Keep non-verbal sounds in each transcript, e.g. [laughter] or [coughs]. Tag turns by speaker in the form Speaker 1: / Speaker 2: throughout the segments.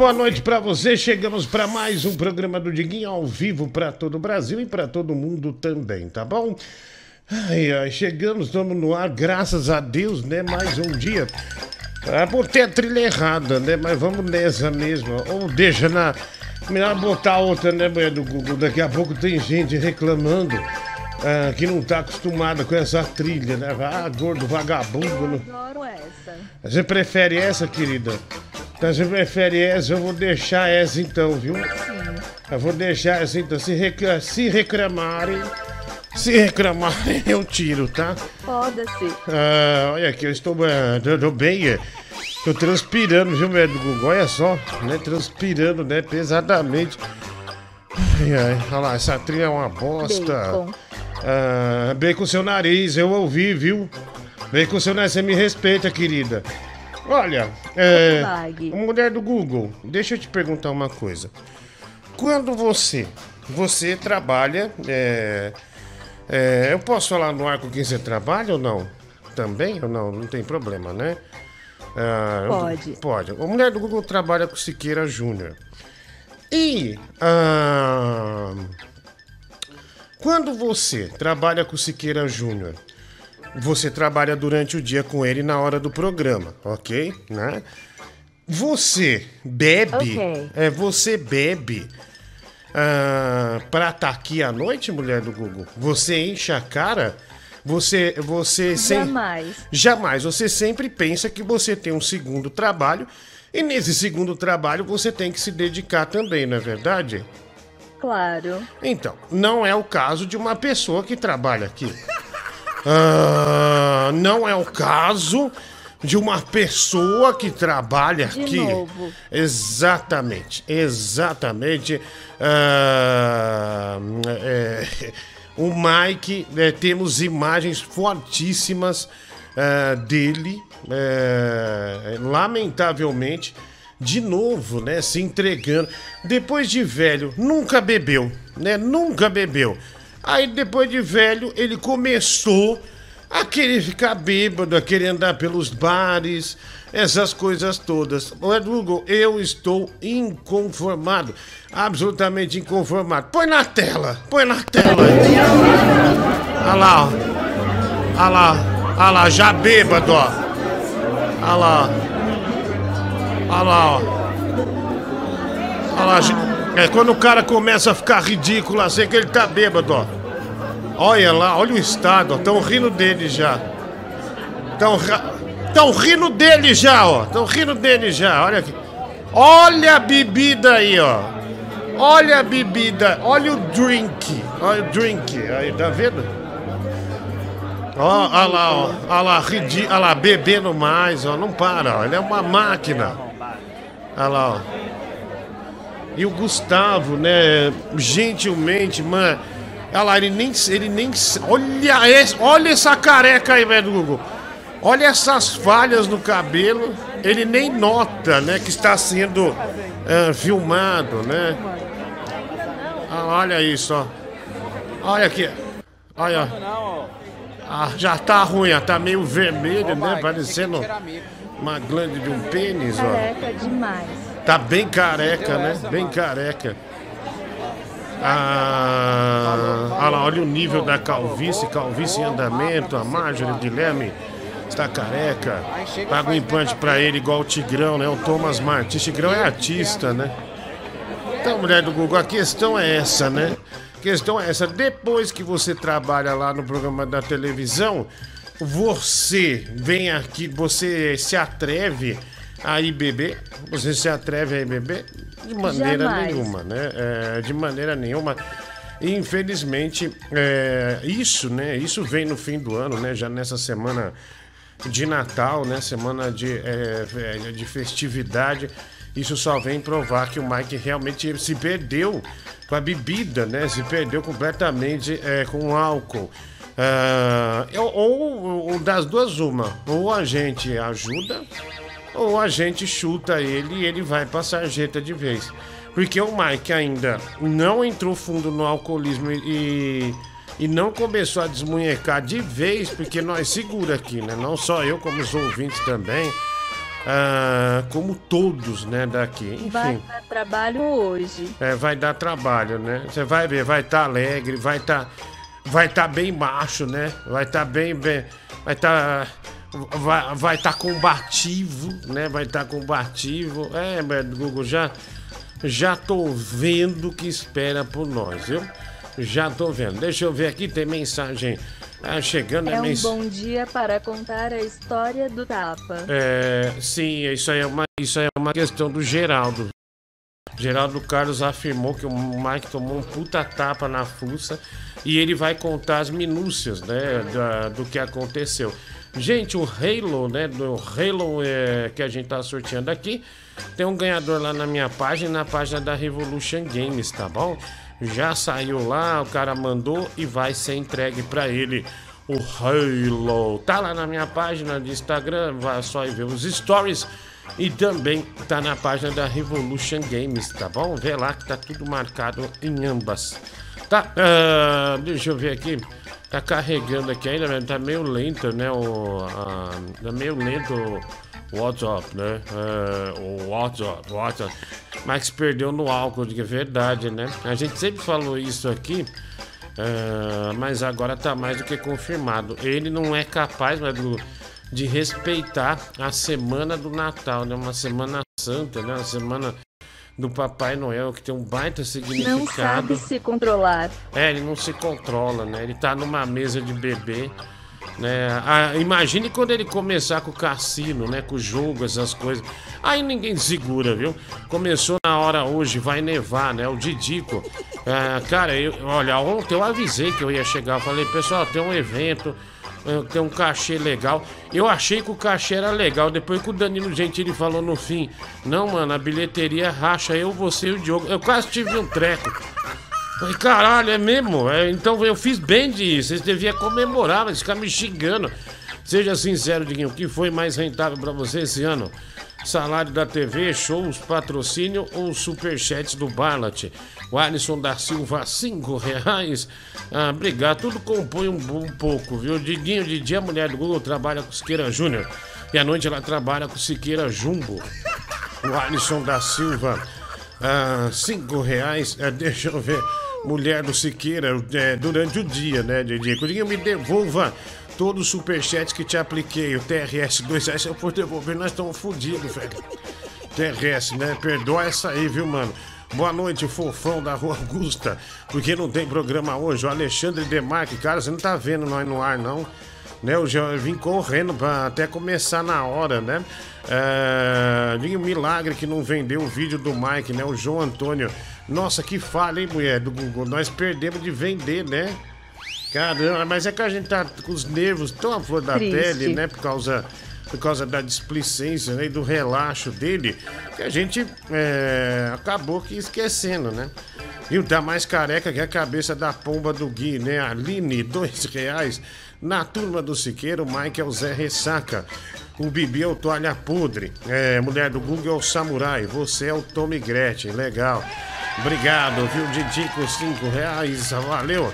Speaker 1: boa noite pra você. Chegamos pra mais um programa do Diguinho ao vivo pra todo o Brasil e pra todo mundo também, tá bom? Ai, ai, chegamos, estamos no ar, graças a Deus, né? Mais um dia. Ah, botei a trilha errada, né? Mas vamos nessa mesmo. Ou deixa na. Melhor botar outra, né, mulher do Google? Daqui a pouco tem gente reclamando ah, que não tá acostumada com essa trilha, né? Ah, gordo vagabundo.
Speaker 2: Essa.
Speaker 1: Você prefere essa, querida? Então você prefere essa, eu vou deixar essa então, viu? Eu vou deixar essa então. Se, recla- se reclamarem, se reclamarem, [laughs] eu tiro, tá?
Speaker 2: Foda-se.
Speaker 1: Ah, olha aqui, eu estou tô, tô bem, é. tô transpirando, viu, médico? Olha só, né? Transpirando, né? Pesadamente. Ai, ai, olha lá, essa trilha é uma bosta.
Speaker 2: Bacon.
Speaker 1: Ah, bem com seu nariz, eu ouvi, viu? Bem com seu nariz, você me respeita, querida. Olha, é, mulher do Google, deixa eu te perguntar uma coisa. Quando você, você trabalha, é, é, eu posso falar no ar com quem você trabalha ou não? Também ou não? Não tem problema, né? Ah,
Speaker 2: Pode.
Speaker 1: Pode. A mulher do Google trabalha com Siqueira Júnior. E ah, quando você trabalha com Siqueira Júnior, você trabalha durante o dia com ele na hora do programa, ok? Né? Você bebe,
Speaker 2: Ok.
Speaker 1: é você bebe ah, pra estar aqui à noite, mulher do Google? Você enche a cara? Você, você sem-
Speaker 2: Jamais.
Speaker 1: Jamais. Você sempre pensa que você tem um segundo trabalho e nesse segundo trabalho você tem que se dedicar também, não é verdade?
Speaker 2: Claro.
Speaker 1: Então, não é o caso de uma pessoa que trabalha aqui. Ah, não é o caso de uma pessoa que trabalha
Speaker 2: De
Speaker 1: aqui.
Speaker 2: novo.
Speaker 1: Exatamente, exatamente. Ah, é, o Mike, é, temos imagens fortíssimas ah, dele, é, lamentavelmente, de novo, né, se entregando. Depois de velho, nunca bebeu, né, nunca bebeu. Aí depois de velho, ele começou a querer ficar bêbado, a querer andar pelos bares, essas coisas todas. Eduardo, eu estou inconformado, absolutamente inconformado. Põe na tela, põe na tela. Olha lá. Olha lá, olha lá, já bêbado, ó. Olha lá. Olha lá, ó. Olha lá, já- é quando o cara começa a ficar ridículo assim que ele tá bêbado, ó. Olha lá, olha o estado, ó. Tão rindo dele já. Tão, tão rindo dele já, ó. Tão rindo dele já, olha aqui. Olha a bebida aí, ó. Olha a bebida, olha o drink. Olha o drink, aí, tá vendo? Ó, olha lá, ó. Olha lá, ridi... olha lá, bebendo mais, ó. Não para, ó. Ele é uma máquina. Olha lá, ó. E o Gustavo, né? Gentilmente, mano. Olha lá, ele nem. Ele nem olha, esse, olha essa careca aí, velho, do Google. Olha essas falhas no cabelo. Ele nem nota, né? Que está sendo ah, filmado, né? Ah, olha isso, ó. Olha aqui. Olha. Ah, já tá ruim, ó, tá meio vermelho, né? Parecendo uma glande de um pênis, ó.
Speaker 2: Careca demais.
Speaker 1: Tá bem careca, né? Bem careca. Ah, olha lá, olha o nível da calvície, calvície em andamento. A Marjorie Guilherme está careca. Paga um implante pra ele igual o Tigrão, né? O Thomas Martins. Tigrão é artista, né? Então, mulher do Google, a questão é essa, né? A questão é essa. Depois que você trabalha lá no programa da televisão, você vem aqui, você se atreve a beber? Você se atreve a beber? De maneira
Speaker 2: Jamais.
Speaker 1: nenhuma, né? É, de maneira nenhuma. Infelizmente, é, isso, né? Isso vem no fim do ano, né? Já nessa semana de Natal, né? Semana de, é, é, de festividade. Isso só vem provar que o Mike realmente se perdeu com a bebida, né? Se perdeu completamente é, com o álcool. Eu- ou, ou das duas, uma. Ou a gente ajuda, ou a gente chuta ele e ele vai pra sarjeta de vez. Porque o Mike ainda não entrou fundo no alcoolismo e, e não começou a desmunhecar de vez, porque nós segura aqui, né? Não só eu, como os ouvintes também, ah, como todos, né, daqui. Enfim.
Speaker 2: Vai dar trabalho hoje.
Speaker 1: É, vai dar trabalho, né? Você vai ver, vai estar alegre, vai estar vai tá bem macho, né? Vai estar bem, bem, vai estar vai vai tá combativo, né? Vai estar combativo. É, mas, Google já já tô vendo o que espera por nós, viu? Já tô vendo. Deixa eu ver aqui, tem mensagem ah, chegando,
Speaker 2: É um
Speaker 1: mens-
Speaker 2: bom dia para contar a história do tapa.
Speaker 1: é, sim, isso aí é uma, isso aí é uma questão do Geraldo. Geraldo Carlos afirmou que o Mike tomou um puta tapa na fuça e ele vai contar as minúcias, né, da- do que aconteceu. Gente, o Halo, né, do Halo é, que a gente tá sorteando aqui, tem um ganhador lá na minha página, na página da Revolution Games, tá bom? Já saiu lá, o cara mandou e vai ser entregue pra ele o Halo. Tá lá na minha página de Instagram, vai só ver os stories. E também tá na página da Revolution Games, tá bom? Vê lá que tá tudo marcado em ambas. Tá, ah, deixa eu ver aqui. Tá carregando aqui ainda, mas tá meio lento, né? O, ah, tá meio lento o WhatsApp, né? É, o WhatsApp, WhatsApp. Max perdeu no álcool, de é verdade, né? A gente sempre falou isso aqui. Ah, mas agora tá mais do que confirmado. Ele não é capaz mas, do- de respeitar a semana do Natal, né? Uma semana santa, né? Uma semana do Papai Noel, que tem um baita
Speaker 2: Não
Speaker 1: significado.
Speaker 2: sabe se controlar.
Speaker 1: É, ele não se controla, né? Ele tá numa mesa de bebê. Né? Ah, imagine quando ele começar com o cassino, né? Com o jogo, essas coisas. Aí ninguém segura, viu? Começou na hora hoje, vai nevar, né? O Didico. Ah, cara, eu, olha, ontem eu avisei que eu ia chegar. Eu falei, pessoal, tem um evento, tem um cachê legal. Eu achei que o cachê era legal. Depois que o Danilo Gentili falou no fim: Não, mano, a bilheteria racha eu, você e o Diogo. Eu quase tive um treco. Falei, caralho, é mesmo? É, então eu fiz bem ir. Vocês deviam comemorar, mas ficar me xingando. Seja sincero, Diguinho, o que foi mais rentável pra você esse ano? Salário da TV, shows, patrocínio ou superchats do Barlat? O Alisson da Silva, cinco reais. Ah, obrigado. Tudo compõe um, um pouco, viu? Diguinho, de dia a mulher do Google trabalha com Siqueira Júnior. E à noite ela trabalha com Siqueira Jumbo. O Alisson da Silva, ah, cinco reais. Ah, deixa eu ver. Mulher do Siqueira, é, durante o dia, né, Didi? Diguinho, me devolva todo o superchat que te apliquei. O TRS 2 reais, se eu for devolver, nós estamos fodidos, velho. TRS, né? Perdoa essa aí, viu, mano? Boa noite, fofão da Rua Augusta. Porque não tem programa hoje. O Alexandre Demarque, cara, você não tá vendo nós no ar, não. Né, eu já vim correndo pra até começar na hora, né? É, um milagre que não vendeu o vídeo do Mike, né? O João Antônio. Nossa, que falha, hein, mulher do Google? Nós perdemos de vender, né? Caramba, mas é que a gente tá com os nervos tão à flor da
Speaker 2: Triste.
Speaker 1: pele, né? Por causa, por causa da displicência né? e do relaxo dele, que a gente é, acabou que esquecendo, né? E o tá mais careca que a cabeça da pomba do Gui, né? Aline, dois reais. Na turma do Siqueiro, o Mike é o Zé Ressaca. O Bibi é o Toalha Podre. É, mulher do Google é o Samurai. Você é o Tommy Gretchen. Legal. Obrigado, viu, Didico? Cinco reais. Valeu.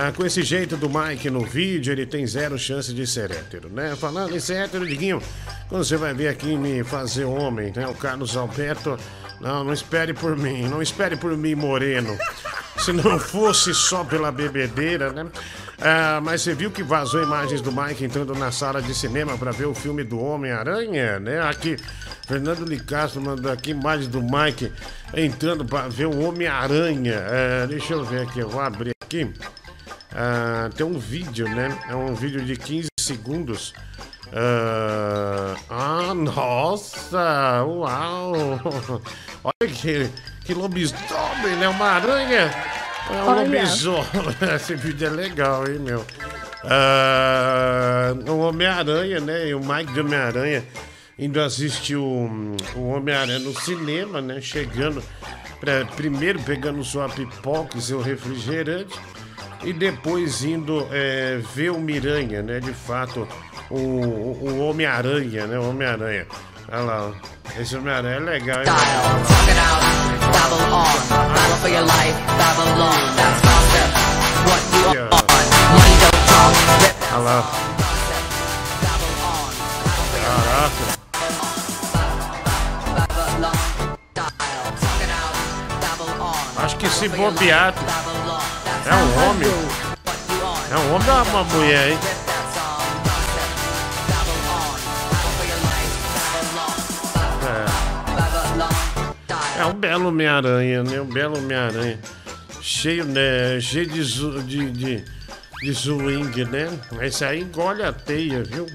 Speaker 1: Ah, com esse jeito do Mike no vídeo, ele tem zero chance de ser hétero, né? Falando em ser hétero, Diguinho, quando você vai vir aqui me fazer homem, né? O Carlos Alberto, não, não espere por mim, não espere por mim, Moreno. se não fosse só pela bebedeira, né? Ah, mas você viu que vazou imagens do Mike entrando na sala de cinema para ver o filme do Homem-Aranha, né? Aqui, Fernando Licastro mandou aqui imagens do Mike entrando para ver o Homem-Aranha. Ah, deixa eu ver aqui, eu vou abrir aqui. Ah, tem um vídeo, né? É um vídeo de 15 segundos. Ah, ah, nossa! Uau! [laughs] Olha que, que lobisomem, né? Uma aranha! É um lobisomem. [laughs] Esse vídeo é legal, hein, meu? Ah, o Homem-Aranha, né? E o Mike de Homem-Aranha indo assistir o, o Homem-Aranha no cinema, né? Chegando, pra, primeiro pegando sua pipoca e seu refrigerante e depois indo é, ver o Miranha, né? De fato, o, o, Homem-Aranha, né? O Homem-Aranha. Olha lá, ó. esse Homem-Aranha é legal, hein? Olha lá, caraca. Acho que se bobear, é um homem. É um homem ou uma mulher, hein? É. É um belo Homem-Aranha, né? Um belo Homem-Aranha. Cheio, né? Cheio de, de, de, de swing, né? Esse aí engole a teia, viu?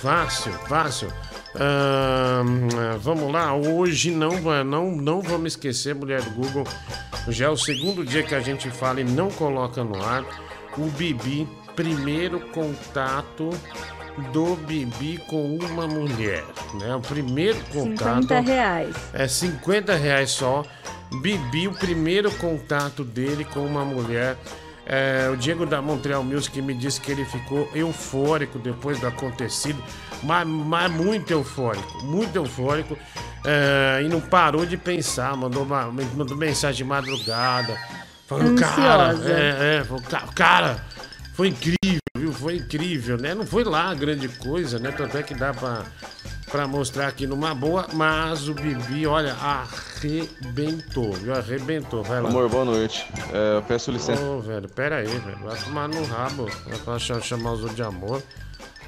Speaker 1: Fácil, fácil. Ahn, vamos lá, hoje não, não, não vamos esquecer, mulher do Google. Já é o segundo dia que a gente fala e não coloca no ar. O Bibi, primeiro contato do Bibi com uma mulher, né? O primeiro contato.
Speaker 2: 50 reais.
Speaker 1: É 50 reais só. Bibi, o primeiro contato dele com uma mulher. É, o Diego da Montreal Music me disse que ele ficou eufórico depois do acontecido, mas, mas muito eufórico, muito eufórico. É, e não parou de pensar, mandou, uma- mandou mensagem de madrugada. Falando, cara, é, é, falou, "Ca- cara, foi incrível, viu? Foi incrível, né? Não foi lá grande coisa, né? Tanto é que dá pra, pra mostrar aqui numa boa, mas o Bibi, olha, arrebentou, viu? Arrebentou. Vai lá.
Speaker 3: Amor, boa noite. É, eu peço licença.
Speaker 1: Ô, velho, pera aí, velho. Vai tomar no rabo. Vai chamar os outros de amor.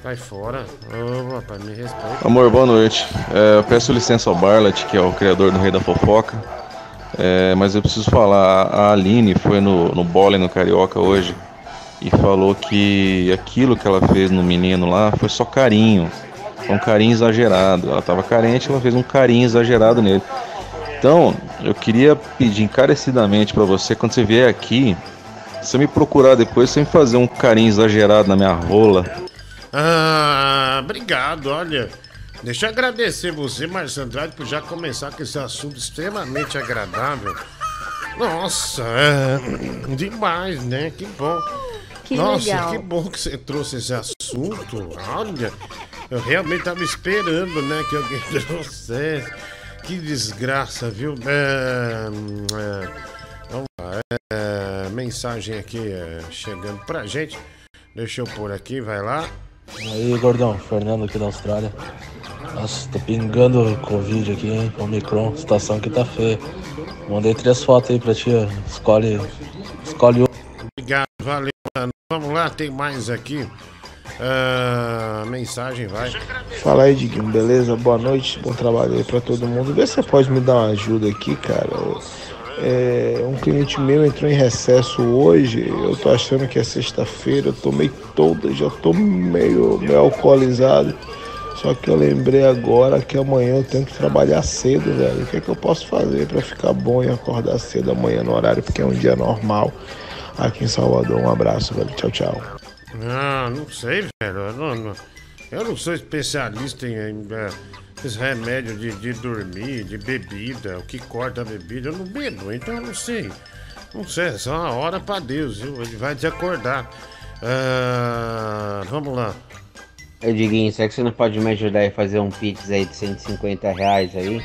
Speaker 1: Cai fora. Ô, rapaz, me respeita.
Speaker 3: Amor, boa noite. É, eu peço licença ao Barlat, que é o criador do Rei da Fofoca. É, mas eu preciso falar, a Aline foi no, no bowling no Carioca hoje e falou que aquilo que ela fez no menino lá foi só carinho. Foi um carinho exagerado. Ela tava carente, ela fez um carinho exagerado nele. Então, eu queria pedir encarecidamente pra você, quando você vier aqui, você me procurar depois, você me fazer um carinho exagerado na minha rola.
Speaker 1: Ah, obrigado, olha. Deixa eu agradecer você, Marcio Andrade, por já começar com esse assunto extremamente agradável. Nossa, é demais, né? Que bom.
Speaker 2: Que
Speaker 1: Nossa,
Speaker 2: legal.
Speaker 1: que bom que você trouxe esse assunto. Olha, eu realmente tava esperando, né, que alguém [laughs] trouxesse. Que desgraça, viu? É, é, vamos lá, é, mensagem aqui é, chegando pra gente. Deixa eu pôr aqui, vai lá.
Speaker 4: Aí, gordão, Fernando aqui da Austrália. Nossa, tô pingando Covid aqui, hein? Omicron, situação aqui tá feia. Mandei três fotos aí pra ti, ó. Escolhe. Escolhe um.
Speaker 1: Obrigado, valeu, mano. Vamos lá, tem mais aqui. Ah, mensagem, vai.
Speaker 5: Fala aí, Diguinho, beleza? Boa noite, bom trabalho aí pra todo mundo. Vê se você pode me dar uma ajuda aqui, cara. É, um cliente meu entrou em recesso hoje. Eu tô achando que é sexta-feira. Eu tomei toda, já tô meio, meio alcoolizado. Só que eu lembrei agora que amanhã eu tenho que trabalhar cedo, velho. O que é que eu posso fazer pra ficar bom e acordar cedo amanhã no horário? Porque é um dia normal aqui em Salvador. Um abraço, velho. Tchau, tchau.
Speaker 1: Ah, não sei, velho. Eu não, não- eu não sou especialista em, em é, esses remédios de, de dormir, de bebida, o que corta a bebida. Eu não bebo, então eu não sei. Não sei, é só uma hora pra Deus, viu? Ele vai te acordar. Ah, vamos lá.
Speaker 6: Ô Diguinho, será que você não pode me ajudar a fazer um pix aí de 150 reais aí?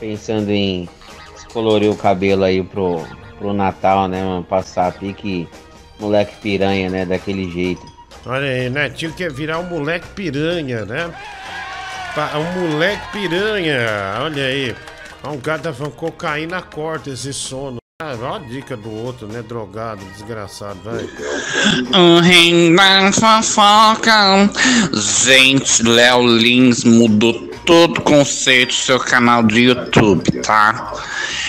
Speaker 6: Pensando em descolorir o cabelo aí pro, pro Natal, né, mano? Passar pique moleque piranha, né? Daquele jeito.
Speaker 1: Olha aí, Netinho quer virar um moleque piranha, né? Pa- Um moleque piranha, olha aí. Um cara tá falando cocaína corta esse sono. Ah, olha a dica do outro, né? Drogado, desgraçado, vai.
Speaker 7: O rei da fofoca. Gente, Léo Lins mudou todo o conceito do seu canal do YouTube, tá?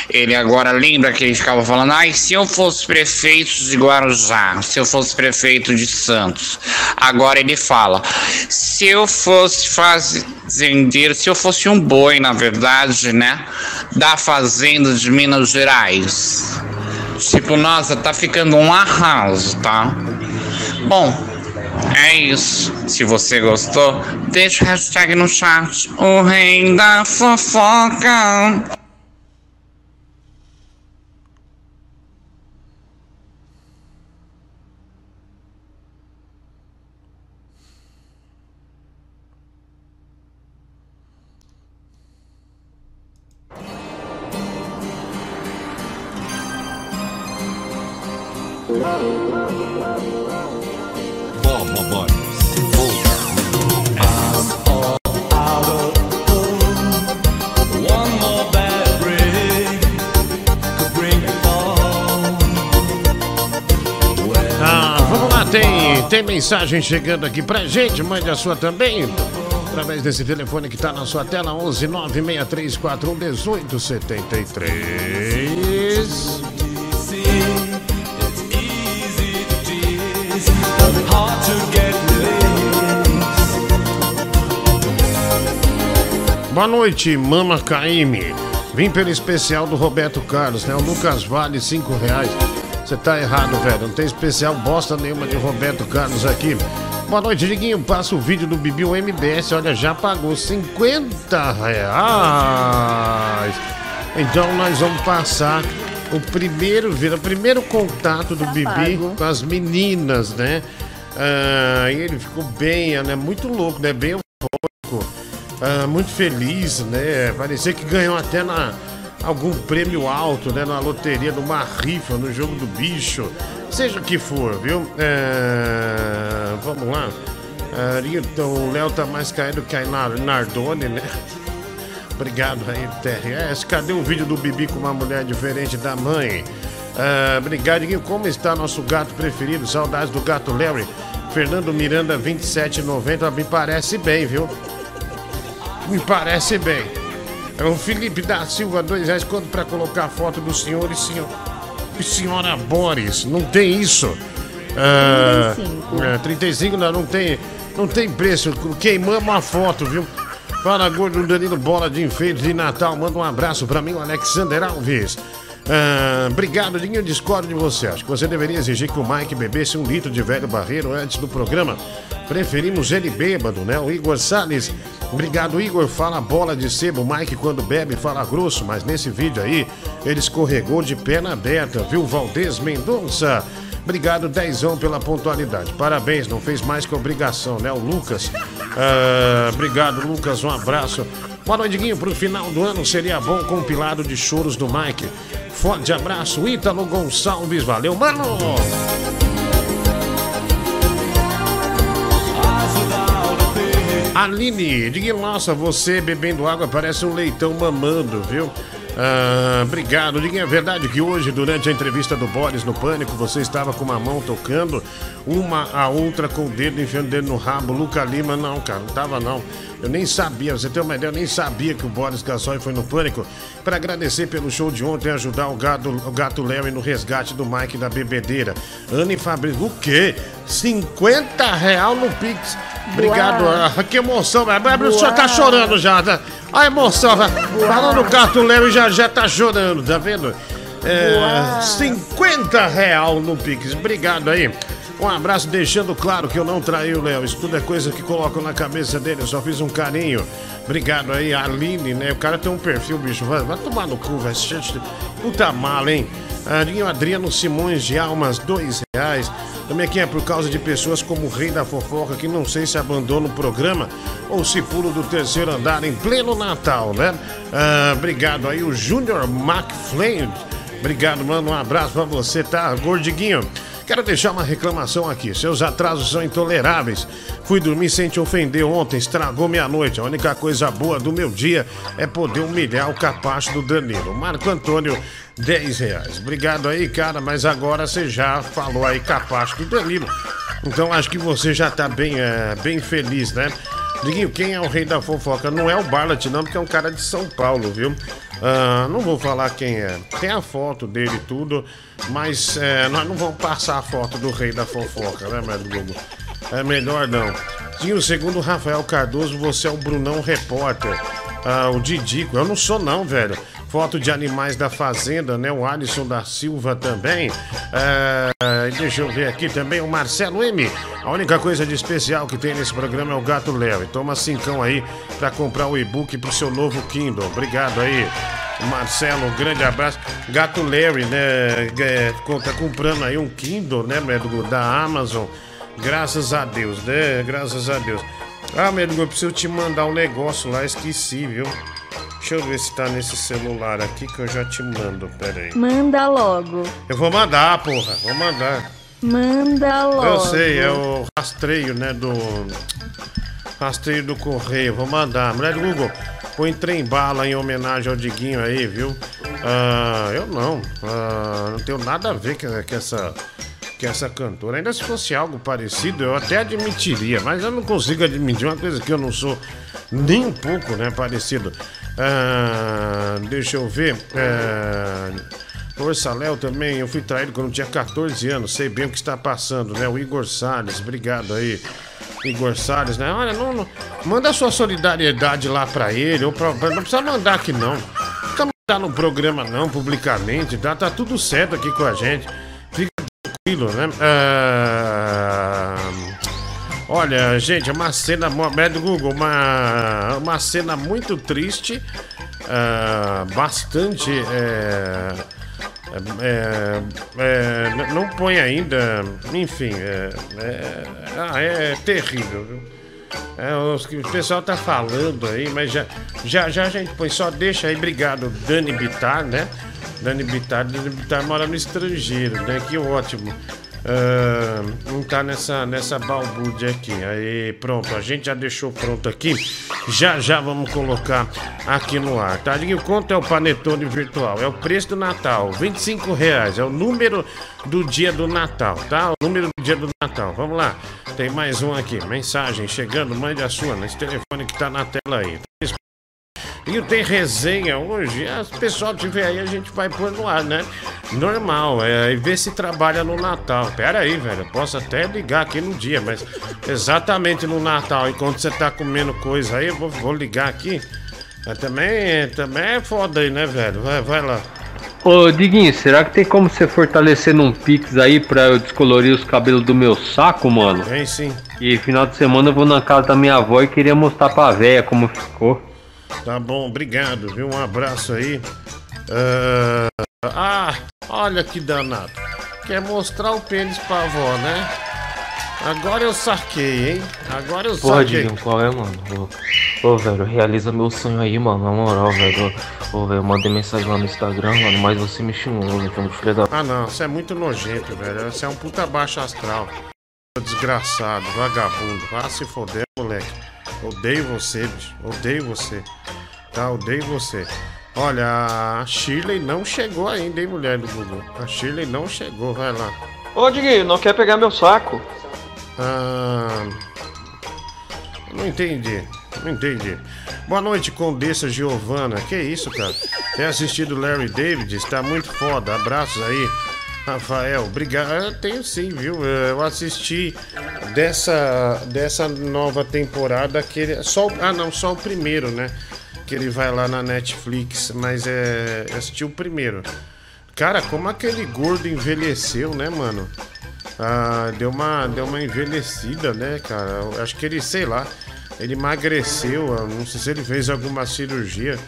Speaker 7: Ele agora lembra que ele ficava falando: ai, se eu fosse prefeito de Guarujá, se eu fosse prefeito de Santos. Agora ele fala: se eu fosse fazendeiro, se eu fosse um boi, na verdade, né? Da fazenda de Minas Gerais. Tipo, nossa, tá ficando um arraso, tá? Bom, é isso. Se você gostou, deixa o hashtag no chat. O rei da fofoca.
Speaker 1: Mensagem chegando aqui pra gente, mande a sua também. Através desse telefone que tá na sua tela, 11 96341 1873.
Speaker 8: hard to get
Speaker 1: Boa noite, Mama Caime. Vim pelo especial do Roberto Carlos, né? O Lucas Vale, 5 reais. Você tá errado, velho. Não tem especial bosta nenhuma de Roberto Carlos aqui. Boa noite, Diguinho. Passa o vídeo do Bibi, o MBS. Olha, já pagou 50 reais. Então nós vamos passar o primeiro vídeo, o primeiro contato do Bibi
Speaker 2: pago.
Speaker 1: com as meninas, né? Ah, e ele ficou bem, né? Muito louco, né? Bem eufórico. Ah, muito feliz, né? Parecia que ganhou até na algum prêmio alto, né? Na loteria, numa rifa, no jogo do bicho. Seja o que for, viu? É, Vamos lá. Ah, então, o Léo tá mais caído que a Nar- Nardone, né? [laughs] Obrigado aí, TRS. Cadê o vídeo do Bibi com uma mulher diferente da mãe? Ah, obrigado, Diguinho. Como está nosso gato preferido? Saudades do gato Larry. Fernando Miranda, 27,90. Me parece bem, viu? Me parece bem. É o Felipe da Silva, dois reais. Quanto para colocar a foto do senhor e, senhor e senhora Boris? Não tem isso. Ah,
Speaker 2: 35.
Speaker 1: é, 35 não, não tem, não tem preço. Queimamos a foto, viu? Fala, gordo Danilo Bola de enfeite de Natal. Manda um abraço pra mim, o Alexander Alves. Ah, obrigado, Dinho. Discordo de você. Acho que você deveria exigir que o Mike bebesse um litro de velho barreiro antes do programa. Preferimos ele bêbado, né? O Igor Salles. Obrigado, Igor. Fala bola de sebo. Mike, quando bebe, fala grosso. Mas nesse vídeo aí, ele escorregou de perna aberta, viu? Valdez Mendonça. Obrigado, Dezão, pela pontualidade. Parabéns, não fez mais que obrigação, né? O Lucas. Ah, obrigado, Lucas. Um abraço. Boa noite, Guinho. Pro final do ano seria bom compilado de choros do Mike. Forte abraço, Ítalo Gonçalves. Valeu, mano! Aline, diga, nossa, você bebendo água parece um leitão mamando, viu? Ah, obrigado. Diga, é verdade que hoje, durante a entrevista do Boris no Pânico, você estava com uma mão tocando, uma a outra com o dedo enfiando o dedo no rabo. Luca Lima, não, cara, não tava não. Eu nem sabia, você tem uma ideia, eu nem sabia que o Boris Gasol foi no Pânico. Para agradecer pelo show de ontem e ajudar o gato, o gato Larry no resgate do Mike da bebedeira. Anne Fabrício, o quê? 50 real no Pix. Obrigado, ah, que emoção, velho. O senhor tá chorando já, tá? A emoção, velho. Falando do gato Larry já já tá chorando, tá vendo? É,
Speaker 2: Boa.
Speaker 1: 50 real no Pix. Obrigado aí. Um abraço, deixando claro que eu não traí o Léo. Isso tudo é coisa que colocam na cabeça dele. Eu só fiz um carinho. Obrigado aí, Aline, né? O cara tem um perfil, bicho. Vai, vai tomar no cu. Gente, Puta mala, hein? Adinho Adriano Simões de Almas, dois reais. Também aqui é por causa de pessoas como o Rei da Fofoca, que não sei se abandona o programa ou se pula do terceiro andar em pleno Natal, né? Ah, obrigado aí, o Júnior McFlame. Obrigado, mano. Um abraço pra você, tá? Gordiguinho. Quero deixar uma reclamação aqui. Seus atrasos são intoleráveis. Fui dormir sem te ofender ontem, estragou minha noite. A única coisa boa do meu dia é poder humilhar o capacho do Danilo. Marco Antônio, 10 reais. Obrigado aí, cara, mas agora você já falou aí capacho do Danilo. Então acho que você já tá bem, é, bem feliz, né? Diguinho, quem é o rei da fofoca? Não é o Barlat, não, porque é um cara de São Paulo, viu? Ah, não vou falar quem é. Tem a foto dele e tudo, mas é, nós não vamos passar a foto do rei da fofoca, né, Google? É melhor não. Diguinho, segundo Rafael Cardoso, você é o Brunão Repórter. Ah, o Didico, eu não sou não, velho. Foto de animais da fazenda, né? O Alisson da Silva também. É, deixa eu ver aqui também o Marcelo M. A única coisa de especial que tem nesse programa é o Gato Léo. E toma cincão aí pra comprar o e-book pro seu novo Kindle. Obrigado aí. Marcelo, um grande abraço. Gato Larry, né? É, tá comprando aí um Kindle, né, médico, da Amazon. Graças a Deus, né? Graças a Deus. Ah, médico, eu preciso te mandar um negócio lá, esqueci, viu? Deixa eu ver se tá nesse celular aqui que eu já te mando, pera aí.
Speaker 2: Manda logo.
Speaker 1: Eu vou mandar, porra, vou mandar.
Speaker 2: Manda logo.
Speaker 1: Eu sei, é o rastreio, né, do... Rastreio do correio, vou mandar. Mulher do Google, põe trem bala em homenagem ao Diguinho aí, viu? Ah, eu não, ah, não tenho nada a ver com, com essa... Que essa cantora, ainda se fosse algo parecido, eu até admitiria, mas eu não consigo admitir uma coisa que eu não sou nem um pouco, né, parecido. Ah, deixa eu ver. Ah, Força Léo também, eu fui traído quando tinha 14 anos, sei bem o que está passando, né? O Igor Salles, obrigado aí. Igor Salles, né? Olha, não, não- manda sua solidariedade lá pra ele, ou pra, não precisa mandar aqui não. Não precisa mandar no programa não, publicamente, tá? Tá tudo certo aqui com a gente. Fica tranquilo, né? Ah, Olha, gente, é uma cena, médio Google, uma, uma cena muito triste, ah, bastante. é, é, é, n- não põe ainda, enfim, é, é, ah, é terrível? É, o pessoal tá falando aí, mas já, já, já a gente põe, só deixa aí, obrigado, Dani Bittar, né? Dani Bittar, Dani Bittar mora no estrangeiro, né? Que ótimo. Ah, não tá nessa, nessa balbúrdia aqui. Aí, pronto, a gente já deixou pronto aqui. Já já vamos colocar aqui no ar, tá? E quanto é o panetone virtual? É o preço do Natal, 25 reais. É o número do dia do Natal, tá? O número do dia do Natal. Vamos lá. Tem mais um aqui. Mensagem chegando, mande a sua nesse telefone que tá na tela aí. E tem resenha hoje. Se o pessoal tiver aí, a gente vai pôr no ar, né? Normal, é, e ver se trabalha no Natal. Pera aí, velho. Eu posso até ligar aqui no dia, mas exatamente no Natal, enquanto você tá comendo coisa aí, eu vou, vou ligar aqui. É, também, também é foda aí, né, velho? Vai, vai lá.
Speaker 9: Ô Diguinho, será que tem como você fortalecer num Pix aí pra eu descolorir os cabelos do meu saco, mano?
Speaker 1: Tem sim.
Speaker 9: E final de semana eu vou na casa da minha avó e queria mostrar pra véia como ficou.
Speaker 1: Tá bom, obrigado, viu? Um abraço aí. Ah, ah, olha que danado. Quer mostrar o pênis pra avó, né? Agora eu saquei, hein? Agora eu
Speaker 10: Porra,
Speaker 1: saquei.
Speaker 10: Qual é, mano? Ô, ô, velho, realiza meu sonho aí, mano, na moral, velho. Ô, velho, mandei mensagem lá no Instagram, mano, mas você me xingou, então, filho da...
Speaker 1: Ah não, você é muito nojento, velho. Você é um puta baixo astral. Desgraçado, vagabundo. Vá se foder, moleque. Odeio você, bicho. Odeio você. Tá, odeio você. Olha, a Shirley não chegou ainda, hein, mulher do Google. A Shirley não chegou, vai lá.
Speaker 11: Ô, Diguinho, não quer pegar meu saco?
Speaker 1: Ah, não entendi. Não entendi. Boa noite, Condessa Giovana. Que isso, cara? Tem assistido Larry David? Está muito foda. Abraços aí. Rafael, obrigado. Eu tenho sim, viu? Eu assisti dessa, dessa nova temporada que ele, só Ah, não, só o primeiro, né? Que ele vai lá na Netflix, mas é. assisti o primeiro. Cara, como aquele gordo envelheceu, né, mano? Ah, deu uma, deu uma envelhecida, né, cara? Eu acho que ele, sei lá, ele emagreceu. eu Não sei se ele fez alguma cirurgia,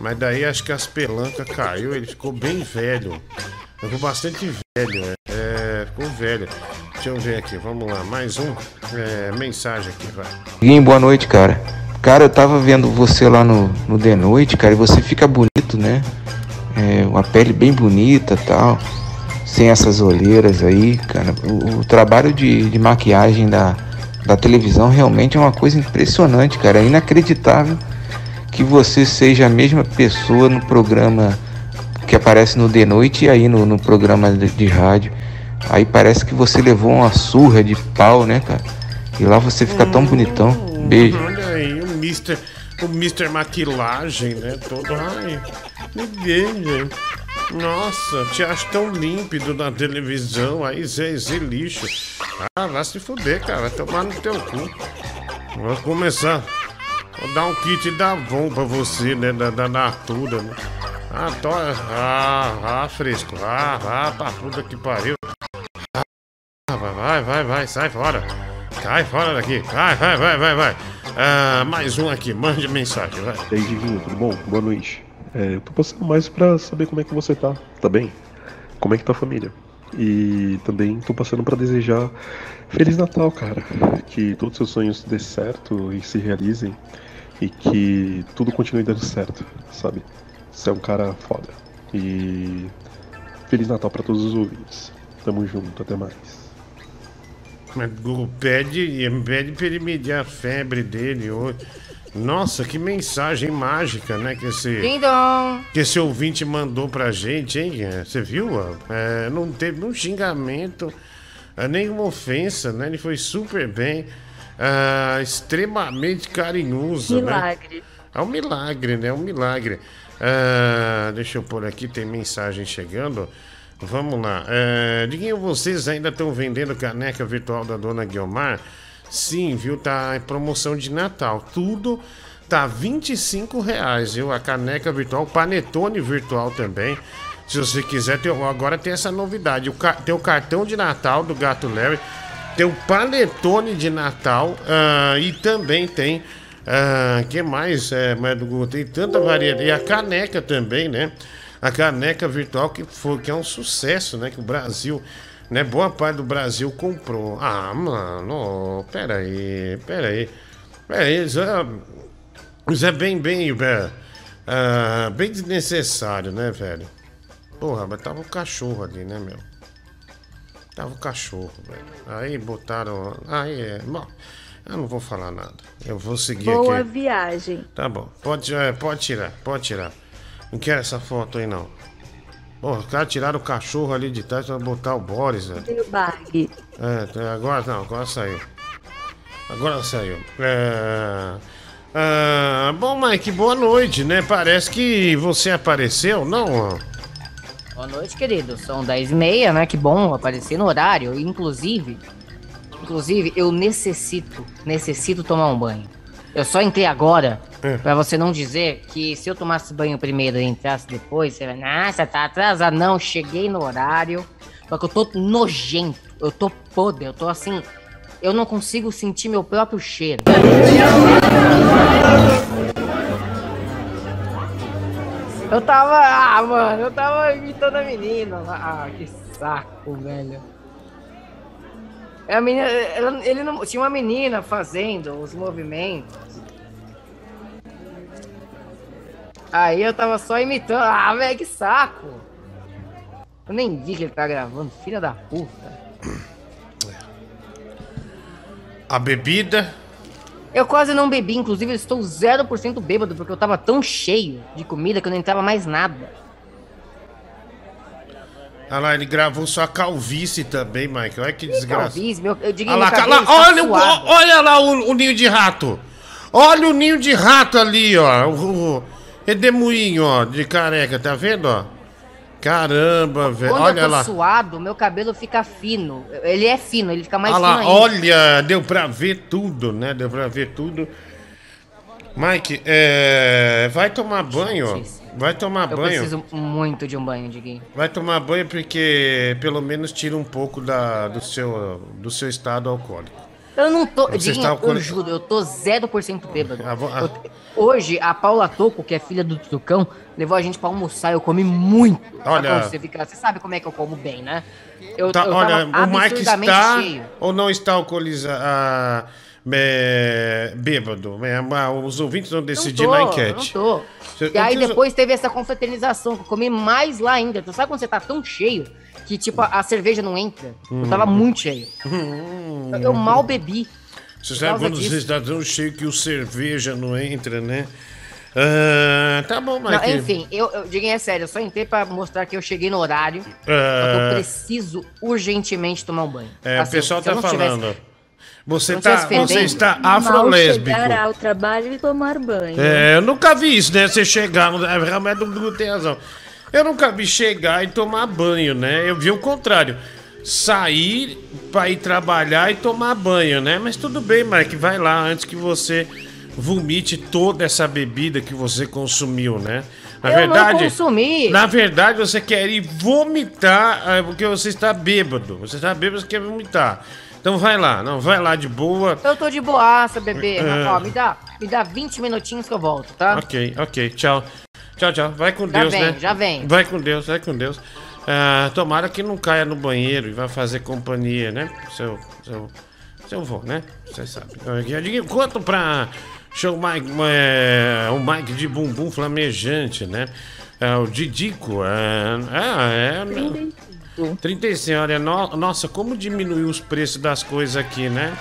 Speaker 1: mas daí acho que as pelancas caiu. Ele ficou bem velho. Ficou bastante velho, é, ficou velho. Deixa eu ver aqui, vamos lá, mais um. é, mensagem aqui, vai.
Speaker 12: Diguinho, boa noite, cara. Cara, eu tava vendo você lá no, no The Noite, cara, e você fica bonito, né? É, uma pele bem bonita tal. sem essas olheiras aí, cara. O, o trabalho de, de maquiagem da, da televisão realmente é uma coisa impressionante, cara. É inacreditável que você seja a mesma pessoa no programa que aparece no de noite e aí no, no programa de, de rádio. Aí parece que você levou uma surra de pau, né, cara? E lá você fica tão bonitão. Beijo.
Speaker 1: Olha aí, o Mr. O Mr. Maquilagem, né? Todo. Ai, ninguém, gente. Nossa, te acho tão límpido na televisão. Aí, Zé, Zé lixo. Ah, vai se fuder, cara. Tomar no teu cu. Vamos começar. Vou dar um kit da Avon pra você, né? Da, da Natura, né? Ah, to... ah, ah, fresco. Ah, ah, pra puta que pariu. Ah, vai, vai, vai, sai fora. Cai fora daqui. Vai, vai, vai, vai, vai. Ah, mais um aqui, mande mensagem, vai.
Speaker 13: E aí, tudo bom? Boa noite. É, eu tô passando mais pra saber como é que você tá. Tá bem? Como é que tá a família? E também tô passando pra desejar Feliz Natal, cara. Que todos os seus sonhos dê certo e se realizem. E que tudo continue dando certo, sabe? Você é um cara foda. E Feliz Natal pra todos os ouvintes. Tamo junto, até mais.
Speaker 1: Mas Google pede, pede pra ele medir a febre dele hoje. Nossa, que mensagem mágica, né? Que esse, que esse ouvinte mandou pra gente, hein? É, Você viu? É, não teve um xingamento, é, nenhuma ofensa, né? Ele foi super bem, é, extremamente carinhoso, né?
Speaker 2: Milagre.
Speaker 1: É um milagre, né? É um milagre. Ah, deixa eu pôr aqui, tem mensagem chegando. Vamos lá. É, Diguinho, vocês ainda estão vendendo caneca virtual da dona Guiomar? Sim, viu? Tá em promoção de Natal. Tudo tá 25 reais, viu? A caneca virtual, panetone virtual também. Se você quiser, tem- agora tem essa novidade. O tem o cartão de Natal do Gato Larry, tem o panetone de Natal ah, e também tem. ah, que mais? É, mas do Google tem tanta variedade. E a caneca também, né? A caneca virtual que, foi, que é um sucesso, né? Que o Brasil, né? Boa parte do Brasil comprou. Ah, mano, pera aí, pera aí. Pera aí, isso é, isso é bem, bem, é, bem desnecessário, né, velho? Porra, mas tava o cachorro ali, né, meu? Tava o cachorro, velho. Aí botaram. Aí é. Bom, eu não vou falar nada. Eu vou seguir
Speaker 2: Boa
Speaker 1: aqui.
Speaker 2: viagem.
Speaker 1: Tá bom. Pode, é, pode tirar, pode tirar. Não quero essa foto aí, não. Porra, os caras tiraram o cachorro ali de trás pra botar o Boris, velho.
Speaker 2: Tem o bag.
Speaker 1: É, agora não, agora saiu. Agora saiu. É... ah, bom, Mike, boa noite, né? Parece que você apareceu, não?
Speaker 14: Boa noite, querido. São 10 e meia, né? Que bom aparecer no horário. Inclusive, inclusive, eu necessito, necessito tomar um banho. Eu só entrei agora pra você não dizer que se eu tomasse banho primeiro e entrasse depois, você vai, nossa, tá atrasado. Não, cheguei no horário. Só que eu tô nojento, eu tô podre, eu tô assim. Eu não consigo sentir meu próprio cheiro. Eu tava. Ah, mano, eu tava imitando a menina. Ah, que saco, velho. A menina, ela- ele não, tinha uma menina fazendo os movimentos. Aí eu tava só imitando. Ah, velho, que saco. Eu nem vi que ele tá gravando, filha da puta.
Speaker 1: A bebida.
Speaker 14: Eu quase não bebi, inclusive eu estou 0% bêbado, porque eu tava tão cheio de comida que eu não entrava mais nada.
Speaker 1: Olha lá, ele gravou sua calvície também, Mike. Olha que desgraça.
Speaker 14: Talvez, meu, eu digo
Speaker 1: Olha lá, lá,
Speaker 14: está
Speaker 1: olha, o- olha lá o, o ninho de rato. Olha o ninho de rato ali, ó. O, o redemoinho, ó, de careca, tá vendo, ó? Caramba, velho. Olha
Speaker 14: eu tô
Speaker 1: lá.
Speaker 14: suado, meu cabelo fica fino. Ele é fino, ele fica mais
Speaker 1: Olha
Speaker 14: fino
Speaker 1: lá,
Speaker 14: ainda.
Speaker 1: olha, deu pra ver tudo, né? Deu pra ver tudo. Mike, é, vai tomar banho, ó. Vai tomar
Speaker 14: Eu
Speaker 1: banho.
Speaker 14: preciso muito de um banho, Diguinho.
Speaker 1: Vai tomar banho porque pelo menos tira um pouco da, do, seu, do seu estado alcoólico.
Speaker 14: Eu não tô.
Speaker 1: Você
Speaker 14: Diguinho,
Speaker 1: está
Speaker 14: eu juro, eu tô 0% bêbado.
Speaker 1: Ah, vo- ah.
Speaker 14: Eu- hoje, a Paula Toco, que é filha do Tucão, levou a gente pra almoçar. Eu comi muito.
Speaker 1: Olha-
Speaker 14: Você, fica, você sabe como é que eu como bem, né? Eu,
Speaker 1: Tá,
Speaker 14: eu
Speaker 1: olha, o Mike está
Speaker 14: cheio.
Speaker 1: ou não está alcoolizado? É, bêbado. Mas os ouvintes vão decidir
Speaker 14: tô,
Speaker 1: na enquete.
Speaker 14: Não tô.
Speaker 1: Cê-
Speaker 14: E aí
Speaker 1: eu
Speaker 14: depois teve essa confraternização, que eu comi mais lá ainda. Tu sabe quando você tá tão cheio que, tipo, a, cerveja não entra. Eu tava
Speaker 1: Hum.
Speaker 14: muito cheio. Eu, eu mal bebi.
Speaker 1: Você sabe quando
Speaker 14: disso.
Speaker 1: você está tão cheio que o cerveja não entra, né? Ah, tá bom,
Speaker 14: Não,
Speaker 1: Mike.
Speaker 14: enfim, eu, eu digo é sério, eu só entrei pra mostrar que eu cheguei no horário. Só que
Speaker 1: Ah.
Speaker 14: eu preciso urgentemente tomar um banho.
Speaker 1: É, o
Speaker 14: Assim,
Speaker 1: pessoal
Speaker 14: se eu
Speaker 1: tá
Speaker 14: não tivesse-
Speaker 1: falando. Você tá, você está afrolésbico.
Speaker 2: chegar ao trabalho e tomar banho.
Speaker 1: É, eu nunca vi isso, né? Você chegar, é, realmente não tem razão. Eu nunca vi chegar e tomar banho, né? Eu vi o contrário. Sair pra ir trabalhar e tomar banho, né? Mas tudo bem, Mike, vai lá antes que você vomite toda essa bebida que você consumiu, né? Na
Speaker 14: Eu
Speaker 1: verdade,
Speaker 14: consumi.
Speaker 1: na verdade você quer ir vomitar é, porque você está bêbado. Você está bêbado, você quer vomitar. Então vai lá, não, vai lá de boa.
Speaker 14: Eu tô de boaça, bebê.
Speaker 1: É.
Speaker 14: Ó, me dá, me dá 20 minutinhos que eu volto, tá?
Speaker 1: Ok, ok, tchau. Tchau, tchau. Vai com
Speaker 14: Já
Speaker 1: Deus,
Speaker 14: vem,
Speaker 1: né?
Speaker 14: já vem.
Speaker 1: Vai com Deus, vai com Deus. Ah, tomara que não caia no banheiro e vai fazer companhia, né? Seu, seu, seu vô, né? Você sabe. Quanto pra show Mike, é, o Mike de bumbum flamejante, né? É, o Didico, é, é, é, 35, olha, no- nossa, como diminuiu os preços das coisas aqui, né?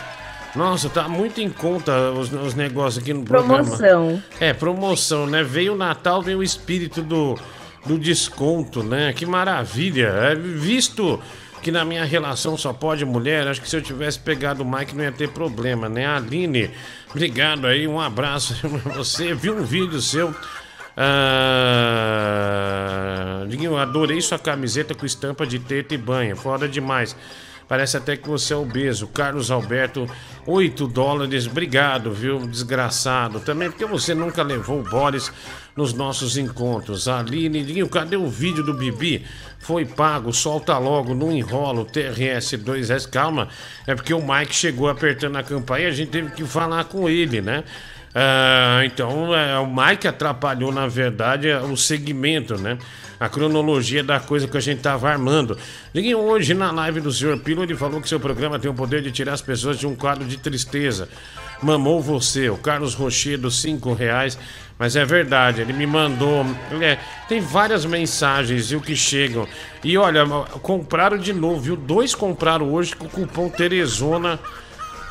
Speaker 1: Nossa, tá muito em conta os, os negócios aqui no programa.
Speaker 2: Promoção.
Speaker 1: É, promoção, né? Veio o Natal, veio o espírito do, do desconto, né? Que maravilha. É, visto que na minha relação só pode mulher, acho que se eu tivesse pegado o Mike não ia ter problema, né? Aline, obrigado aí, um abraço [laughs] pra você. Vi um vídeo seu. Ah, Diguinho, adorei sua camiseta com estampa de teta e banha, foda demais. Parece até que você é obeso. Carlos Alberto, 8 dólares. Obrigado, viu? Desgraçado. Também porque você nunca levou o Boris nos nossos encontros. Aline, Diguinho, cadê o vídeo do Bibi? Foi pago, solta logo, não enrola o TRS2S. Calma, é porque o Mike chegou apertando a campainha e a gente teve que falar com ele, né? Ah, então, é, o Mike atrapalhou, na verdade, é, o segmento, né? A cronologia da coisa que a gente tava armando. Diguinho, hoje na live do Sr. Pilo, ele falou que seu programa tem o poder de tirar as pessoas de um quadro de tristeza. Mamou você, o Carlos Rochedo, cinco reais. Mas é verdade, ele me mandou. é, tem várias mensagens, viu, que chegam. E olha, compraram de novo, viu? Dois compraram hoje com o cupom Teresona.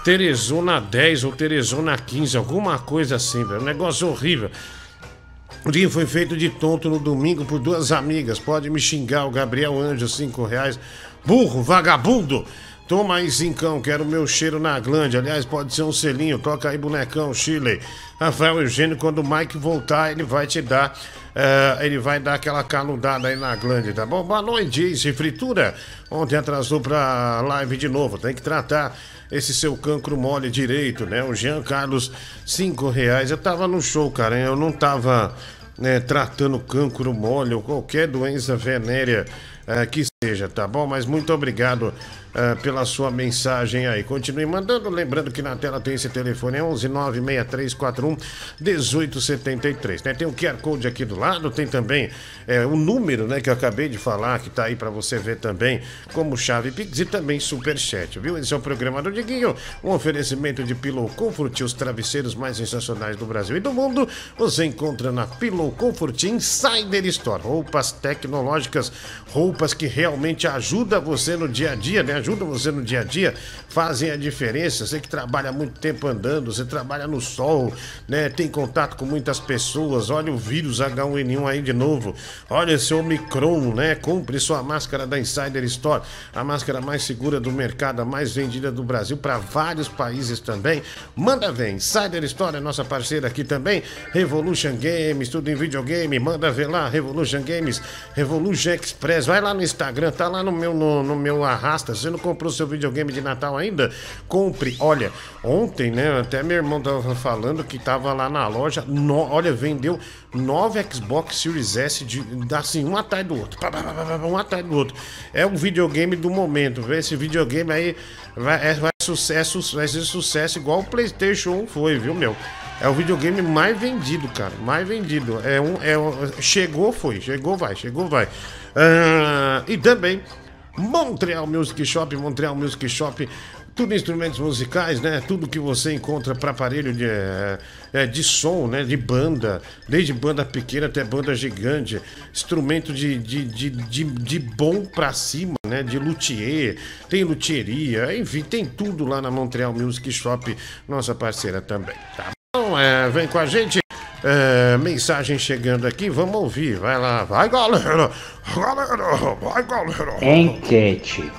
Speaker 1: Teresona 10 ou Teresona 15, alguma coisa assim, velho. Um negócio horrível. O dia foi feito de tonto no domingo por duas amigas. Pode me xingar, o Gabriel Anjo, cinco reais. Burro, vagabundo! Toma aí, cincão, quero meu cheiro na glande. Aliás, pode ser um selinho. Toca aí, bonecão, Chile. Rafael Eugênio, quando o Mike voltar, ele vai te dar. eh, ele vai dar aquela canudada aí na glande, tá bom? Boa noite, Fritura. Ontem atrasou pra live de novo. Tem que tratar esse seu cancro mole direito, né? O Jean Carlos, cinco reais. Eu tava no show, cara. Eu não tava né, tratando cancro mole ou qualquer doença venérea eh, que seja, tá bom? Mas muito obrigado eh, pela sua mensagem aí. Continue mandando, lembrando que na tela tem esse telefone, é 11 96341 1873, né? Tem o QR Code aqui do lado, tem também eh, o número, né, que eu acabei de falar, que tá aí pra você ver também, como chave Pix e também Superchat, viu? Esse é o programa do Diguinho, um oferecimento de Pillow Comfort, os travesseiros mais sensacionais do Brasil e do mundo. Você encontra na Pillow Comfort Insider Store, roupas tecnológicas, roupas que realmente ajudam você no dia a dia, né? Ajudam você no dia a dia, fazem a diferença. Você que trabalha muito tempo andando, você trabalha no sol, né? Tem contato com muitas pessoas. Olha o vírus H1N1 aí de novo. Olha esse Omicron, né? Compre sua máscara da Insider Store, a máscara mais segura do mercado, a mais vendida do Brasil para vários países também. Manda ver, Insider Store é nossa parceira aqui também. Revolution Games, tudo em videogame. Manda ver lá, Revolution Games, Revolution Express. Vai lá no Instagram, tá lá no meu, no, no meu arrasta. Você não comprou seu videogame de Natal ainda? Compre. Olha, ontem, né? Até meu irmão tava falando que tava lá na loja. no- olha, vendeu nove Xbox Series S de, assim, um atrás do outro. Um atrás do outro. É o videogame do momento. viu? Esse videogame aí vai, é, vai, sucesso, vai ser sucesso igual o PlayStation 1 foi, viu, meu? É o videogame mais vendido, cara. Mais vendido. É um, é um- chegou, foi. Chegou, vai. Chegou, vai. Ah, e também Montreal Music Shop. Montreal Music Shop tudo instrumentos musicais, né? Tudo que você encontra para aparelho de, é, de som, né? De banda, desde banda pequena até banda gigante, instrumento de, de, de, de, de bom pra cima, né? De luthier, tem luthieria, enfim, tem tudo lá na Montreal Music Shop, nossa parceira também, tá bom? É, vem com a gente. É, mensagem chegando aqui, vamos ouvir. Vai lá, vai galera, galera, vai galera.
Speaker 15: Enquete.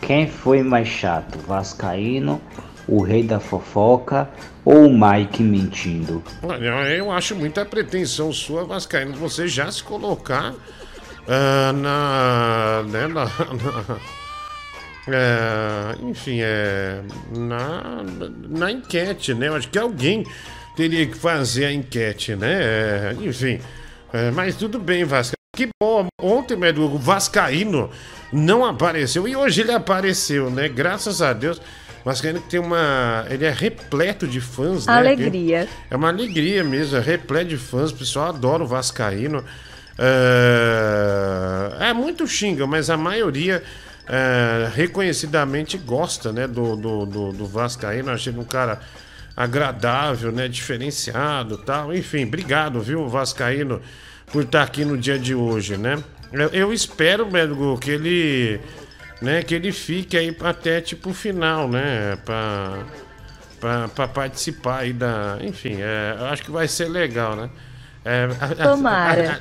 Speaker 15: Quem foi mais chato, Vascaíno, o rei da fofoca ou o Mike mentindo?
Speaker 1: Olha, eu acho muita pretensão sua, Vascaíno, você já se colocar ah, na, né, na, [laughs] na- é, enfim, é, na, na enquete, né? Eu acho que alguém teria que fazer a enquete, né? É, enfim, é, mas tudo bem, Vascaíno. Que bom, ontem o Vascaíno não apareceu e hoje ele apareceu, né? Graças a Deus. Vascaíno tem uma. Ele é repleto de fãs, né?
Speaker 2: Alegria.
Speaker 1: É uma alegria mesmo, é repleto de fãs, o pessoal adora o Vascaíno. É, é muito xinga, mas a maioria é, reconhecidamente gosta né, do, do, do, do Vascaíno. Achei um cara agradável, né, diferenciado tal. Enfim, obrigado, viu, Vascaíno, por estar aqui no dia de hoje, né? Eu, eu espero, Médico, que ele, né, que ele fique aí até tipo o final, né? Pra, pra, pra participar aí da. Enfim, é, eu acho que vai ser legal, né? É,
Speaker 2: Tomara.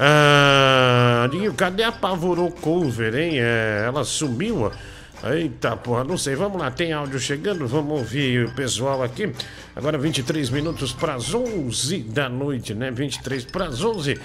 Speaker 1: Ah, cadê a Pavorou Cover, hein? É, ela sumiu. Eita porra, não sei. Vamos lá, tem áudio chegando. Vamos ouvir o pessoal aqui. Agora 23 minutos para as 11 da noite, né? 23 para as 11.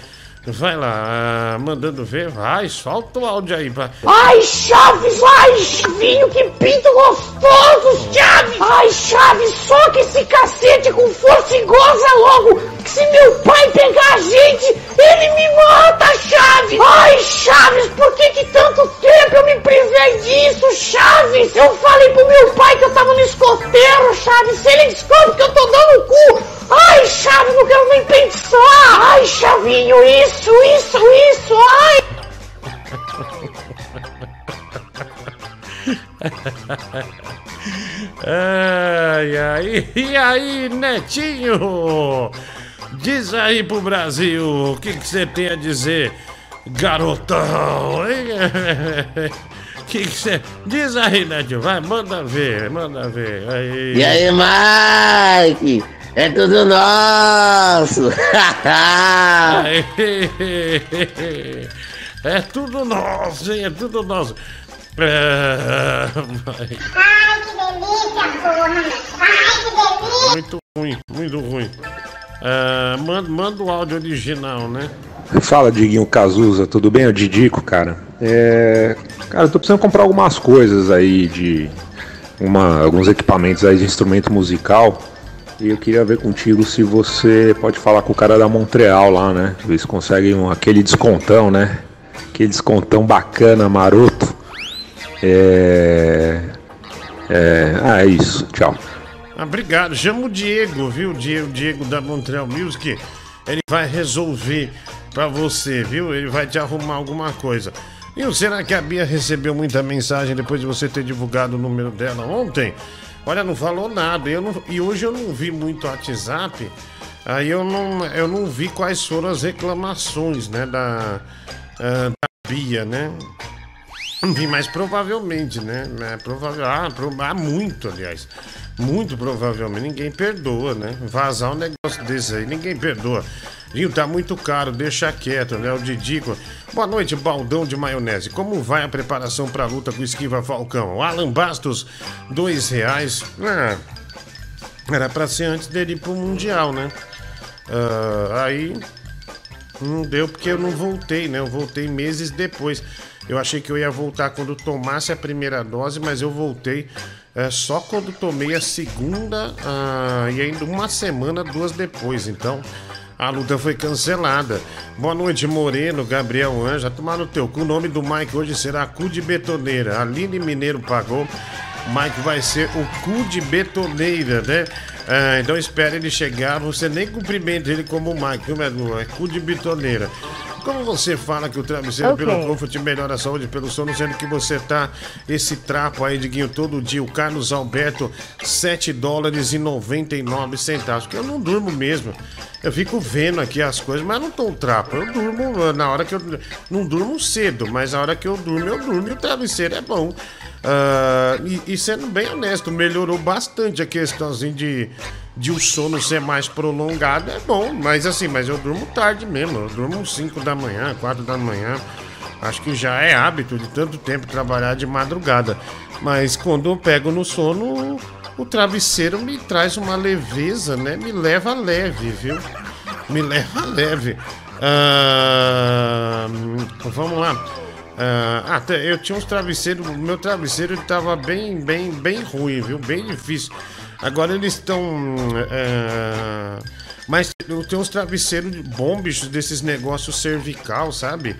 Speaker 1: Vai lá, ah, mandando ver. Vai, solta o áudio aí. Vai.
Speaker 16: Ai, Chaves! Ai, Chavinho, que pinto gostoso, Chaves! Ai, Chaves, soca esse cacete com força e goza logo! Se meu pai pegar a gente, ele me mata, Chaves! Ai, Chaves, por que que tanto tempo eu me privei disso, Chaves? Eu falei pro meu pai que eu tava no escoteiro, Chaves, se ele descobre que eu tô dando cu! Ai, Chaves, não quero nem pensar! Ai, Chavinho, isso, isso, isso, ai! [laughs]
Speaker 1: Ai, ai, e aí, Netinho? Diz aí pro Brasil o que que você tem a dizer, garotão, [laughs] que você. Diz aí, Netinho, vai, manda ver, manda ver. Aí.
Speaker 17: E aí, Mike? É tudo nosso! [laughs]
Speaker 1: É tudo nosso, hein? É tudo nosso. É...
Speaker 16: Ai, que delícia, porra! Ai, que delícia!
Speaker 1: Muito ruim, muito ruim. É, manda, manda o áudio original, né?
Speaker 18: Fala, Diguinho Cazuza, tudo bem? O Didico, cara. É, cara, eu tô precisando comprar algumas coisas aí de uma, alguns equipamentos aí de instrumento musical. E eu queria ver contigo se você pode falar com o cara da Montreal lá, né? Ver se consegue um, aquele descontão, né? Aquele descontão bacana, maroto. É. É. Ah, é isso. Tchau.
Speaker 1: Ah, obrigado. Chama o Diego, viu? Diego, Diego da Montreal Music. Ele vai resolver pra você, viu? Ele vai te arrumar alguma coisa. E será que a Bia recebeu muita mensagem depois de você ter divulgado o número dela ontem? Olha, não falou nada. Eu não- e hoje eu não vi muito WhatsApp. Aí eu não, eu não vi quais foram as reclamações, né? Da, ah, da Bia, né? Enfim, mas provavelmente, né? É provável, ah, ah, muito, aliás. Muito provavelmente. Ninguém perdoa, né? Vazar um negócio desse aí, ninguém perdoa. Rio, tá muito caro, deixa quieto, né? O Didico. Boa noite, baldão de maionese. Como vai a preparação pra luta com Esquiva Falcão? Alan Bastos, dois reais. Ah, era pra ser antes dele ir pro Mundial, né? Ah, aí não deu porque eu não voltei, né? Eu voltei meses depois. Eu achei que eu ia voltar quando tomasse a primeira dose, mas eu voltei é, só quando tomei a segunda ah, e ainda uma semana, duas depois. Então a luta foi cancelada. Boa noite, Moreno, Gabriel Anja. Tomar no teu cu. O nome do Mike hoje será Cu de Betoneira. Aline Mineiro pagou. Mike vai ser o cu de betoneira, né? Ah, então espere ele chegar. Você nem cumprimenta ele como Mike, viu, Medu? É cu de betoneira. Como você fala que o travesseiro
Speaker 2: Ok.
Speaker 1: pelo Comfort melhora a saúde pelo sono, sendo que você tá esse trapo aí, Diguinho, todo dia. O Carlos Alberto, 7 dólares e 99 centavos. Porque eu não durmo mesmo. Eu fico vendo aqui as coisas, mas não tô um trapo. Eu durmo na hora que eu. Não durmo cedo, mas a hora que eu durmo, eu durmo e o travesseiro é bom. Ah, e, e sendo bem honesto, melhorou bastante a questãozinha de, de o sono ser mais prolongado. É bom, mas assim, mas eu durmo tarde mesmo. Eu durmo 5 da manhã, 4 da manhã. Acho que já é hábito de tanto tempo trabalhar de madrugada. Mas quando eu pego no sono, o travesseiro me traz uma leveza, né? Me leva leve, viu? Me leva leve. Ah, vamos lá. Ah, até eu tinha uns travesseiros. Meu travesseiro ele tava bem, bem, bem ruim, viu? Bem difícil. Agora eles estão. ah, mas tenho uns travesseiros bons, bichos, desses negócios cervical, sabe?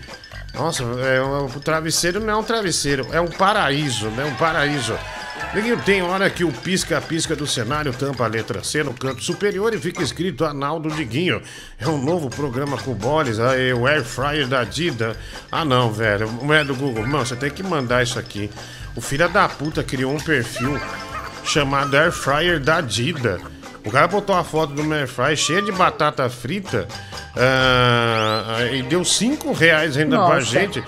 Speaker 1: Nossa, é, o travesseiro não é um travesseiro, é um paraíso, né? Um paraíso. Tem hora que o pisca-pisca do cenário tampa a letra C no canto superior e fica escrito Analdo Diguinho. É um novo programa com boles, aí o Air Fryer da Dida. Ah não, velho, não é do Google. Não, você tem que mandar isso aqui. O filho da puta criou um perfil chamado Air Fryer da Dida. O cara botou a foto do Air Fryer cheia de batata frita ah, e deu 5 reais ainda pra
Speaker 2: Nossa.
Speaker 1: gente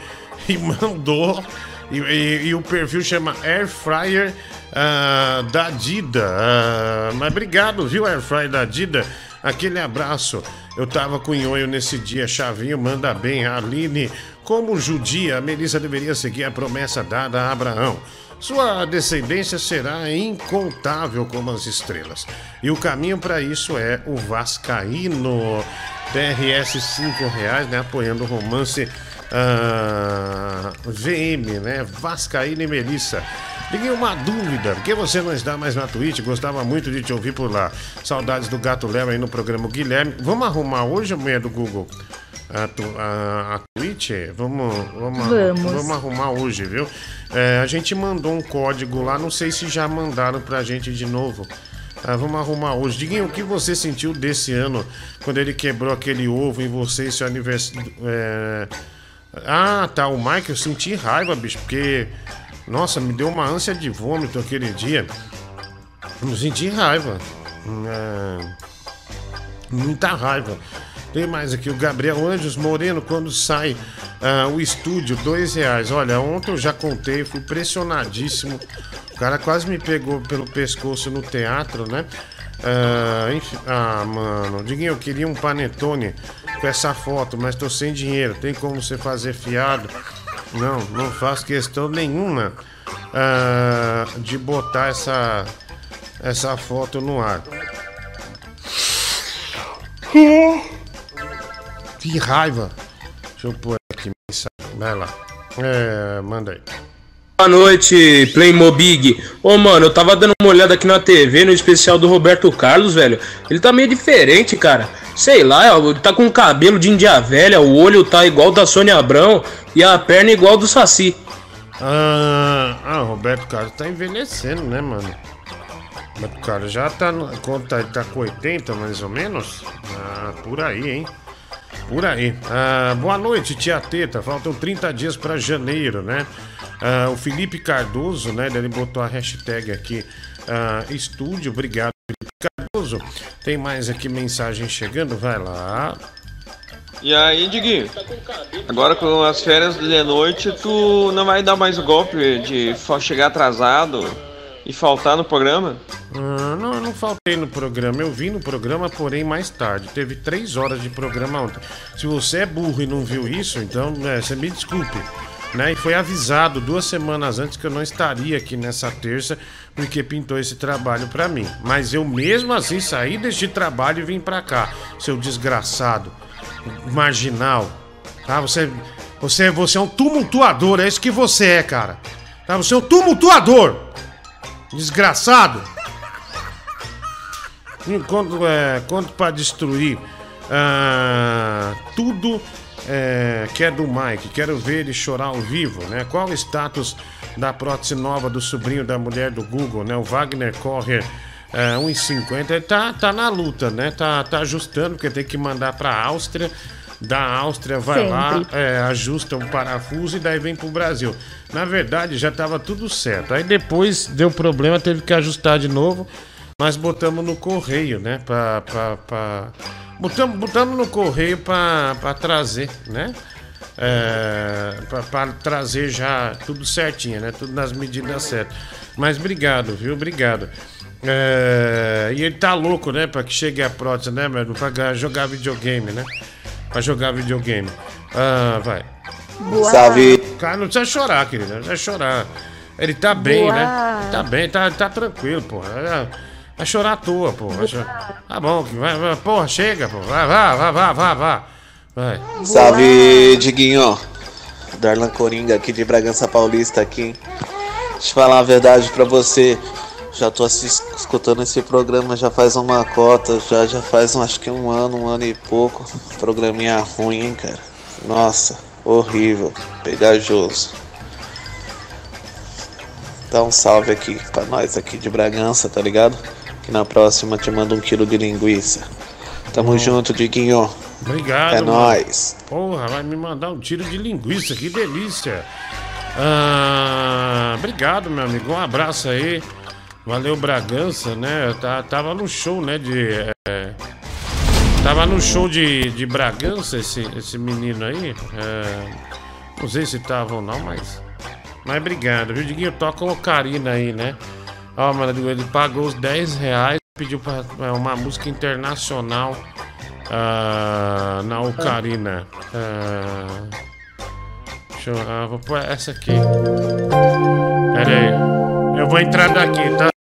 Speaker 1: e mandou. E, e- e o perfil chama Air Fryer ah, da Dida. Ah, mas obrigado, viu, Air Fryer da Dida? Aquele abraço. Eu tava com o Nhonho nesse dia, Chavinho, manda bem. A Aline, como judia, a Melissa deveria seguir a promessa dada a Abraão. Sua descendência será incontável como as estrelas. E o caminho para isso é o Vascaíno. TRS 5 reais, né? Apoiando o romance ah, VM, né? Vascaíno e Melissa. Liguei uma dúvida, por que você não está mais na Twitch? Gostava muito de te ouvir por lá. Saudades do Gato Léo aí no programa Guilherme. Vamos arrumar hoje a mulher do Google? A, tu- a, a Twitch? Vamos, vamos,
Speaker 2: Vamos.
Speaker 1: vamos arrumar hoje, viu? É, a gente mandou um código lá, não sei se já mandaram pra gente de novo. Ah, vamos arrumar hoje. Diguinho, o que você sentiu desse ano quando ele quebrou aquele ovo em você e seu aniversário? É... Ah, tá. O Mike, eu senti raiva, bicho, porque. Nossa, me deu uma ânsia de vômito aquele dia. Eu senti raiva. É... Muita raiva. Tem mais aqui, o Gabriel Anjos Moreno, quando sai ah, o estúdio, dois reais. Olha, ontem eu já contei, fui pressionadíssimo. O cara quase me pegou pelo pescoço no teatro, né? Ah, enfim, ah, mano, Diguinho, eu queria um panetone com essa foto, mas tô sem dinheiro. Tem como você fazer fiado? Não, não faço questão nenhuma ah, de botar essa, essa foto no ar. Que raiva! Deixa eu pôr aqui mensagem. Vai lá. É, manda aí.
Speaker 19: Boa noite, Playmobig. Ô, mano, eu tava dando uma olhada aqui na TV, no especial do Roberto Carlos, velho. Ele tá meio diferente, cara. Sei lá, ó, ele tá com o cabelo de Índia Velha, o olho tá igual da Sônia Abrão e a perna igual do Saci.
Speaker 1: Ah, ah, o Roberto Carlos tá envelhecendo, né, mano? Mas o cara já tá. Quanto tá, tá com 80 mais ou menos? Ah, por aí, hein? Por aí. Ah, boa noite, tia Teta. Faltam 30 dias pra janeiro, né? Ah, o Felipe Cardoso, né? Ele botou a hashtag aqui. ah, estúdio, obrigado, Felipe Cardoso. Tem mais aqui mensagem chegando, vai lá.
Speaker 11: E aí, Diguinho? Agora com as férias de noite, tu não vai dar mais golpe de chegar atrasado e faltar no programa?
Speaker 1: Ah, não, eu não faltei no programa. Eu vim no programa, porém mais tarde. Teve três horas de programa ontem. Se você é burro e não viu isso, então é, você me desculpe. Né? E foi avisado duas semanas antes que eu não estaria aqui nessa terça, porque pintou esse trabalho pra mim. Mas eu mesmo assim saí deste trabalho e vim pra cá, seu desgraçado, marginal. Tá? Você, você, você é um tumultuador, é isso que você é, cara. Tá? Você é um tumultuador. Desgraçado. Enquanto, é, destruir ah, tudo é, que é do Mike, quero ver ele chorar ao vivo, né? Qual o status da prótese nova do sobrinho da mulher do Google, né? O Wagner Correr é, 1,50. Ele tá, tá na luta, né? Tá, tá ajustando, porque tem que mandar pra Áustria. Da Áustria, vai lá,
Speaker 2: Sempre.
Speaker 1: é, ajusta um parafuso e daí vem pro Brasil. Na verdade, já tava tudo certo. Aí depois deu problema, teve que ajustar de novo. Nós botamos no correio, né? Pra. pra, pra... Botamos, botamos no correio pra trazer, né? É, pra trazer já tudo certinho, né? Tudo nas medidas certas. Mas obrigado, viu? Obrigado. É, e ele tá louco, né? Pra que chegue a prótese, né? Pra ga- jogar videogame, né? Pra jogar videogame. Ah, vai.
Speaker 2: Boa. Salve.
Speaker 1: Cara, não precisa chorar, querido. Não precisa chorar. Ele tá bem,
Speaker 2: Boa.
Speaker 1: né? Ele tá bem, tá, tá tranquilo, porra. É, Vai chorar à toa, porra. Chorar. Tá bom, que vai, vai, porra, chega, porra. Vai, vai, vai, vai, vai, vai. Vai.
Speaker 20: Salve, Diguinho. Darlan Coringa aqui de Bragança Paulista aqui. Deixa eu falar a verdade pra você. Já tô escutando esse programa já faz uma cota, já já faz um, acho que um ano, um ano e pouco. Programinha ruim, hein, cara. Nossa, horrível, pegajoso. Dá um salve aqui pra nós aqui de Bragança, tá ligado? Que na próxima te mando um quilo de linguiça. Tamo junto, Diguinho.
Speaker 1: Obrigado,
Speaker 20: É
Speaker 1: mano.
Speaker 20: nóis.
Speaker 1: Porra, vai me mandar um tiro de linguiça, que delícia. Ah, obrigado, meu amigo. Um abraço aí. Valeu, Bragança, né? Tá, tava no show, né? De. é, tava no show de, de Bragança, esse, esse menino aí. É, não sei se tava ou não, mas. Mas obrigado, viu, Diguinho? Toca o Ocarina aí, né? Ó, mano, ele pagou os 10 reais, pediu pra, pra uma música internacional ah, na Ocarina. Ah, deixa eu. Ah, vou pôr essa aqui. Pera aí. Eu vou entrar daqui, tá?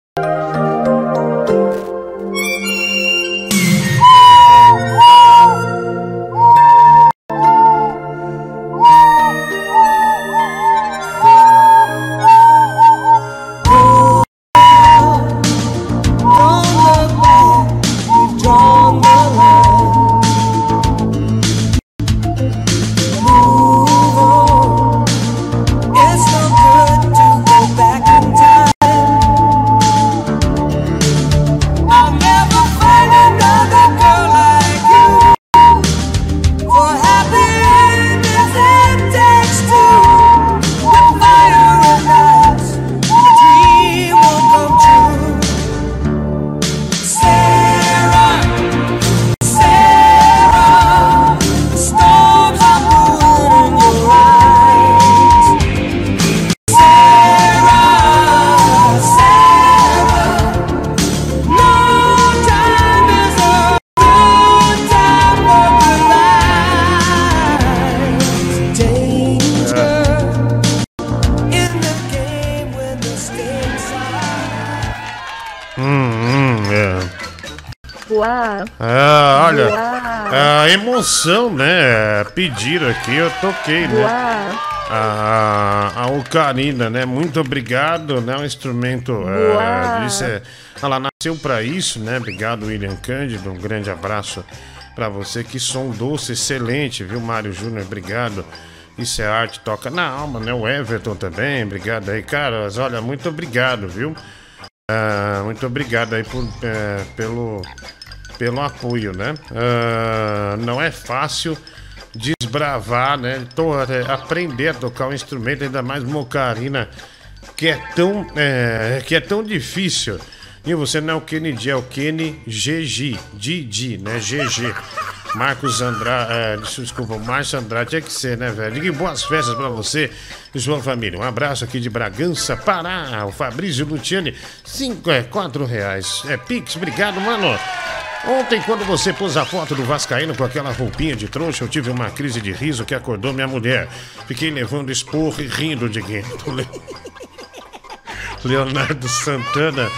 Speaker 1: Pediram aqui, eu toquei, né?
Speaker 2: Uau.
Speaker 1: A, a ocarina, né? Muito obrigado, né? Um instrumento.
Speaker 2: Uau.
Speaker 1: isso é- ela nasceu pra isso, né? Obrigado, William Cândido. Um grande abraço pra você. Que som doce, excelente, viu, Mário Júnior? Obrigado. Isso é arte, toca na alma, né? O Everton também, obrigado aí, caras. Olha, muito obrigado, viu? Ah, muito obrigado aí por, é, pelo, pelo apoio, né? Ah, não é fácil desbravar, né? Tô, é, aprender a tocar um instrumento, ainda mais uma ocarina, que é tão, é, que é tão difícil. E você não é o Kennedy, é o Kenny GG, Didi, né? GG. Marcos Andrade, é, desculpa, Márcio Andrade, tinha que ser, né, velho? E boas festas pra você e sua família. Um abraço aqui de Bragança, Pará. O Fabrício Luciani, cinco, é, quatro reais. É Pix, obrigado, mano. Ontem, quando você pôs a foto do Vascaíno com aquela roupinha de trouxa, eu tive uma crise de riso que acordou minha mulher. Fiquei levando esporro e rindo de quem? [laughs] Leonardo Santana,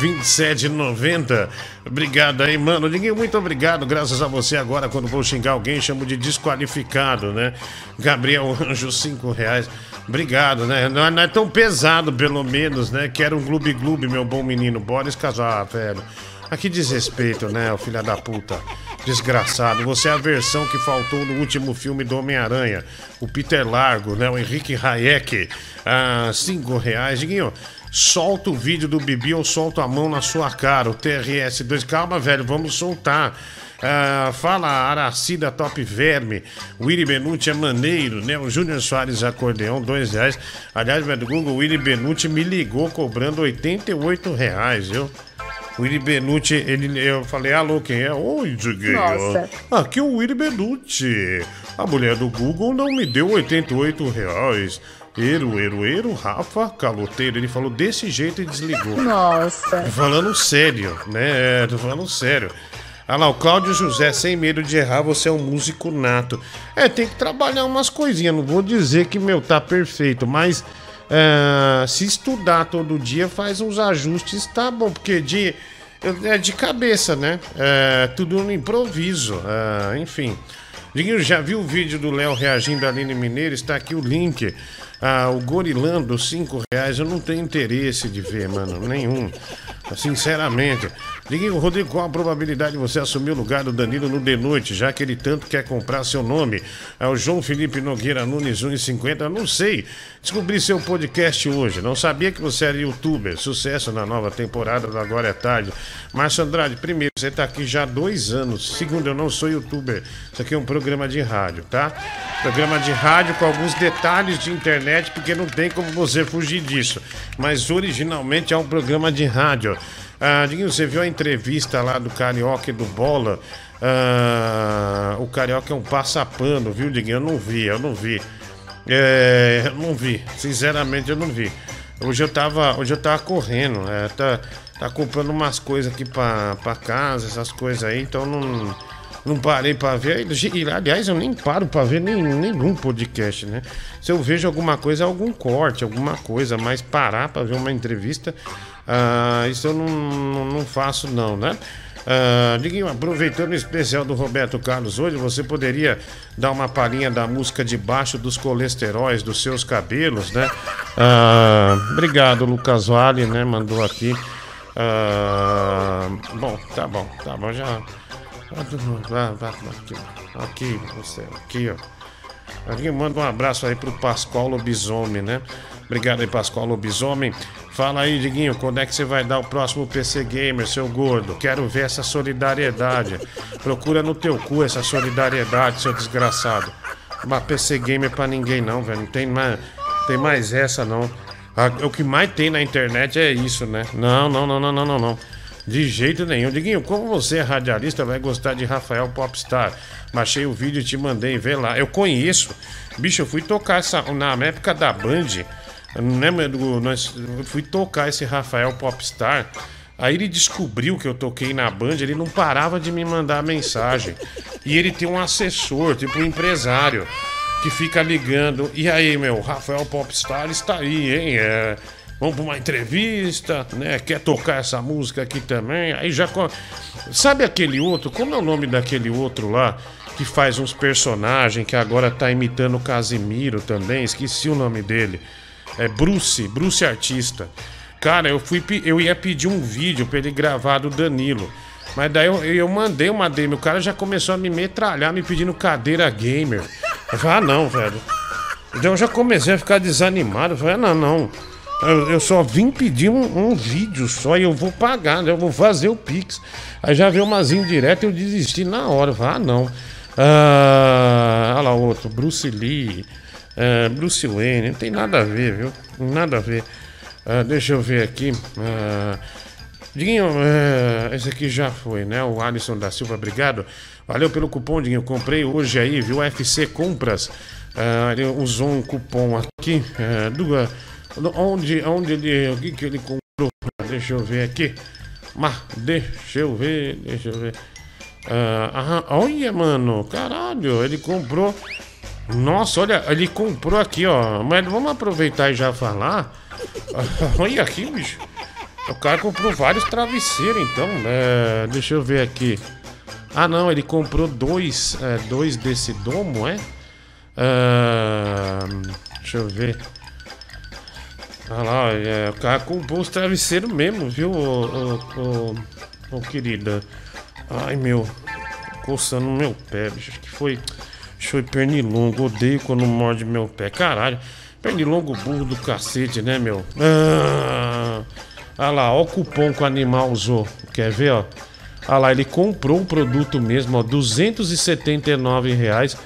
Speaker 1: 27,90. Obrigado aí, mano. Ninguém muito obrigado. Graças a você agora, quando vou xingar alguém, chamo de desqualificado, né? Gabriel Anjo, 5 reais. Obrigado, né? Não é, não é tão pesado, pelo menos, né? Quero um gloob gloob, meu bom menino. Boris Casar, velho. Aqui desrespeito, né, o filho da puta. Desgraçado. Você é a versão que faltou no último filme do Homem-Aranha. O Peter Largo, né? O Henrique Hayek. Ah, cinco reais. Diguinho, solta o vídeo do Bibi ou solta a mão na sua cara. O TRS2. Calma, velho, vamos soltar. Ah, fala Aracida Top Verme. Willy Benucci é maneiro, né? O Júnior Soares Acordeão, dois reais. Aliás, velho, Google, Willy Benucci me ligou cobrando 88 reais, viu? O Willy Benucci, ele, eu falei, alô, quem é? Oi, Diguinho.
Speaker 2: Nossa.
Speaker 1: Aqui é o Willy Benucci. A mulher do Google não me deu 88 reais. Ero, ero, ero, Rafa Caloteiro. Ele falou desse jeito e desligou. [laughs]
Speaker 2: Nossa.
Speaker 1: Tô falando sério, né? É, tô falando sério. Ah lá, o Cláudio José, sem medo de errar, você é um músico nato. É, tem que trabalhar umas coisinhas. Não vou dizer que, meu, tá perfeito, mas é, se estudar todo dia, faz uns ajustes, tá bom. Porque de, é de cabeça, né? É, tudo no improviso. é, enfim. Diguinho, já viu o vídeo do Léo reagindo à Aline Mineiro? Está aqui o link. Ah, o Gorilando, 5 reais. Eu não tenho interesse de ver, mano. Nenhum. Sinceramente. Diguinho, Rodrigo, qual a probabilidade de você assumir o lugar do Danilo no De Noite, já que ele tanto quer comprar seu nome? É o João Felipe Nogueira Nunes, 1,50. Não sei. Descobri seu podcast hoje. Não sabia que você era youtuber. Sucesso na nova temporada do Agora é Tarde. Márcio Andrade, primeiro, você tá aqui já há dois anos. Segundo, eu não sou youtuber. Isso aqui é um programa de rádio, tá? Programa de rádio com alguns detalhes de internet, porque não tem como você fugir disso. Mas originalmente é um programa de rádio. Ah, Diguinho, você viu a entrevista lá do Carioca e do Bola? Ah, o Carioca é um passapano, viu, Diguinho? Eu não vi, eu não vi. É, eu não vi, sinceramente eu não vi. Hoje eu tava, hoje eu tava correndo, é, tá, tá comprando umas coisas aqui pra, pra casa, essas coisas aí, então não, não parei pra ver. Aliás, eu nem paro pra ver nem, nenhum podcast, né? Se eu vejo alguma coisa, algum corte, alguma coisa, mas parar pra ver uma entrevista, ah, isso eu não, não, não faço, não, né? Diguinho, aproveitando o especial do Roberto Carlos hoje, você poderia dar uma palhinha da música Debaixo dos Colesteróis dos seus cabelos, né? Ah, obrigado, Lucas Vale, né? Mandou aqui. Ah, bom, tá bom, tá bom, já. Aqui, aqui, você, aqui, ó. Aqui, manda um abraço aí pro Pascoal Lobisomem, né? Obrigado aí, Pascoal Lobisomem. Fala aí, Diguinho, quando é que você vai dar o próximo PC Gamer, seu gordo? Quero ver essa solidariedade. Procura no teu cu essa solidariedade, seu desgraçado. Mas PC Gamer pra ninguém não, velho. Não tem mais, tem mais essa não. O que mais tem na internet é isso, né? Não, não, não, não, não, não, não. De jeito nenhum. Diguinho, como você é radialista, vai gostar de Rafael Popstar. Baixei o vídeo e te mandei ver lá. Eu conheço. Bicho, eu fui tocar essa. Na época da Band. Não lembro. Nós, eu fui tocar esse Rafael Popstar. Aí ele descobriu que eu toquei na Band, ele não parava de me mandar mensagem. E ele tem um assessor, tipo um empresário, que fica ligando. E aí, meu, Rafael Popstar está aí, hein? É, vamos para uma entrevista, né? Quer tocar essa música aqui também? Aí já. Sabe aquele outro? Como é o nome daquele outro lá? Que faz uns personagens, que agora tá imitando o Casimiro também. Esqueci o nome dele. É Bruce, Bruce Artista. Cara, eu fui, eu ia pedir um vídeo pra ele gravar do Danilo. Mas daí eu, eu mandei uma DM, o cara já começou a me metralhar, me pedindo cadeira gamer. Eu falei, ah não, velho. Então eu já comecei a ficar desanimado. Eu falei, ah, não, não. Eu, eu só vim pedir um, um vídeo só e eu vou pagar, né? Eu vou fazer o Pix. Aí já veio umas indiretas e eu desisti na hora. Eu falei, ah, não. Ah, olha lá o outro, Bruce Lee, ah, Bruce Wayne, não tem nada a ver, viu? Nada a ver. Ah, deixa eu ver aqui. Ah, Diguinho, é, esse aqui já foi, né? O Alisson da Silva, obrigado. Valeu pelo cupom, Diguinho. Comprei hoje aí, viu? FC Compras. Ah, ele usou um cupom aqui. é, do, onde, onde ele. O que, que ele comprou? Deixa eu ver aqui. Mas, deixa eu ver, deixa eu ver. Ah, ah, olha, mano, caralho, ele comprou. Nossa, olha, ele comprou aqui, ó. Mas vamos aproveitar e já falar. [laughs] olha aqui, bicho. O cara comprou vários travesseiros, então. É, deixa eu ver aqui. Ah, não, ele comprou dois, é, dois desse domo, é? Ah, deixa eu ver. Ah lá, é, o cara comprou os travesseiros mesmo, viu, ô, ô, ô, ô, querida? Ai, meu, coçando meu pé, bicho. Acho que foi, que foi pernilongo. Odeio quando morde meu pé. Caralho, pernilongo burro do cacete, né, meu? Ah, ah lá, ó o cupom que o animal usou. Quer ver, ó? Olha lá, ele comprou o produto mesmo, ó, 279 reais.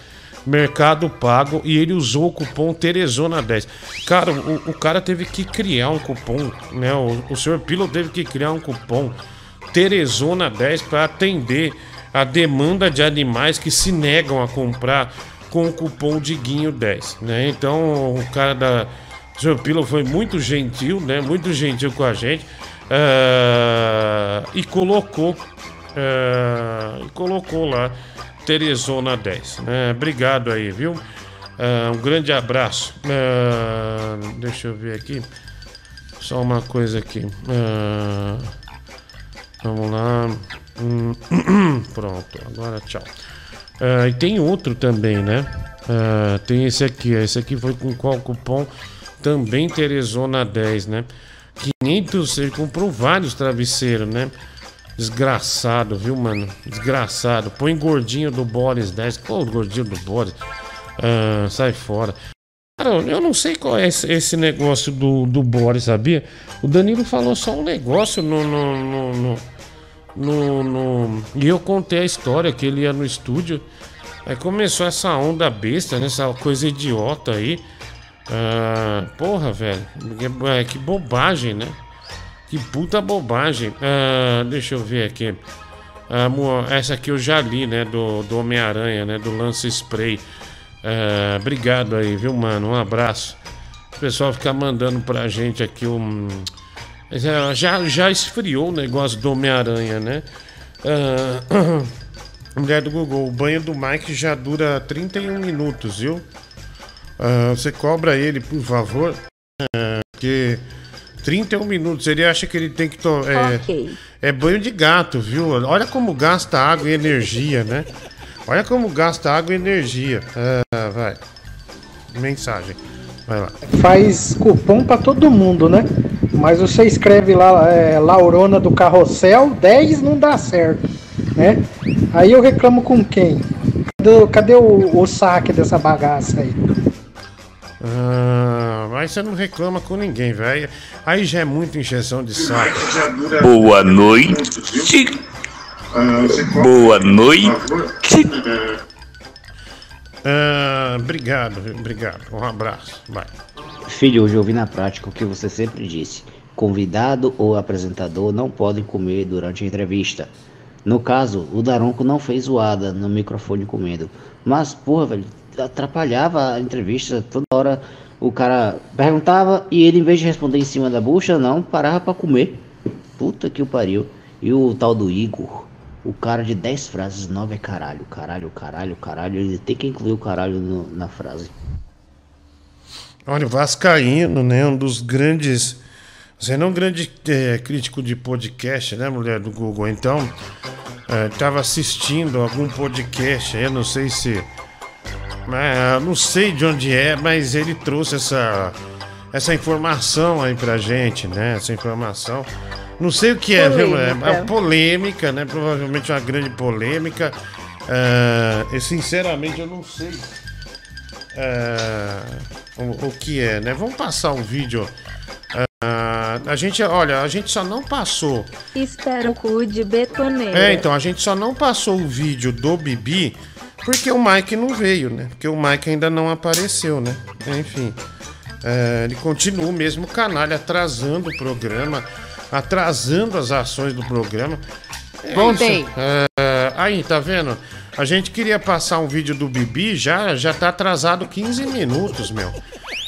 Speaker 1: Mercado Pago e ele usou o cupom Teresona10. Cara, o, o cara teve que criar um cupom, né? O, o senhor Pilo teve que criar um cupom Teresona10 para atender a demanda de animais que se negam a comprar com o cupom Diguinho10, né? Então o cara da o senhor Pilo foi muito gentil, né? Muito gentil com a gente ah, e colocou ah, e colocou lá Teresona 10. Né? Obrigado aí, viu? Ah, um grande abraço. Deixa eu ver aqui. Só uma coisa aqui. Vamos lá. Hum, [coughs] Pronto, agora tchau. Ah, e tem outro também, né? Ah, tem esse aqui. Esse aqui foi com qual cupom? Também Teresona 10, né? 500, ele comprou vários travesseiros, né? Desgraçado, viu, mano? Desgraçado. Põe gordinho do Boris 10. Pô, gordinho do Boris. Ah, sai fora. Cara, eu não sei qual é esse negócio do, do Boris, sabia? O Danilo falou só um negócio no, no, no, no, no- no- E eu contei a história que ele ia no estúdio. Aí começou essa onda besta, né? Essa coisa idiota aí. Ah, porra, velho. Que, é, que bobagem, né? Que puta bobagem. Ah, deixa eu ver aqui. Ah, essa aqui eu já li, né? Do, do Homem-Aranha, né? Do Lance Spray. Ah, obrigado aí, viu, mano? Um abraço. O pessoal fica mandando pra gente aqui um. Já, já, já esfriou o negócio do Homem-Aranha, né? Ah, [clears throat] mulher do Google, o banho do Mike já dura 31 minutos, viu? Ah, você cobra ele, por favor. Ah, porque 31 minutos, ele acha que ele tem que tomar. É,
Speaker 2: Ok.
Speaker 1: é banho de gato, viu? Olha como gasta água e energia, né? Olha como gasta água e energia. Ah, vai. Mensagem. Vai lá.
Speaker 21: faz cupom pra todo mundo, né? Mas você escreve lá, é, Laurona do Carrossel, 10 não dá certo, né? Aí eu reclamo com quem? Cadê, cadê o, o saque dessa bagaça aí?
Speaker 1: Ah, mas você não reclama com ninguém, velho. Aí já é muita injeção de saco.
Speaker 7: Boa noite. Boa noite.
Speaker 1: Ah, obrigado, obrigado. Um abraço. Vai.
Speaker 15: Filho, hoje eu vi na prática o que você sempre disse. Convidado ou apresentador não podem comer durante a entrevista. No caso, o Daronco não fez zoada no microfone comendo. Mas, porra, velho, atrapalhava a entrevista toda hora. O cara perguntava e ele, em vez de responder em cima da bucha, não, parava pra comer. Puta que o pariu. E o tal do Igor, o cara de 10 frases, 9 é caralho, caralho, caralho, caralho. Ele tem que incluir o caralho no- na frase.
Speaker 1: Olha, o Vascaíno, né? Um dos grandes. Você não é um grande eh, crítico de podcast, né, mulher do Google? Então, estava assistindo algum podcast eu não sei se. eu não sei de onde é, mas ele trouxe essa, essa informação aí pra gente, né? Essa informação. Não sei o que é, viu? É
Speaker 2: Polêmica.
Speaker 1: uma polêmica, né? Provavelmente uma grande polêmica. Ah, e sinceramente eu não sei é, o, o que é, né? Vamos passar um vídeo. Ah, a gente, olha, a gente só não passou.
Speaker 2: Espero cu de betoneira.
Speaker 1: É, então, a gente só não passou o vídeo do Bibi porque o Mike não veio, né? Porque o Mike ainda não apareceu, né? Enfim. é, ele continua o mesmo canalha atrasando o programa, atrasando as ações do programa. É
Speaker 14: Voltei.
Speaker 1: É, aí, tá vendo? A gente queria passar um vídeo do Bibi, já, já tá atrasado 15 minutos, meu.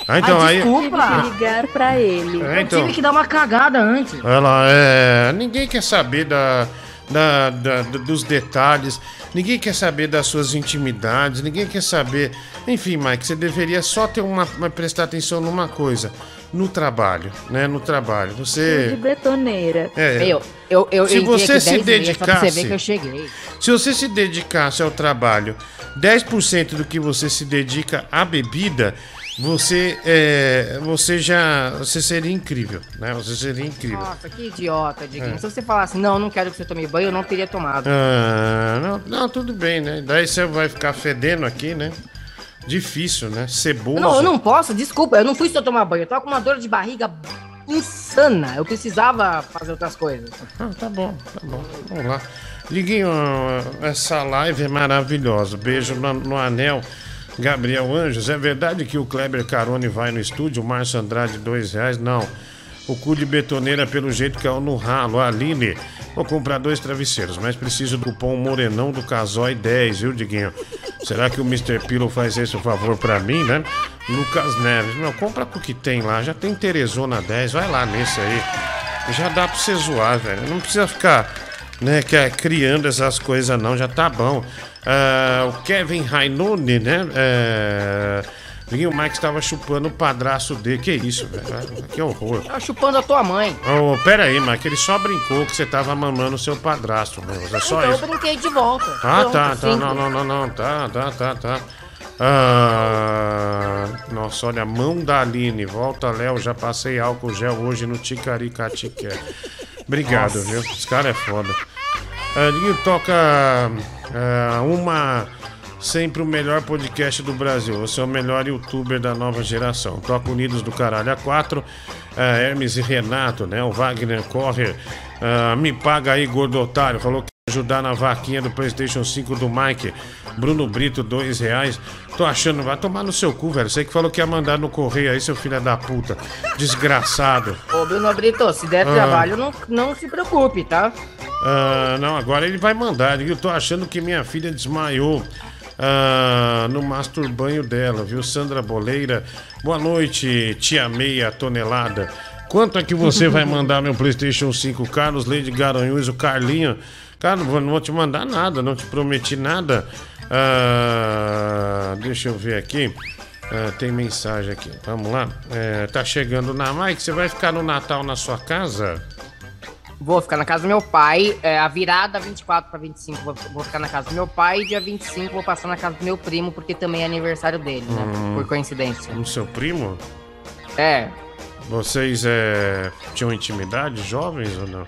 Speaker 1: Ah, então
Speaker 14: Ai,
Speaker 1: aí.
Speaker 14: desculpa.
Speaker 2: Tive que ligar pra ele.
Speaker 1: É, então.
Speaker 14: Tive que dar uma cagada antes.
Speaker 1: Ela é. Ninguém quer saber da, da, da- dos detalhes, ninguém quer saber das suas intimidades, ninguém quer saber. Enfim, Mike, você deveria só ter uma, uma- prestar atenção numa coisa. No trabalho, né? No trabalho.
Speaker 2: Cu de
Speaker 1: Você.
Speaker 2: betoneira.
Speaker 1: É.
Speaker 14: Eu, eu, eu
Speaker 1: Se
Speaker 14: entrei
Speaker 1: você
Speaker 14: aqui
Speaker 1: se
Speaker 14: 10 meia, só pra você
Speaker 1: dedicasse-
Speaker 14: ver que eu cheguei.
Speaker 1: Se você se dedicasse ao trabalho 10% do que você se dedica à bebida, você, é, você já. Você seria incrível, né? Você seria incrível.
Speaker 14: Nossa, que idiota, Diguinho.
Speaker 1: É.
Speaker 14: Se você falasse, não, não quero que você tome banho, eu não teria tomado.
Speaker 1: Ah, não, não, tudo bem, né? Daí você vai ficar fedendo aqui, né? Difícil, né? Ceboso.
Speaker 14: Não, eu não posso, desculpa, eu não fui só tomar banho. Eu tava com uma dor de barriga insana. Eu precisava fazer outras coisas.
Speaker 1: Ah, tá bom, tá bom. Vamos lá. Diguinho, essa live é maravilhosa. Beijo no, no anel. Gabriel Anjos, é verdade que o Kleber Carone vai no estúdio? O Márcio Andrade, dois reais? Não. O cu de betoneira, pelo jeito, caiu no ralo. A Aline, vou comprar dois travesseiros, mas preciso do cupom Morenão do Casói 10, viu, Diguinho? Será que o Mr. Pillow faz esse favor pra mim, né? Lucas Neves, meu, compra com o que tem lá. Já tem Teresona 10, vai lá nesse aí. Já dá pra você zoar, velho. Não precisa ficar, né, é, criando essas coisas, não. Já tá bom. Ah, o Kevin Rainone, né? É... Diguinho, o Mike estava chupando o padraço dele. Que isso, velho? Que horror.
Speaker 14: Tá chupando a tua mãe.
Speaker 1: Ô, pera aí, Mike, ele só brincou que você tava mamando o seu padrasto, meu. É só
Speaker 14: então
Speaker 1: isso.
Speaker 14: eu brinquei de volta.
Speaker 1: Ah,
Speaker 14: Pronto,
Speaker 1: tá, tá, não, não, não, não, tá, tá, tá, tá. Ah, nossa, olha, mão da Aline, volta, Léo, já passei álcool gel hoje no Ticaricatiqué. Obrigado,
Speaker 8: Nossa.
Speaker 1: viu? Esse cara é foda. Ah, toca ah, uma sempre o melhor podcast do Brasil. Você é o melhor youtuber da nova geração. Toca Unidos do Caralho a 4. Hermes e Renato, né? O Wagner Correr. Ah, me paga aí, gordo otário. Falou que ia ajudar na vaquinha do PlayStation 5 do Mike. Bruno Brito, dois reais. Tô achando, vai tomar no seu cu, velho. Você que falou que ia mandar no correio aí, seu filho da puta. Desgraçado.
Speaker 14: Ô, Bruno Brito, se der
Speaker 1: Ah.
Speaker 14: trabalho, não, não se preocupe, tá?
Speaker 1: Ah, não, agora ele vai mandar. Eu tô achando que minha filha desmaiou ah, no masturbanho dela, viu? Sandra Boleira. Boa noite, tia meia tonelada. Quanto é que você vai mandar meu PlayStation 5? Carlos Leide Garanhuns, o Carlinho. Cara, não vou te mandar nada, não te prometi nada. Ah, deixa eu ver aqui. Ah, tem mensagem aqui. Vamos lá. É, tá chegando na Mike. Você vai ficar no Natal na sua casa?
Speaker 14: Vou ficar na casa do meu pai, é, a virada 24 pra 25 vou, vou ficar na casa do meu pai e dia 25 vou passar na casa do meu primo, porque também é aniversário dele, né?
Speaker 1: Hum.
Speaker 14: Por coincidência.
Speaker 1: No seu primo?
Speaker 14: É.
Speaker 1: Vocês é, tinham intimidade, jovens ou não?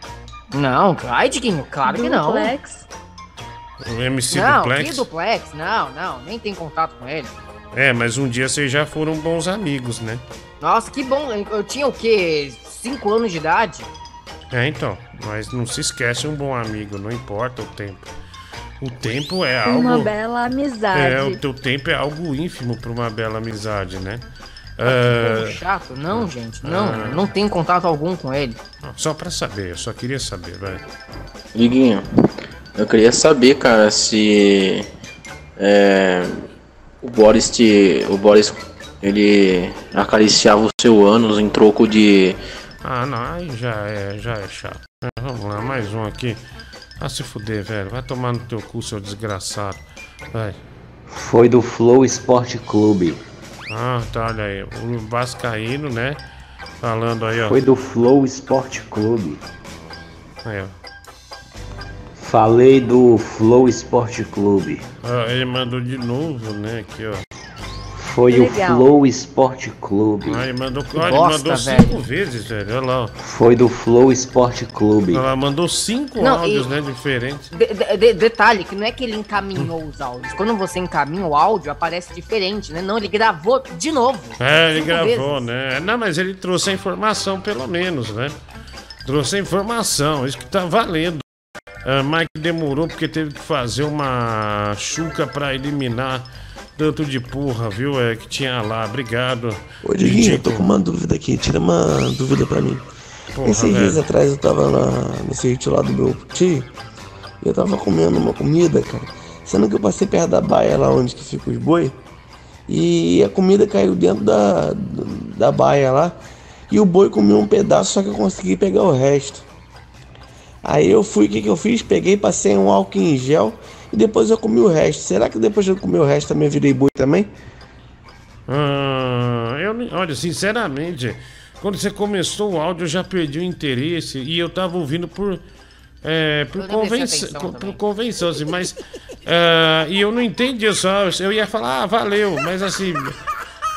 Speaker 14: Não, ai, Diguinho, claro que não.
Speaker 2: Duplex?
Speaker 1: O MC
Speaker 14: não,
Speaker 1: Duplex?
Speaker 14: que duplex? Não, não, nem tem contato com ele.
Speaker 1: É, mas um dia vocês já foram bons amigos, né?
Speaker 14: Nossa, que bom. Eu tinha o quê? 5 anos de idade?
Speaker 1: É, então. Mas não se esquece um bom amigo, não importa o tempo. O tempo é algo.
Speaker 2: Uma bela amizade.
Speaker 1: É, o teu tempo é algo ínfimo pra uma bela amizade, né? Ah,
Speaker 14: chato? Não, gente, não.
Speaker 1: Ah.
Speaker 14: Não tenho contato algum com ele.
Speaker 1: só pra saber, eu só queria saber, vai.
Speaker 22: Diguinho, eu queria saber, cara, se é, o Boris te, o Boris ele acariciava o seu ânus em troco de
Speaker 1: Ah, não, aí já é, já é chato. É, vamos lá, mais um aqui. Ah, se fuder, velho. Vai tomar no teu cu, seu desgraçado. Vai.
Speaker 15: Foi do Flow Esporte Clube.
Speaker 1: Ah, tá, olha aí. O Vascaíno, né? Falando aí, ó.
Speaker 15: Foi do Flow Esporte Clube.
Speaker 1: Aí, ó.
Speaker 15: Falei do Flow Esporte Clube.
Speaker 1: Ah, ele mandou de novo, né? Aqui, ó.
Speaker 15: Foi
Speaker 2: Legal.
Speaker 15: o Flow Esporte Clube.
Speaker 1: Ah, ele mandou, ele
Speaker 14: bosta,
Speaker 1: mandou
Speaker 14: velho.
Speaker 1: cinco vezes, velho. Olha lá, ó.
Speaker 15: Foi do Flow Esporte Clube.
Speaker 1: Ela mandou cinco
Speaker 14: Não,
Speaker 1: áudios,
Speaker 14: e-
Speaker 1: né? Diferentes.
Speaker 14: De- de- de- detalhe, que não é que ele encaminhou os áudios. Quando você encaminha o áudio, aparece diferente, né? Não, ele gravou de novo.
Speaker 1: É, ele gravou,
Speaker 14: vezes.
Speaker 1: né? Não, mas ele trouxe a informação, pelo menos, né? Trouxe a informação, isso que tá valendo. Ah, Mike demorou porque teve que fazer uma chuca pra eliminar tanto de porra, viu? É que tinha lá. Obrigado.
Speaker 5: Ô, Diguinho, eu tô com uma dúvida aqui, tira uma dúvida pra mim.
Speaker 1: Porra,
Speaker 5: Esses dias
Speaker 1: velho.
Speaker 5: atrás eu tava lá no sítio lá do meu tio e eu tava comendo uma comida, cara. Sendo que eu passei perto da baia lá onde que fica os boi e a comida caiu dentro da, da baia lá e o boi comeu um pedaço, só que eu consegui pegar o resto. Aí eu fui, o que, que eu fiz? Peguei, passei um álcool em gel e depois eu comi o resto. Será que depois de eu comer o resto também eu virei boi também?
Speaker 1: Ah, eu, nem- olha, sinceramente, quando você começou o áudio eu já perdi o interesse e eu tava ouvindo por. É, por, convenção, por, por convenção, assim, mas. ah, e eu não entendi, eu só. Eu ia falar, ah, valeu, mas assim.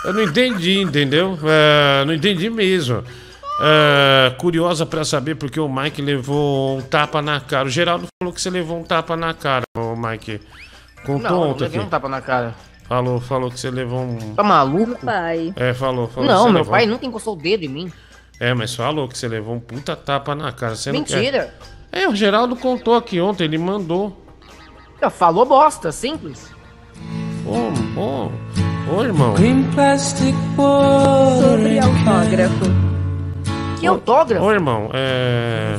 Speaker 1: Eu não entendi, entendeu? Ah, não entendi mesmo. Ah, curiosa pra saber porque o Mike levou um tapa na cara. O Geraldo falou que você levou um tapa na cara, o Mike. Contou
Speaker 14: Não, eu não
Speaker 1: ontem
Speaker 14: levei
Speaker 1: aqui.
Speaker 14: um tapa na cara.
Speaker 1: Falou, falou que você levou um.
Speaker 14: Tá maluco?
Speaker 2: Pai.
Speaker 1: É, falou, falou. que
Speaker 14: Não,
Speaker 1: você
Speaker 14: meu
Speaker 1: levou-
Speaker 14: pai nunca encostou o dedo em mim.
Speaker 1: É, mas falou que você levou um puta tapa na cara. Você não
Speaker 14: Mentira.
Speaker 1: quer- É, o Geraldo contou aqui ontem, ele mandou.
Speaker 14: Falou bosta, simples.
Speaker 1: Ô, ô, ô, irmão.
Speaker 2: Sobre autógrafo.
Speaker 14: Que autógrafo?
Speaker 1: Ô, irmão, é.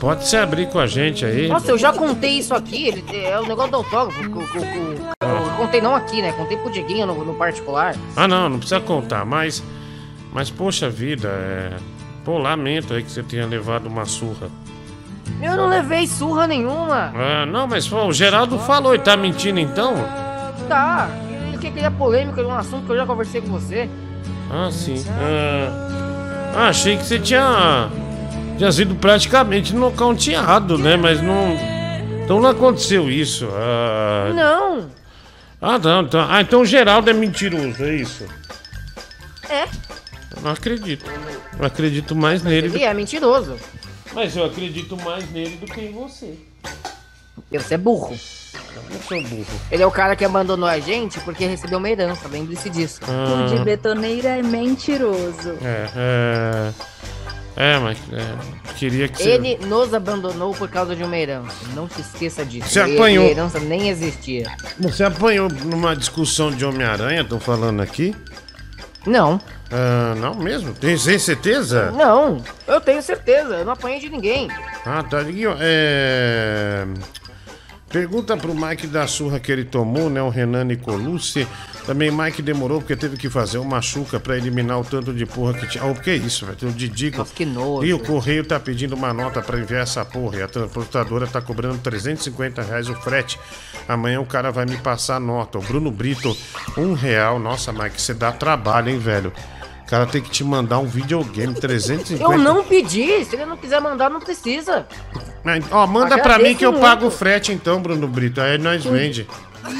Speaker 1: Pode se abrir com a gente aí.
Speaker 14: Nossa, eu já contei isso aqui, é o negócio do autógrafo. eu- eu contei não aqui, né? Contei pro Diguinho no, no particular.
Speaker 1: Ah, não, não precisa contar, mas. Mas, poxa vida, é. Pô, lamento aí que você tenha levado uma surra.
Speaker 14: Eu não levei surra nenhuma.
Speaker 1: Ah, não, mas pô, o Geraldo falou e tá mentindo então?
Speaker 14: Tá, ele quer criar polêmica num assunto que eu já conversei com você.
Speaker 1: Ah, sim. Ah, ah, achei que você tinha. Tinha sido praticamente nocauteado, né? Mas não. Então não aconteceu isso. Ah,
Speaker 14: Não.
Speaker 1: ah não, então. Ah, então o Geraldo é mentiroso, é isso?
Speaker 14: É,
Speaker 1: Eu não acredito. Eu acredito mais nele.
Speaker 14: ele é mentiroso.
Speaker 1: Mas eu acredito mais nele do que em você.
Speaker 14: Você é burro.
Speaker 1: Eu não sou burro.
Speaker 14: Ele é o cara que abandonou a gente porque recebeu uma herança, lembre-se disso.
Speaker 1: Ah.
Speaker 2: O de betoneira é mentiroso.
Speaker 1: É, é. É, mas. é, queria que você.
Speaker 14: Ele nos abandonou por causa de uma herança. Não se esqueça disso.
Speaker 1: Você apanhou.
Speaker 14: A herança nem existia.
Speaker 1: Você apanhou numa discussão de Homem-Aranha, tô falando aqui?
Speaker 14: Não.
Speaker 1: Ah, não mesmo? Tem sem certeza?
Speaker 14: Não, eu tenho certeza. Eu não apanhei de ninguém.
Speaker 1: Ah, tá. É. Pergunta pro Mike da surra que ele tomou, né? O Renan Nicolucci. Também Mike demorou porque teve que fazer uma chuca pra eliminar o tanto de porra que tinha. Oh, o que é isso, velho? Tem o Didico.
Speaker 14: Nossa, que nojo.
Speaker 1: E o correio tá pedindo uma nota pra enviar essa porra. E a transportadora tá cobrando 350 reais o frete. Amanhã o cara vai me passar a nota. O Bruno Brito, um real. Nossa, Mike, você dá trabalho, hein, velho? O cara tem que te mandar um videogame, 350
Speaker 14: Eu não pedi. Se ele não quiser mandar, não precisa.
Speaker 1: Ah, Ó, manda pra
Speaker 14: Agradeço
Speaker 1: mim que eu
Speaker 14: muito.
Speaker 1: pago o frete então, Bruno Brito. Aí nós vende.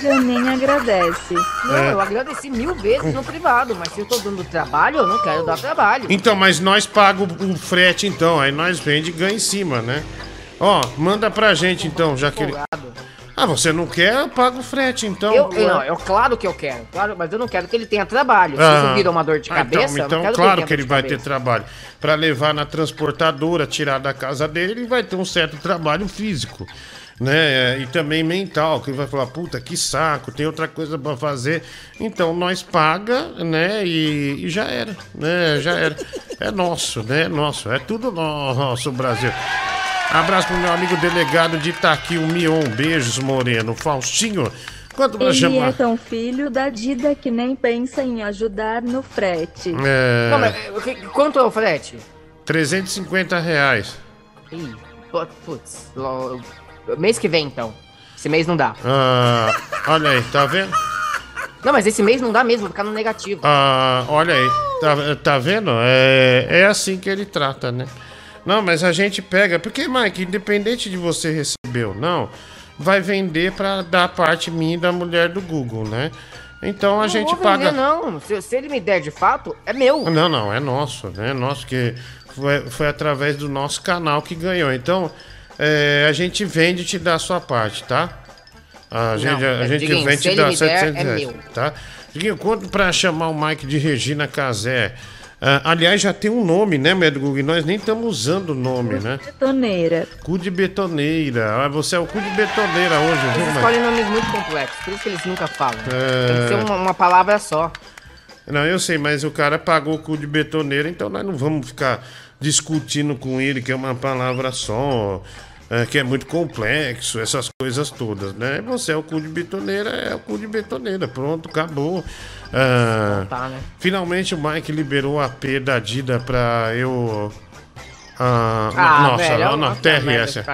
Speaker 2: Já nem agradece.
Speaker 14: Não,
Speaker 1: É.
Speaker 14: eu agradeci mil vezes no privado, mas se eu tô dando trabalho, eu não quero dar trabalho.
Speaker 1: Então, mas nós pagamos o frete então. Aí nós vende e ganha em cima, né? Ó, manda pra gente então, já que ele... Ah, você não quer? Eu pago o frete então.
Speaker 14: Eu, eu, não, eu, claro que eu quero, claro, mas eu não quero que ele tenha trabalho. Se
Speaker 1: Ah.
Speaker 14: isso vira uma dor de
Speaker 1: Ah,
Speaker 14: cabeça,
Speaker 1: então,
Speaker 14: eu
Speaker 1: então
Speaker 14: não quero
Speaker 1: claro
Speaker 14: tenha
Speaker 1: que ele vai ter
Speaker 14: cabeça.
Speaker 1: trabalho. Pra levar na transportadora, tirar da casa dele, ele vai ter um certo trabalho físico. Né? E também mental, que ele vai falar, puta, que saco, tem outra coisa pra fazer. Então nós paga, né? E, e já era, né? Já era. É nosso, né? É nosso. É tudo nosso, Brasil. Abraço pro meu amigo delegado de Itaqui, o Mion. Beijos, Moreno. Faustinho. Quanto pra
Speaker 2: Ele
Speaker 1: chamar?
Speaker 2: é tão filho da Dida que nem pensa em ajudar no frete.
Speaker 1: É...
Speaker 14: Não, mas que- quanto é o frete?
Speaker 1: 350 reais.
Speaker 14: Ih, pu- putz, lo- mês que vem então. Esse mês não dá.
Speaker 1: Ah, olha aí, tá vendo?
Speaker 14: Não, mas esse mês não dá mesmo, vai ficar no negativo.
Speaker 1: Ah, olha aí, tá, tá vendo? É, é assim que ele trata, né? Não, mas a gente pega, porque, Mike, independente de você receber ou não, vai vender pra dar parte minha e da mulher do Google, né? Então a
Speaker 14: não
Speaker 1: gente paga.
Speaker 14: não. Se, se ele me der de fato, é meu.
Speaker 1: Não, não, é nosso, né? Nosso que foi, foi através do nosso canal que ganhou. Então, é, a gente vende e te dá a sua parte, tá? A
Speaker 14: Não,
Speaker 1: gente, a,
Speaker 14: é,
Speaker 1: gente
Speaker 14: Diguinho,
Speaker 1: vende e te dá
Speaker 14: me der,
Speaker 1: 700
Speaker 14: é meu.
Speaker 1: tá? Diguinho, quanto pra chamar o Mike de Regina Casé? Ah, aliás, já tem um nome, né, Medgug? Nós nem estamos usando o nome, né?
Speaker 2: Betoneira.
Speaker 1: Cu de betoneira. Ah, você é o cu de betoneira hoje, viu,
Speaker 14: Eles escolhem nomes muito complexos, por isso que eles nunca falam.
Speaker 1: É.
Speaker 14: Tem que ser uma, uma palavra só.
Speaker 1: Não, eu sei, mas o cara pagou o cu de betoneira, então nós não vamos ficar discutindo com ele que é uma palavra só, é, que é muito complexo, essas coisas todas, né? Você é o cu de betoneira, é o cu de betoneira, pronto, acabou. Ah,
Speaker 14: Tá, né?
Speaker 1: Finalmente o Mike liberou a P da Dida pra eu. Ah,
Speaker 14: Ah,
Speaker 1: nossa,
Speaker 14: velho,
Speaker 1: não,
Speaker 14: olha
Speaker 1: não,
Speaker 14: merda
Speaker 1: TRS.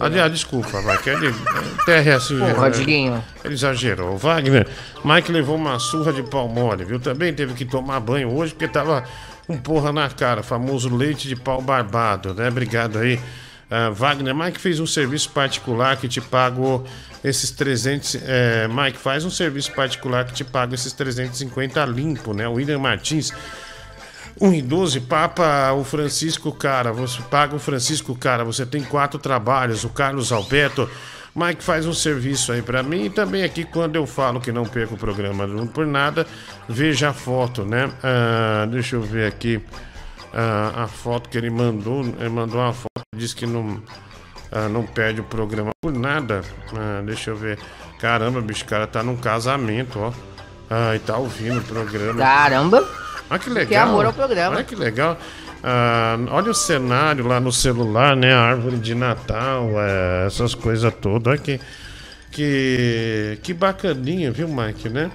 Speaker 1: Aliás, desculpa, Mike. Ele, TRS.
Speaker 14: Porra, Diguinho.
Speaker 1: Ele exagerou. Wagner, Mike levou uma surra de pau mole, viu? Também teve que tomar banho hoje porque tava com porra na cara, famoso leite de pau barbado, né? Obrigado aí. Ah, Wagner, Mike fez um serviço particular que te pagou esses 300. é, Mike, faz um serviço particular que te paga esses 350 limpo, né? William Martins. 1 e 12, papa o Francisco Cara, você paga o Francisco Cara, você tem quatro trabalhos, o Carlos Alberto. Mike faz um serviço aí pra mim e também aqui quando eu falo que não perco o programa não por nada, veja a foto, né? Ah, deixa eu ver aqui ah, a foto que ele mandou, ele mandou uma foto diz que não, ah, não perde o programa por nada. Ah, deixa eu ver. Caramba, bicho, o cara tá num casamento, ó. Ah, e tá ouvindo o programa.
Speaker 14: Caramba!
Speaker 1: Olha que legal.
Speaker 14: Que amor ao programa.
Speaker 1: Olha que legal. Ah, olha o cenário lá no celular, né? A árvore de Natal, é, essas coisas todas. Olha que, que, que bacaninha, viu, Mike, né?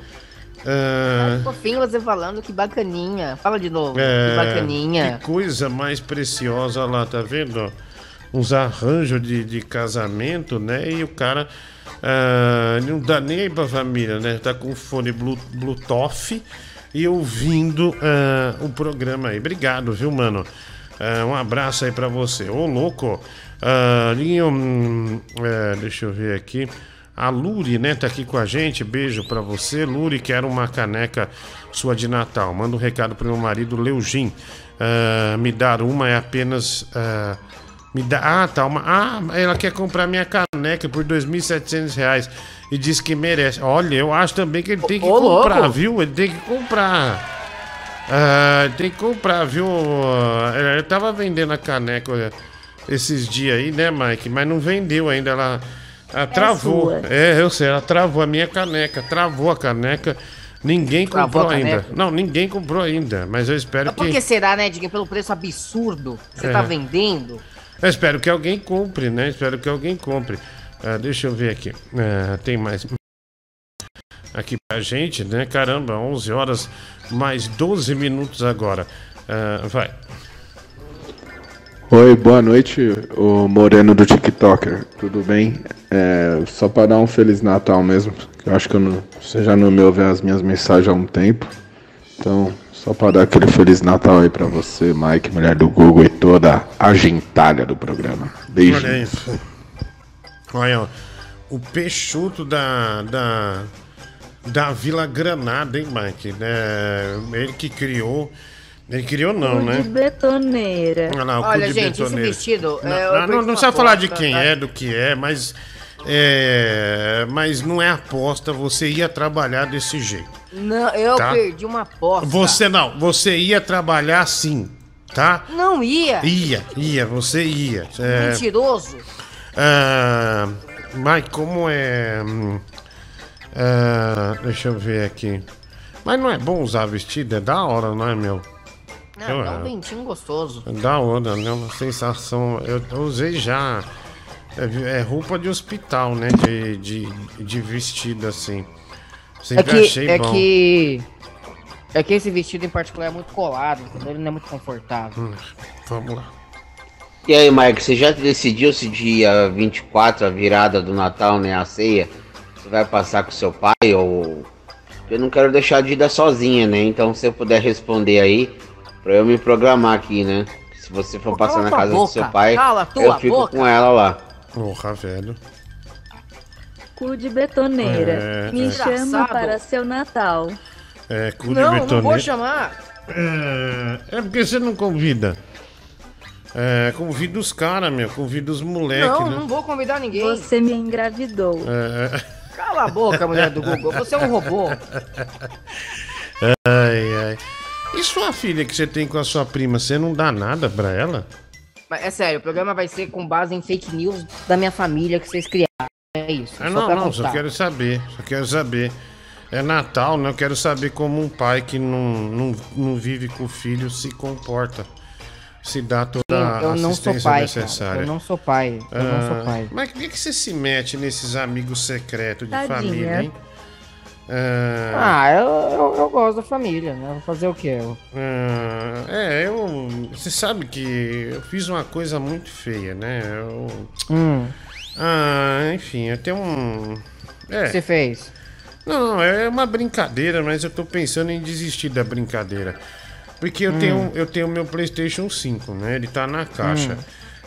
Speaker 1: Ah,
Speaker 14: Fofinho você falando, que bacaninha. Fala de novo.
Speaker 1: é,
Speaker 14: Que bacaninha.
Speaker 1: Que coisa mais preciosa lá, tá vendo? Uns arranjos de, de casamento, né? E o cara ah, não dá nem aí pra família, né? Tá com fone Blu- Bluetooth e ouvindo ah, o programa aí. Obrigado, viu, mano? Ah, um abraço aí pra você. Ô, louco! Ah, Linho, é, deixa eu ver aqui. A Luri, né, tá aqui com a gente. Beijo pra você. Luri, quero uma caneca sua de Natal. Manda um recado pro meu marido, Leugin. Ah, me dar uma é apenas. ah, me dá. Ah, tá. Uma... Ah, ela quer comprar minha caneca por 2.700 reais e diz que merece. Olha, eu acho também que ele tem que
Speaker 14: Ô,
Speaker 1: comprar,
Speaker 14: louco.
Speaker 1: viu? Ele tem que comprar. Ah, tem que comprar, viu? Ele tava vendendo a caneca esses dias aí, né, Mike? Mas não vendeu ainda. Ela, ela travou.
Speaker 2: sua.
Speaker 1: É, eu sei, ela travou a minha caneca. Travou a caneca. Ninguém comprou ainda. Não, ninguém comprou ainda. Mas eu espero
Speaker 14: Mas por
Speaker 1: que.
Speaker 14: que será, né, Diguinho? Pelo preço absurdo que você
Speaker 1: É.
Speaker 14: tá vendendo?
Speaker 1: Eu espero que alguém compre, né? Espero que alguém compre. Ah, deixa eu ver aqui. Ah, tem mais. Aqui pra gente, né? Caramba, 11 horas mais 12 minutos agora. Ah, vai.
Speaker 5: Oi, boa noite, o Moreno do TikToker, tudo bem? É, só para dar um Feliz Natal mesmo, eu acho que eu não- você já não me ouve as minhas mensagens há um tempo. Então, só para dar aquele Feliz Natal aí para você, Mike, mulher do Google e toda a gentalha do programa. Beijo.
Speaker 1: Olha isso. Olha, ó, o peixoto da, da, da Vila Granada, hein, Mike? É, ele que criou. Ele criou, não,
Speaker 2: Cu
Speaker 1: né?
Speaker 2: de betoneira.
Speaker 1: Olha lá, o cu
Speaker 14: Olha, gente, esse vestido,
Speaker 1: Não,
Speaker 14: é,
Speaker 1: não, não, não precisa falar de quem
Speaker 14: tá?
Speaker 1: é, do que é, mas. É, mas não é aposta, você ia trabalhar desse jeito.
Speaker 14: Não, eu
Speaker 1: Tá.
Speaker 14: perdi uma aposta.
Speaker 1: Você não, você ia trabalhar sim, tá?
Speaker 14: Não ia.
Speaker 1: Ia, ia, você ia. É,
Speaker 14: Mentiroso.
Speaker 1: ah, mas como é. hum, ah, deixa eu ver aqui. Mas não é bom usar vestido, é da hora, não é, meu?
Speaker 14: Não,
Speaker 1: Eu-
Speaker 14: dá um ventinho gostoso.
Speaker 1: É da hora, né? Uma sensação. Eu, eu usei já. É, é roupa de hospital, né? De, de, de vestido assim.
Speaker 14: É
Speaker 1: Sempre
Speaker 14: que,
Speaker 1: achei
Speaker 14: é
Speaker 1: bom.
Speaker 14: que. É que esse vestido em particular é muito colado, entendeu? Ele não é muito confortável.
Speaker 1: Hum, vamos lá.
Speaker 6: E aí, Mike, você já decidiu se dia 24, a virada do Natal, né, a ceia, você vai passar com seu pai ou... Eu não quero deixar a Dida sozinha, né? Então, se eu puder responder aí, pra eu me programar aqui, né? Se você for passar
Speaker 14: cala
Speaker 6: na casa do
Speaker 14: boca,
Speaker 6: seu pai, eu fico
Speaker 14: boca.
Speaker 6: com ela lá.
Speaker 1: Porra, velho.
Speaker 2: Cu de betoneira.
Speaker 1: É,
Speaker 2: Me
Speaker 1: é.
Speaker 2: chama
Speaker 14: Engraçado.
Speaker 2: para seu Natal.
Speaker 1: É, cu de
Speaker 14: Não, não
Speaker 1: betoneira.
Speaker 14: vou chamar.
Speaker 1: É, é porque você não convida. É, convida os caras, meu. Convida os moleques,
Speaker 14: não,
Speaker 1: né?
Speaker 14: não vou convidar ninguém.
Speaker 2: Você me engravidou.
Speaker 1: É,
Speaker 14: Cala a boca, mulher do Google. Você é um robô. [laughs]
Speaker 1: ai, ai. E sua filha que você tem com a sua prima, você não dá nada pra ela?
Speaker 14: Mas é sério, o programa vai ser com base em fake news da minha família que vocês criaram. É isso.
Speaker 1: Ah,
Speaker 14: só
Speaker 1: não,
Speaker 14: pra
Speaker 1: não, só
Speaker 14: constar.
Speaker 1: quero saber. Só quero saber. É Natal, né? Eu quero saber como um pai que não, não, não vive com o filho se comporta. Se dá toda a
Speaker 14: eu não sou
Speaker 1: assistência
Speaker 14: pai,
Speaker 1: necessária.
Speaker 14: cara. Eu não sou pai. Eu não sou
Speaker 1: Ah,
Speaker 14: pai.
Speaker 1: Mas por que, que você se mete nesses amigos secretos de
Speaker 14: Tadinha.
Speaker 1: família, hein? Ah,
Speaker 14: Ah, eu, eu, eu gosto da família, né? Vou fazer o quê? Eu-
Speaker 1: ah, é, eu. Você sabe que eu fiz uma coisa muito feia, né? Eu.
Speaker 14: Hum.
Speaker 1: Ah, enfim, eu tenho um. É.
Speaker 14: O que você fez?
Speaker 1: Não, é uma brincadeira, mas eu tô pensando em desistir da brincadeira. Porque eu
Speaker 14: Hum.
Speaker 1: tenho eu tenho meu PlayStation 5, né? Ele tá na caixa.
Speaker 14: Hum.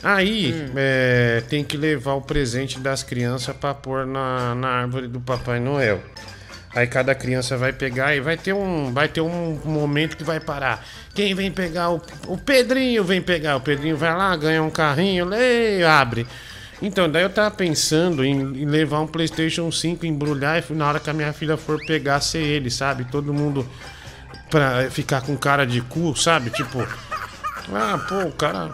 Speaker 1: Aí
Speaker 14: Hum.
Speaker 1: é, tem que levar o presente das crianças pra pôr na, na árvore do Papai Noel. Aí cada criança vai pegar e vai ter um vai ter um momento que vai parar. Quem vem pegar o, o Pedrinho vem pegar, o Pedrinho vai lá, ganha um carrinho, lê, abre. Então, daí eu tava pensando em, em levar um PlayStation 5, embrulhar e na hora que a minha filha for pegar, ser ele, sabe? Todo mundo pra ficar com cara de cu, sabe? Tipo, Ah, pô, o cara.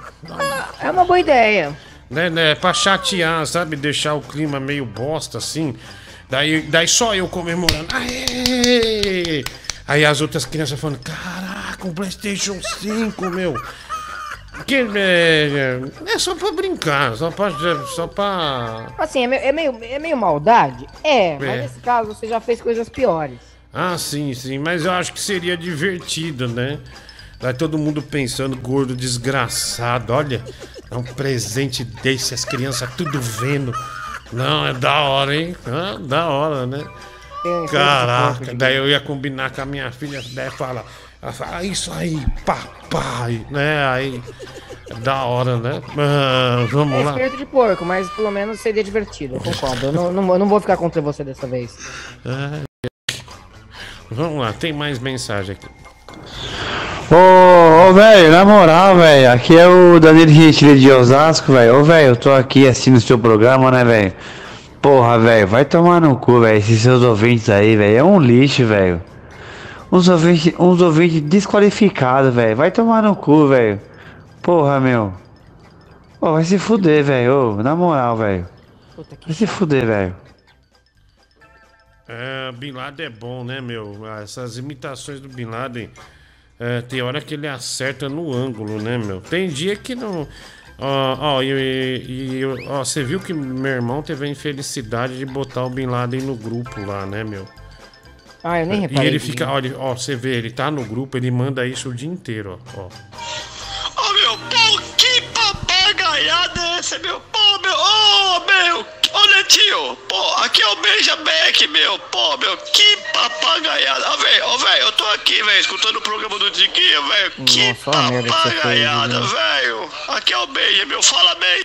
Speaker 14: É uma boa ideia.
Speaker 1: Né, né, pra chatear, sabe? Deixar o clima meio bosta assim. Daí, daí só eu comemorando. Aê! Aí as outras crianças falando: Caraca, um PlayStation 5, meu. Que, é, é só pra brincar, só pra. Só pra...
Speaker 14: Assim, é meio, é meio, é meio maldade? É, mas
Speaker 1: É.
Speaker 14: nesse caso você já fez coisas piores.
Speaker 1: Ah, sim, sim, mas eu acho que seria divertido, né? Vai todo mundo pensando, gordo desgraçado, olha, é um presente desse, as crianças tudo vendo. Não, é da hora, hein? Ah, da hora, né? Caraca, daí eu ia combinar com a minha filha, daí fala, ela fala, "Ah, isso aí, papai, né? Aí, é da hora, né? Ah,
Speaker 14: É
Speaker 1: vamos lá.
Speaker 14: espírito de porco, mas pelo menos seria divertido, eu concordo. Eu não, não, eu não vou ficar contra você dessa vez.
Speaker 1: Ah, Vamos lá, tem mais mensagem aqui.
Speaker 23: Ô, ô velho, na moral, velho, aqui é o Danilo Gentili de Osasco, velho. Ô, velho, eu tô aqui assistindo o seu programa, né, velho? Porra, velho, vai tomar no cu, velho. Esses seus ouvintes aí, velho, é um lixo, velho. Uns ouvintes, uns ouvintes desqualificados, velho. Vai tomar no cu, velho. Porra, meu. Pô, vai se fuder, velho. Ô, Na moral, velho. Vai se fuder, velho.
Speaker 1: É, Bin Laden é bom, né, meu? Essas imitações do Bin Laden, é, tem hora que ele acerta no ângulo, né, meu? Tem dia que não. Ó, ó, e, e- e- ó, você viu que meu irmão teve a infelicidade de botar o Bin Laden no grupo lá, né, meu?
Speaker 14: Ah, eu nem
Speaker 1: E
Speaker 14: reparei.
Speaker 1: ele fica, olha, ó, você vê, ele tá no grupo, ele manda isso o dia inteiro, ó. ó.
Speaker 24: Ô meu, pô, que papagaiada é essa, meu? Pô, meu, ô meu, ô Netinho, pô, aqui é o Beija Beck, meu, pô, meu, que papagaiada. Ó, velho, ó, velho, eu tô aqui, velho, escutando o programa do Diguinho, velho, que
Speaker 14: olha
Speaker 24: papagaiada, velho. Aqui é o Beija, meu, fala bem.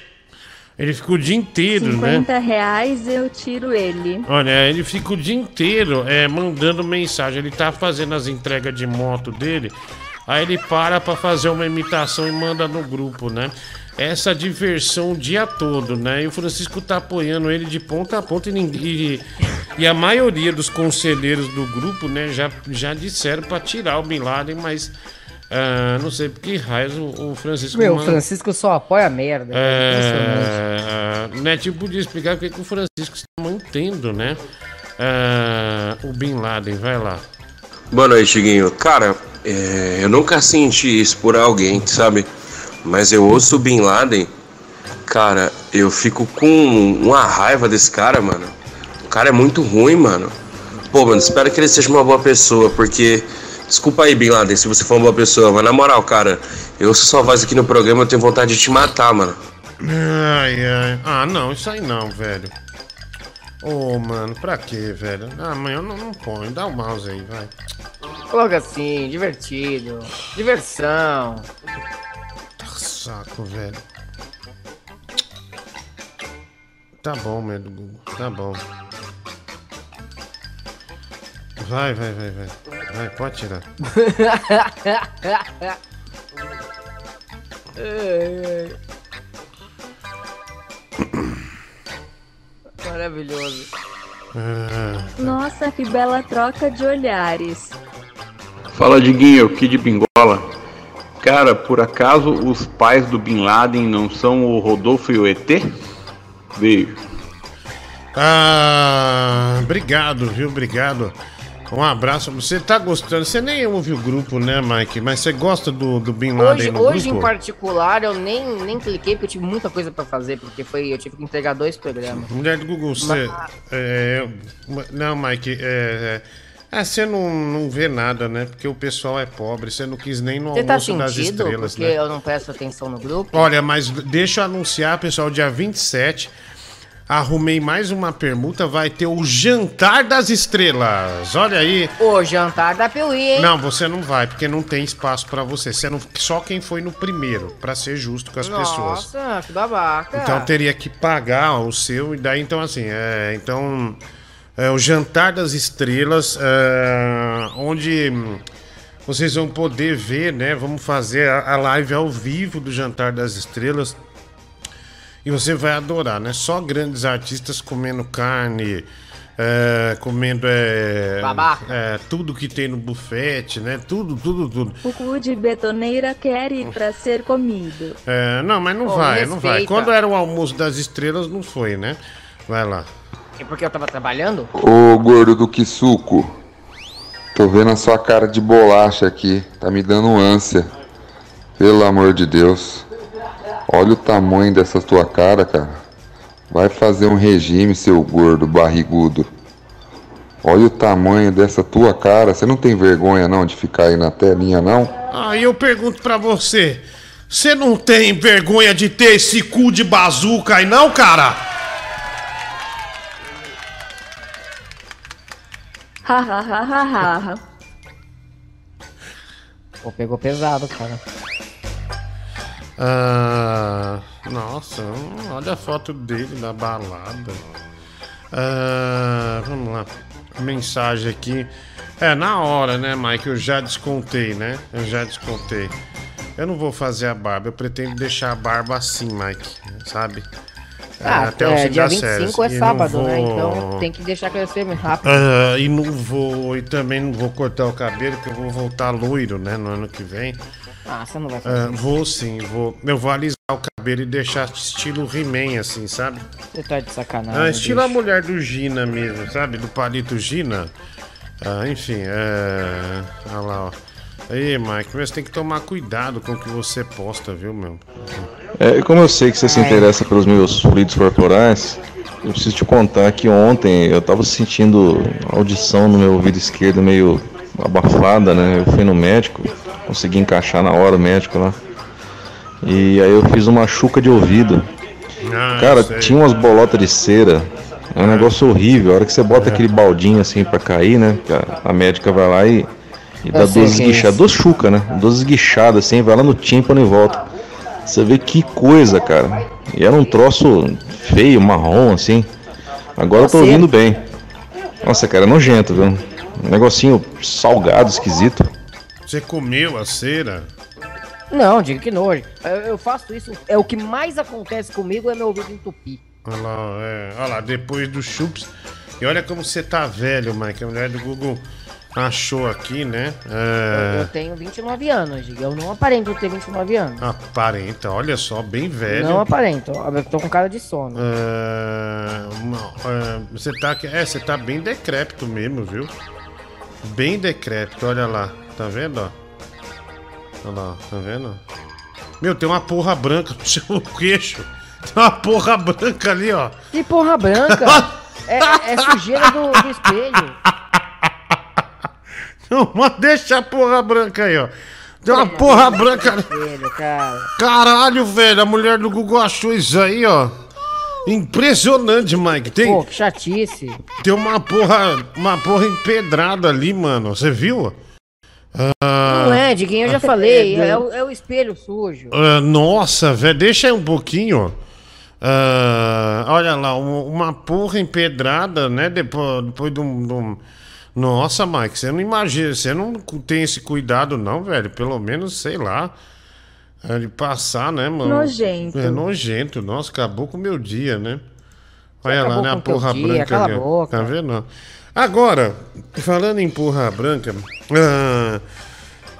Speaker 1: Ele fica o dia inteiro, né?
Speaker 2: 50 reais eu tiro ele.
Speaker 1: Olha, ele fica o dia inteiro é, mandando mensagem. Ele tá fazendo as entregas de moto dele. Aí ele para pra fazer uma imitação e manda no grupo, né? Essa diversão o dia todo, né? E o Francisco tá apoiando ele de ponta a ponta e, ninguém, e, e a maioria dos conselheiros do grupo, né, já, já disseram pra tirar o Bin Laden, mas ah, não sei por que raios o, o Francisco
Speaker 14: Meu, o
Speaker 1: manda-
Speaker 14: Francisco só apoia a merda. impressionante.
Speaker 1: é, o Netinho podia explicar por que que o Francisco está mantendo, né? é, o Bin Laden, vai lá.
Speaker 25: Boa noite, Guinho. Cara, é, eu nunca senti isso por alguém, sabe? Mas eu ouço o Bin Laden, cara, eu fico com uma raiva desse cara, mano. O cara é muito ruim, mano. Pô, mano, espero que ele seja uma boa pessoa, porque. Desculpa aí, Bin Laden, se você for uma boa pessoa, mas na moral, cara, eu ouço sua voz aqui no programa, eu tenho vontade de te matar, mano.
Speaker 1: Ai, ai. Ah, não, isso aí não, velho. Ô, mano, pra quê, velho? Ah, amanhã eu não, não põe. Dá o mouse aí, vai.
Speaker 14: Coloca assim, divertido. Diversão.
Speaker 1: Tá saco, velho. Tá bom, meu Google. Tá bom. Vai, vai, vai, vai. Vai, pode tirar. [laughs] [coughs]
Speaker 14: Maravilhoso.
Speaker 1: Ah,
Speaker 2: Nossa, que bela troca de olhares.
Speaker 26: Fala Diguinho, Kid Bingola. Cara, por acaso os pais do Bin Laden não são o Rodolfo e o ET? Beijo.
Speaker 1: Ah, obrigado, viu? Obrigado. Um abraço. Você tá gostando? Você nem ouve o grupo, né, Mike? Mas você gosta do, do Bin Laden
Speaker 14: Hoje,
Speaker 1: no
Speaker 14: hoje em
Speaker 1: grupo?
Speaker 14: particular, eu nem, nem cliquei porque eu tive muita coisa pra fazer, porque foi, eu tive que entregar dois programas.
Speaker 1: Mulher do Google, você. é, não, Mike, é, é, é, você não, não vê nada, né? Porque o pessoal é pobre, você não quis nem no
Speaker 14: Você tá
Speaker 1: almoço das
Speaker 14: sentido
Speaker 1: estrelas,
Speaker 14: porque
Speaker 1: né?
Speaker 14: eu não presto atenção no grupo?
Speaker 1: Olha, mas deixa eu anunciar, pessoal, dia 27. Arrumei mais uma permuta, vai ter o Jantar das Estrelas. Olha aí.
Speaker 14: O jantar da Piuí, hein?
Speaker 1: Não, você não vai, porque não tem espaço pra você. você não, só quem foi no primeiro, pra ser justo com as pessoas.
Speaker 14: Nossa, que babaca.
Speaker 1: Então teria que pagar o seu, e daí então assim, é, então é o Jantar das Estrelas, é, onde hum, vocês vão poder ver, né? Vamos fazer a, a live ao vivo do Jantar das Estrelas. E você vai adorar, né? Só grandes artistas comendo carne, é, comendo é, é, tudo que tem no bufete, né? Tudo, tudo, tudo.
Speaker 2: O cu de betoneira quer ir pra ser comido.
Speaker 1: É, não, mas não
Speaker 14: Pô,
Speaker 1: vai,
Speaker 14: me
Speaker 1: não vai.
Speaker 14: respeita.
Speaker 1: Quando era o almoço das estrelas, não foi, né? Vai lá.
Speaker 14: É porque eu tava trabalhando?
Speaker 27: Ô gordo do Kisuko, tô vendo a sua cara de bolacha aqui, tá me dando ânsia. Pelo amor de Deus. Olha o tamanho dessa tua cara, cara. Vai fazer um regime, seu gordo barrigudo. Olha o tamanho dessa tua cara. Você não tem vergonha não de ficar aí na telinha não?
Speaker 1: Aí eu pergunto pra você: você não tem vergonha de ter esse cu de bazuca aí, não, cara?
Speaker 2: Ha ha ha ha ha.
Speaker 14: Pô, pegou pesado, cara.
Speaker 1: Ah, nossa, olha a foto dele na balada. Ah, vamos lá. Mensagem aqui. É, na hora, né, Mike? Eu já descontei, né? Eu já descontei. Eu não vou fazer a barba, eu pretendo deixar a barba assim, Mike, sabe?
Speaker 14: Ah,
Speaker 1: o
Speaker 14: é,
Speaker 1: fim
Speaker 14: dia
Speaker 1: das
Speaker 14: 25
Speaker 1: férias.
Speaker 14: é sábado, né?
Speaker 1: vou-
Speaker 14: Então tem que deixar crescer muito rápido.
Speaker 1: Ah, e não vou. E também não vou cortar o cabelo, porque eu vou voltar loiro, né? No ano que vem.
Speaker 14: Ah, você não vai fazer
Speaker 1: Ah, vou sim, vou. Eu vou alisar o cabelo e deixar estilo He-Man, assim, sabe?
Speaker 14: Você tá de sacanagem.
Speaker 1: Ah, estilo a
Speaker 14: bicho.
Speaker 1: mulher do Gina mesmo, sabe? Do palito Gina. Ah, enfim, é. Olha lá, ó. Aí, Mike, mas você tem que tomar cuidado com o que você posta, viu, meu?
Speaker 28: É, como eu sei que você se interessa pelos meus fluidos corporais, eu preciso te contar que ontem eu tava sentindo audição no meu ouvido esquerdo meio abafada, né? Eu fui no médico, consegui encaixar na hora o médico lá. E aí eu fiz uma chuca de ouvido.
Speaker 1: Ah,
Speaker 28: Cara, tinha umas bolotas de cera. É um negócio horrível. A hora que você bota aquele baldinho assim pra cair, né? A médica vai lá e, e dá
Speaker 14: Eu sei
Speaker 28: duas
Speaker 14: é
Speaker 28: esguichadas. Duas chucas, né? Duas esguichadas assim, vai lá no tímpano e volta. Você vê que coisa, cara. E era um troço feio, marrom, assim. Agora eu tô ouvindo bem. Nossa, cara, é nojento, viu? Um negocinho salgado, esquisito.
Speaker 1: Você comeu a cera?
Speaker 14: Não, diga que nojo. Eu, eu faço isso. É o que mais acontece comigo é meu ouvido entupir.
Speaker 1: Olha lá, é, olha lá, depois dos chups. E olha como você tá velho, Mike. A mulher do Google achou aqui, né?
Speaker 14: Eu,
Speaker 1: É,
Speaker 14: eu tenho 29 anos. Eu não aparento ter 29 anos.
Speaker 1: aparenta, olha só, bem velho.
Speaker 14: Não aparento. Eu tô com cara de sono.
Speaker 1: É, é, você tá, é, você tá bem decrépito mesmo, viu? Bem decrépito, olha lá, tá vendo? ó? Olha lá, tá vendo? Meu, tem uma porra branca no [laughs] seu queixo. Tem uma porra branca ali, ó.
Speaker 14: Que porra branca! [laughs] é, é sujeira do, do espelho. [laughs]
Speaker 1: Mas deixa a porra branca aí, ó. Tem uma porra branca. Caralho, velho, a mulher do Google achou isso aí, ó. Impressionante, Mike. Tem,
Speaker 14: Pô, que chatice.
Speaker 1: tem uma porra, uma porra empedrada ali, mano. Você viu? Ah,
Speaker 14: Não é, Diguinho, eu já falei. É, o, é o espelho sujo.
Speaker 1: ah, nossa, velho, deixa aí um pouquinho. Ah, olha lá, um- uma porra empedrada, né? Depois, depois de um, de um- Nossa, Mike, você não imagina, você não tem esse cuidado, não, velho. Pelo menos, sei lá. é, De passar, né, mano?
Speaker 2: Nojento.
Speaker 1: É nojento. Nossa, acabou com o meu dia, né? Olha lá, né? A porra
Speaker 14: dia,
Speaker 1: branca
Speaker 14: cala a boca.
Speaker 1: Tá vendo? Agora, falando em porra branca, ah,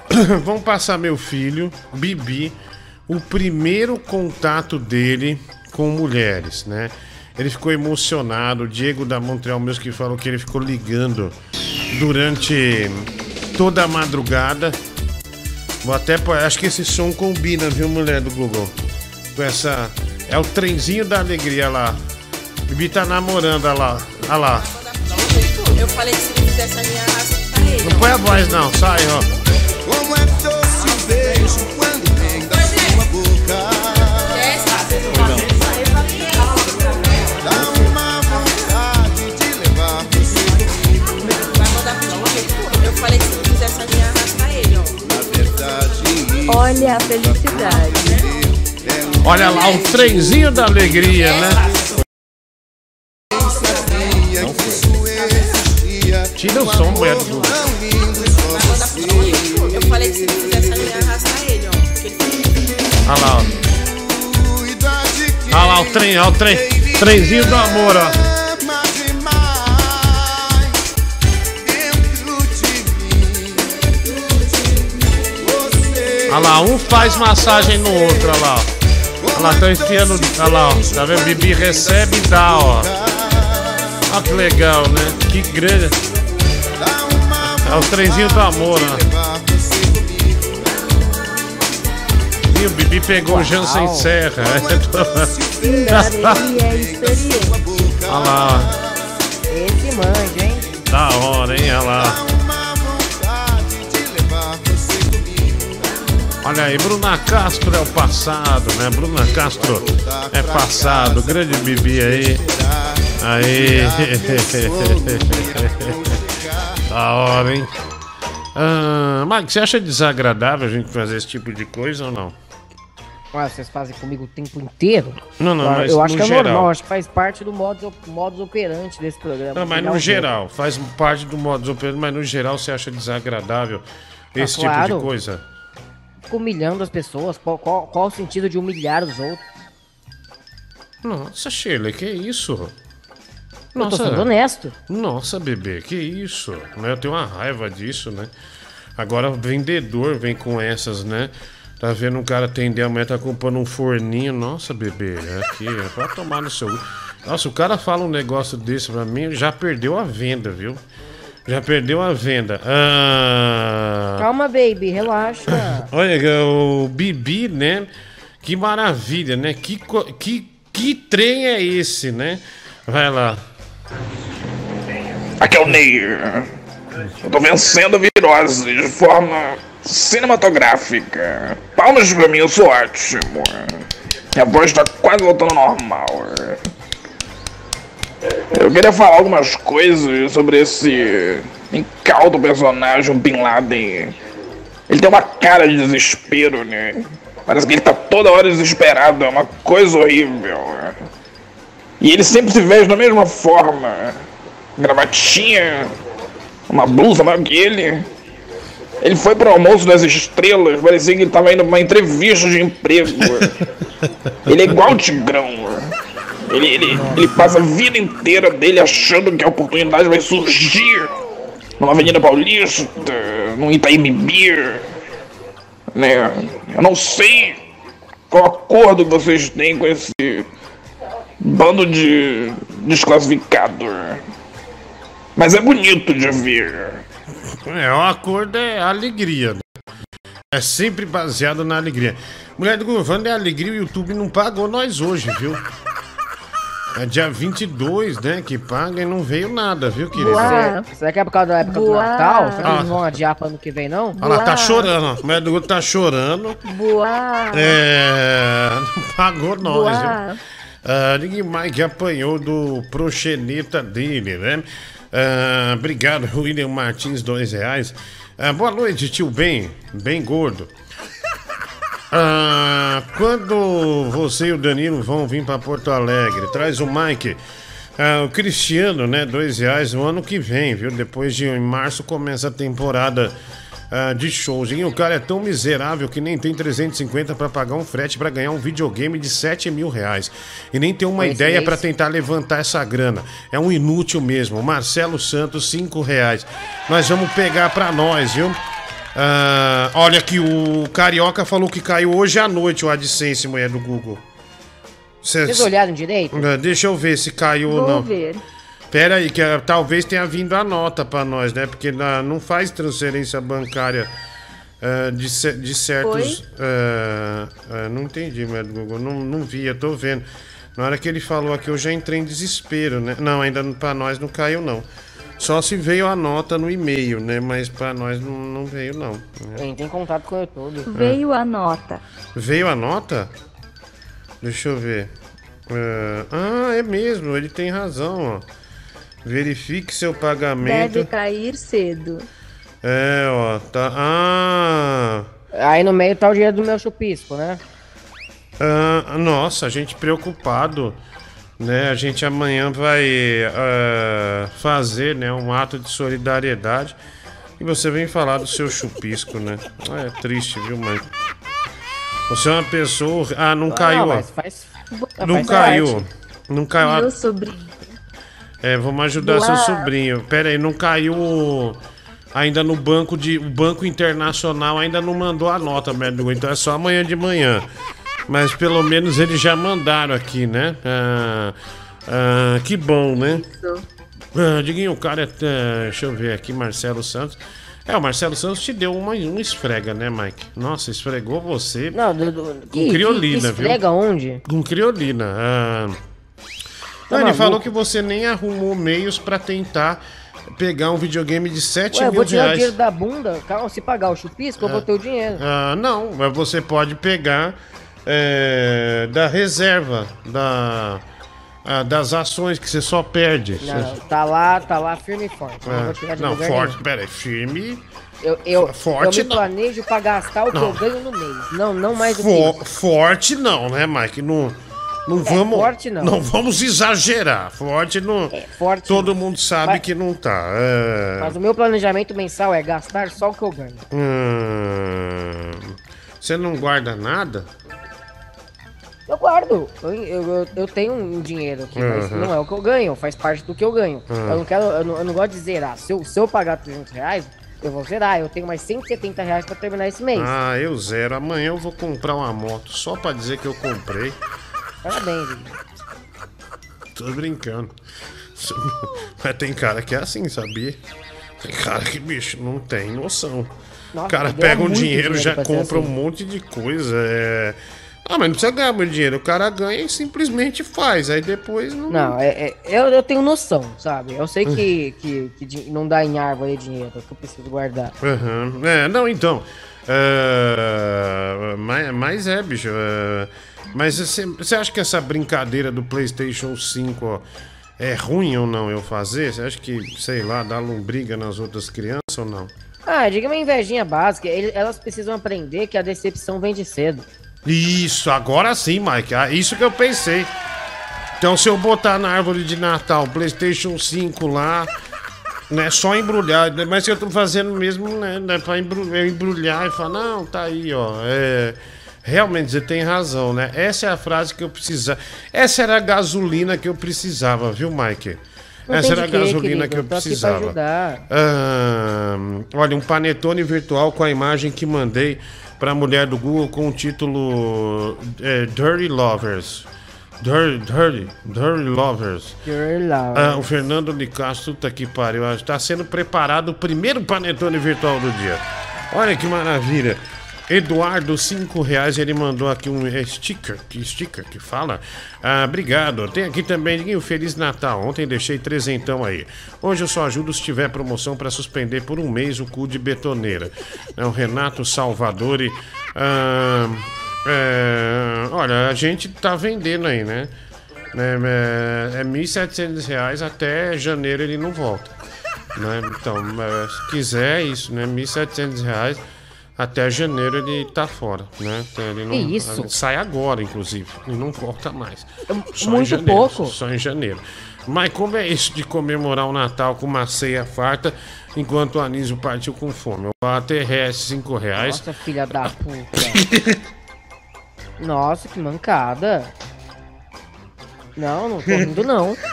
Speaker 1: [coughs] vamos passar meu filho, Bibi, o primeiro contato dele com mulheres, né? Ele ficou emocionado. O Diego da Montreal Music falou que ele ficou ligando durante toda a madrugada. Vou até pôr- acho que esse som combina, viu, mulher do Google? Com essa. É o trenzinho da alegria lá. Bibi tá namorando, olha lá. Olha lá.
Speaker 29: Eu falei que se não fizesse a minha raça, tá ele.
Speaker 1: Não põe a voz não, sai, ó.
Speaker 8: Como é doce o beijo quando vem da sua boca.
Speaker 2: Olha a felicidade.
Speaker 1: Olha lá, o trenzinho da alegria, né? Tira o som, mulher do.
Speaker 29: Eu falei que se não fizesse a minha tá ele, ó. Ele
Speaker 1: Olha lá, ó. Olha lá o trem, olha o trem. Trenzinho do amor, ó. Olha lá, um faz massagem no outro, olha lá. Olha lá, tá enfiando. Olha lá, ó. Tá vendo? Bibi recebe e dá, ó. Olha que legal, né? Que grande. É o trenzinho do amor, ó. Ih, o Bibi pegou o Jansen Serra.
Speaker 14: É experiente. [laughs]
Speaker 1: Olha lá,
Speaker 14: Esse manja, hein?
Speaker 1: Da hora, hein? Olha lá. Olha aí, Bruna Castro é o passado, né? Bruna Castro é passado. Grande Bibi aí. Aí. [laughs] da hora, hein? Ah, Mike, você acha desagradável a gente fazer esse tipo de coisa ou não?
Speaker 14: Ah, vocês fazem comigo o tempo inteiro?
Speaker 1: Não, não,
Speaker 14: Ah,
Speaker 1: mas
Speaker 14: Eu acho que é
Speaker 1: geral.
Speaker 14: normal, acho que faz parte do modus, modus operandi desse programa.
Speaker 1: Não, mas
Speaker 14: Pegar
Speaker 1: no geral, faz parte do modus operandi, mas no geral você acha desagradável esse tipo
Speaker 14: claro.
Speaker 1: de coisa?
Speaker 14: Fica humilhando as pessoas. Qual, qual, qual o sentido de humilhar os outros?
Speaker 1: Nossa, Sheila, que isso?
Speaker 14: Eu tô sendo honesto.
Speaker 1: Nossa, bebê, que isso? Né, Eu tenho uma raiva disso, né? Agora vendedor vem com essas, né? Tá vendo um cara atender a mulher, tá comprando um forninho. Nossa, bebê, aqui, é pra tomar no seu. Nossa, o cara fala um negócio desse pra mim, já perdeu a venda, viu? Já perdeu a venda. Ah.
Speaker 14: Calma, baby, relaxa. [laughs]
Speaker 1: Olha, o Bibi, né? Que maravilha, né? Que, que, que trem é esse, né? Vai lá.
Speaker 30: Aqui é o Ney. Eu tô vencendo a virose de forma cinematográfica. Palmas pra mim, eu sou ótimo. Minha voz tá quase voltando ao normal. Eu queria falar algumas coisas sobre esse incauto personagem, o Bin Laden. Ele tem uma cara de desespero, né? Parece que ele tá toda hora desesperado, é uma coisa horrível. E ele sempre se veste da mesma forma. Gravatinha, uma blusa maior que ele. Ele foi pro almoço das estrelas, parecia que ele tava indo pra uma entrevista de emprego. [laughs] ele é igual o Tigrão. Ele, ele, ele passa a vida inteira dele achando que a oportunidade vai surgir numa Avenida Paulista, num Itaim Bibi. Né? Eu não sei qual acordo vocês têm com esse bando de desclassificado. Mas é bonito de ver.
Speaker 1: É, o acordo é alegria, né? É sempre baseado na alegria. Mulher do governo é alegria, o YouTube não pagou nós hoje, viu? É dia 22, né, que paga e não veio nada, viu, querido?
Speaker 14: Será, será que é por causa da época do
Speaker 2: Boa.
Speaker 14: Natal? Será que
Speaker 1: Ah.
Speaker 14: eles vão adiar pra ano que vem, não?
Speaker 1: Olha lá, tá chorando, ó. A mulher do tá chorando.
Speaker 2: Boa.
Speaker 1: É. Não pagou nós,
Speaker 2: Boa.
Speaker 1: viu? Ah, ninguém mais que apanhou do proxeneta dele, né? Ah, obrigado, William Martins, dois reais. Ah, boa noite, tio Ben, bem gordo. Ah, quando você e o Danilo vão vir para Porto Alegre, traz o Mike. Ah, o Cristiano, né? Dois reais no ano que vem, viu? Depois de em março começa a temporada ah, de shows. E o cara é tão miserável que nem tem 350 para pagar um frete para ganhar um videogame de 7 mil reais. E nem tem uma ideia
Speaker 14: é
Speaker 1: para tentar levantar essa grana. É um inútil mesmo. Marcelo Santos, 5 reais. Nós vamos pegar para nós, viu? Ah, olha que o Carioca falou que caiu hoje à noite o AdSense, mulher do Google. Cê-
Speaker 14: Vocês olharam direito?
Speaker 1: Ah, Deixa eu ver se caiu ou
Speaker 2: Vou
Speaker 1: não.
Speaker 2: ver.
Speaker 1: Pera aí, que ah, talvez tenha vindo a nota pra nós, né? Porque ah, não faz transferência bancária ah, de, ce- de certos. ah, não entendi, meu Google. Não, não vi, eu tô vendo. Na hora que ele falou aqui, eu já entrei em desespero, né? Não, ainda pra nós não caiu, não. Só se veio a nota no e-mail, né? Mas pra nós não, não veio, não. né?
Speaker 14: Tem, tem contato com o YouTube.
Speaker 2: Veio a nota.
Speaker 1: Veio a nota? Deixa eu ver. É, Ah, é mesmo, ele tem razão, ó. Verifique seu pagamento.
Speaker 2: Deve cair cedo.
Speaker 1: É, ó, tá. Ah!
Speaker 14: Aí no meio tá o dinheiro do meu chupisco, né?
Speaker 1: ah, nossa, a gente preocupado, né? A gente amanhã vai ah, fazer, né, um ato de solidariedade. E você vem falar do seu chupisco, né? Ah, É triste, viu, mãe? Você é uma pessoa. Ah, não caiu, ó. Não caiu. Não caiu.
Speaker 2: Meu sobrinho.
Speaker 1: É, vamos ajudar
Speaker 2: Boa.
Speaker 1: seu sobrinho. Pera aí, não caiu ainda no banco de. O Banco Internacional ainda não mandou a nota, Merdugo. Então é só amanhã de manhã. Mas pelo menos eles já mandaram aqui, né? Ah, ah, que bom, né? Ah, Diguinho, o cara é. é, Deixa eu ver aqui, Marcelo Santos. É, o Marcelo Santos te deu uma, uma esfrega, né, Mike? Nossa, esfregou você.
Speaker 14: Não, do, do,
Speaker 1: com
Speaker 14: que-
Speaker 1: criolina,
Speaker 14: que
Speaker 1: viu?
Speaker 14: esfrega onde?
Speaker 1: Com criolina. Ah.
Speaker 14: Tá
Speaker 1: Não, ele falou que você nem arrumou meios pra tentar pegar um videogame de 7
Speaker 14: Ué, eu
Speaker 1: mil
Speaker 14: vou tirar o
Speaker 1: reais.
Speaker 14: dinheiro da bunda. Calma, se pagar o chupisco, eu vou ter o dinheiro.
Speaker 1: Ah, não, mas você pode pegar é, da reserva, da, ah, das ações que você só perde.
Speaker 14: Não, não, tá lá, tá lá firme e forte. Não de
Speaker 1: não,
Speaker 14: lugar
Speaker 1: forte,
Speaker 14: nenhum.
Speaker 1: pera aí, firme.
Speaker 14: Eu, eu,
Speaker 1: Forte
Speaker 14: eu me
Speaker 1: não.
Speaker 14: planejo pra gastar o que
Speaker 1: Não.
Speaker 14: eu ganho no mês. Não, não mais do que
Speaker 1: Fo-
Speaker 14: isso.
Speaker 1: forte não, né, Mike? Não, não vamos.
Speaker 14: É, forte não.
Speaker 1: vamos exagerar. Forte não.
Speaker 14: forte
Speaker 1: todo mundo sabe
Speaker 14: Mas-
Speaker 1: que não tá. é.
Speaker 14: Mas o meu planejamento mensal é gastar só o que eu ganho.
Speaker 1: Hum, você não guarda nada?
Speaker 14: Eu guardo. Eu, eu, eu- tenho um dinheiro aqui, mas
Speaker 1: Uhum.
Speaker 14: não é o que eu ganho, faz parte do que eu ganho.
Speaker 1: Uhum.
Speaker 14: Eu não quero, eu não, eu não gosto de zerar. Se eu, se eu pagar 300 reais, eu vou zerar. Eu tenho mais 170 reais pra terminar esse mês.
Speaker 1: Ah, eu zero. Amanhã eu vou comprar uma moto só pra dizer que eu comprei.
Speaker 14: Parabéns.
Speaker 1: Tô brincando. [laughs] Mas tem cara que é assim, sabia? Tem cara que, bicho, não tem noção.
Speaker 14: Nossa,
Speaker 1: o cara pega um dinheiro,
Speaker 14: dinheiro
Speaker 1: já compra um
Speaker 14: assim.
Speaker 1: monte de coisa. É... Ah, mas não precisa ganhar muito dinheiro. O cara ganha e simplesmente faz. Aí depois não.
Speaker 14: Não, é, é- eu, eu tenho noção, sabe? Eu sei que, que, que não dá em árvore dinheiro, que eu preciso guardar.
Speaker 1: Aham. É, não, então. é, mas, mas é, bicho. é, mas você, você acha que essa brincadeira do PlayStation 5 ó, é ruim ou não eu fazer? Você acha que, sei lá, dá lombriga nas outras crianças ou não?
Speaker 14: Ah, diga uma invejinha básica. Elas precisam aprender que a decepção vem de cedo.
Speaker 1: Isso, agora sim, Mike. Ah, isso que eu pensei. Então, se eu botar na árvore de Natal PlayStation 5 lá, né, só embrulhar, mas que eu tô fazendo mesmo, né, né pra embru- eu embrulhar e falar, não, tá aí, ó. É, realmente, você tem razão, né? Essa é a frase que eu precisava. Essa era a gasolina que eu precisava, viu, Mike?
Speaker 14: Não
Speaker 1: Essa era a gasolina
Speaker 14: querido,
Speaker 1: que eu precisava. Ah, olha, um panetone virtual com a imagem que mandei pra mulher do Google com o título é, Dirty Lovers. Dirty, dirty, dirty Lovers.
Speaker 14: Dirty Lovers.
Speaker 1: Ah, o Fernando de Castro, puta que pariu. Está sendo preparado o primeiro panetone virtual do dia. Olha que maravilha. Eduardo, cinco reais, ele mandou aqui um sticker, que sticker que fala. Ah, obrigado. Tem aqui também, Diguinho, Feliz Natal. Ontem deixei trezentão aí. Hoje eu só ajudo se tiver promoção para suspender por um mês o cu de betoneira. É o Renato Salvadori. Ah, é, olha, a gente tá vendendo aí, né? É, é, é 1.700 reais até janeiro ele não volta. Né? Então, é, se quiser é isso, né? 1.700 reais até janeiro ele tá fora, né? Então, Ele não,
Speaker 14: isso?
Speaker 1: Sai agora, inclusive, e não volta mais. Só em
Speaker 14: muito
Speaker 1: janeiro,
Speaker 14: pouco.
Speaker 1: Só em janeiro. Mas como é isso de comemorar o Natal com uma ceia farta enquanto o Anísio partiu com fome? O ATRS 5 reais.
Speaker 14: Nossa, filha da puta. Nossa, que mancada. Não, não tô rindo, não. [laughs]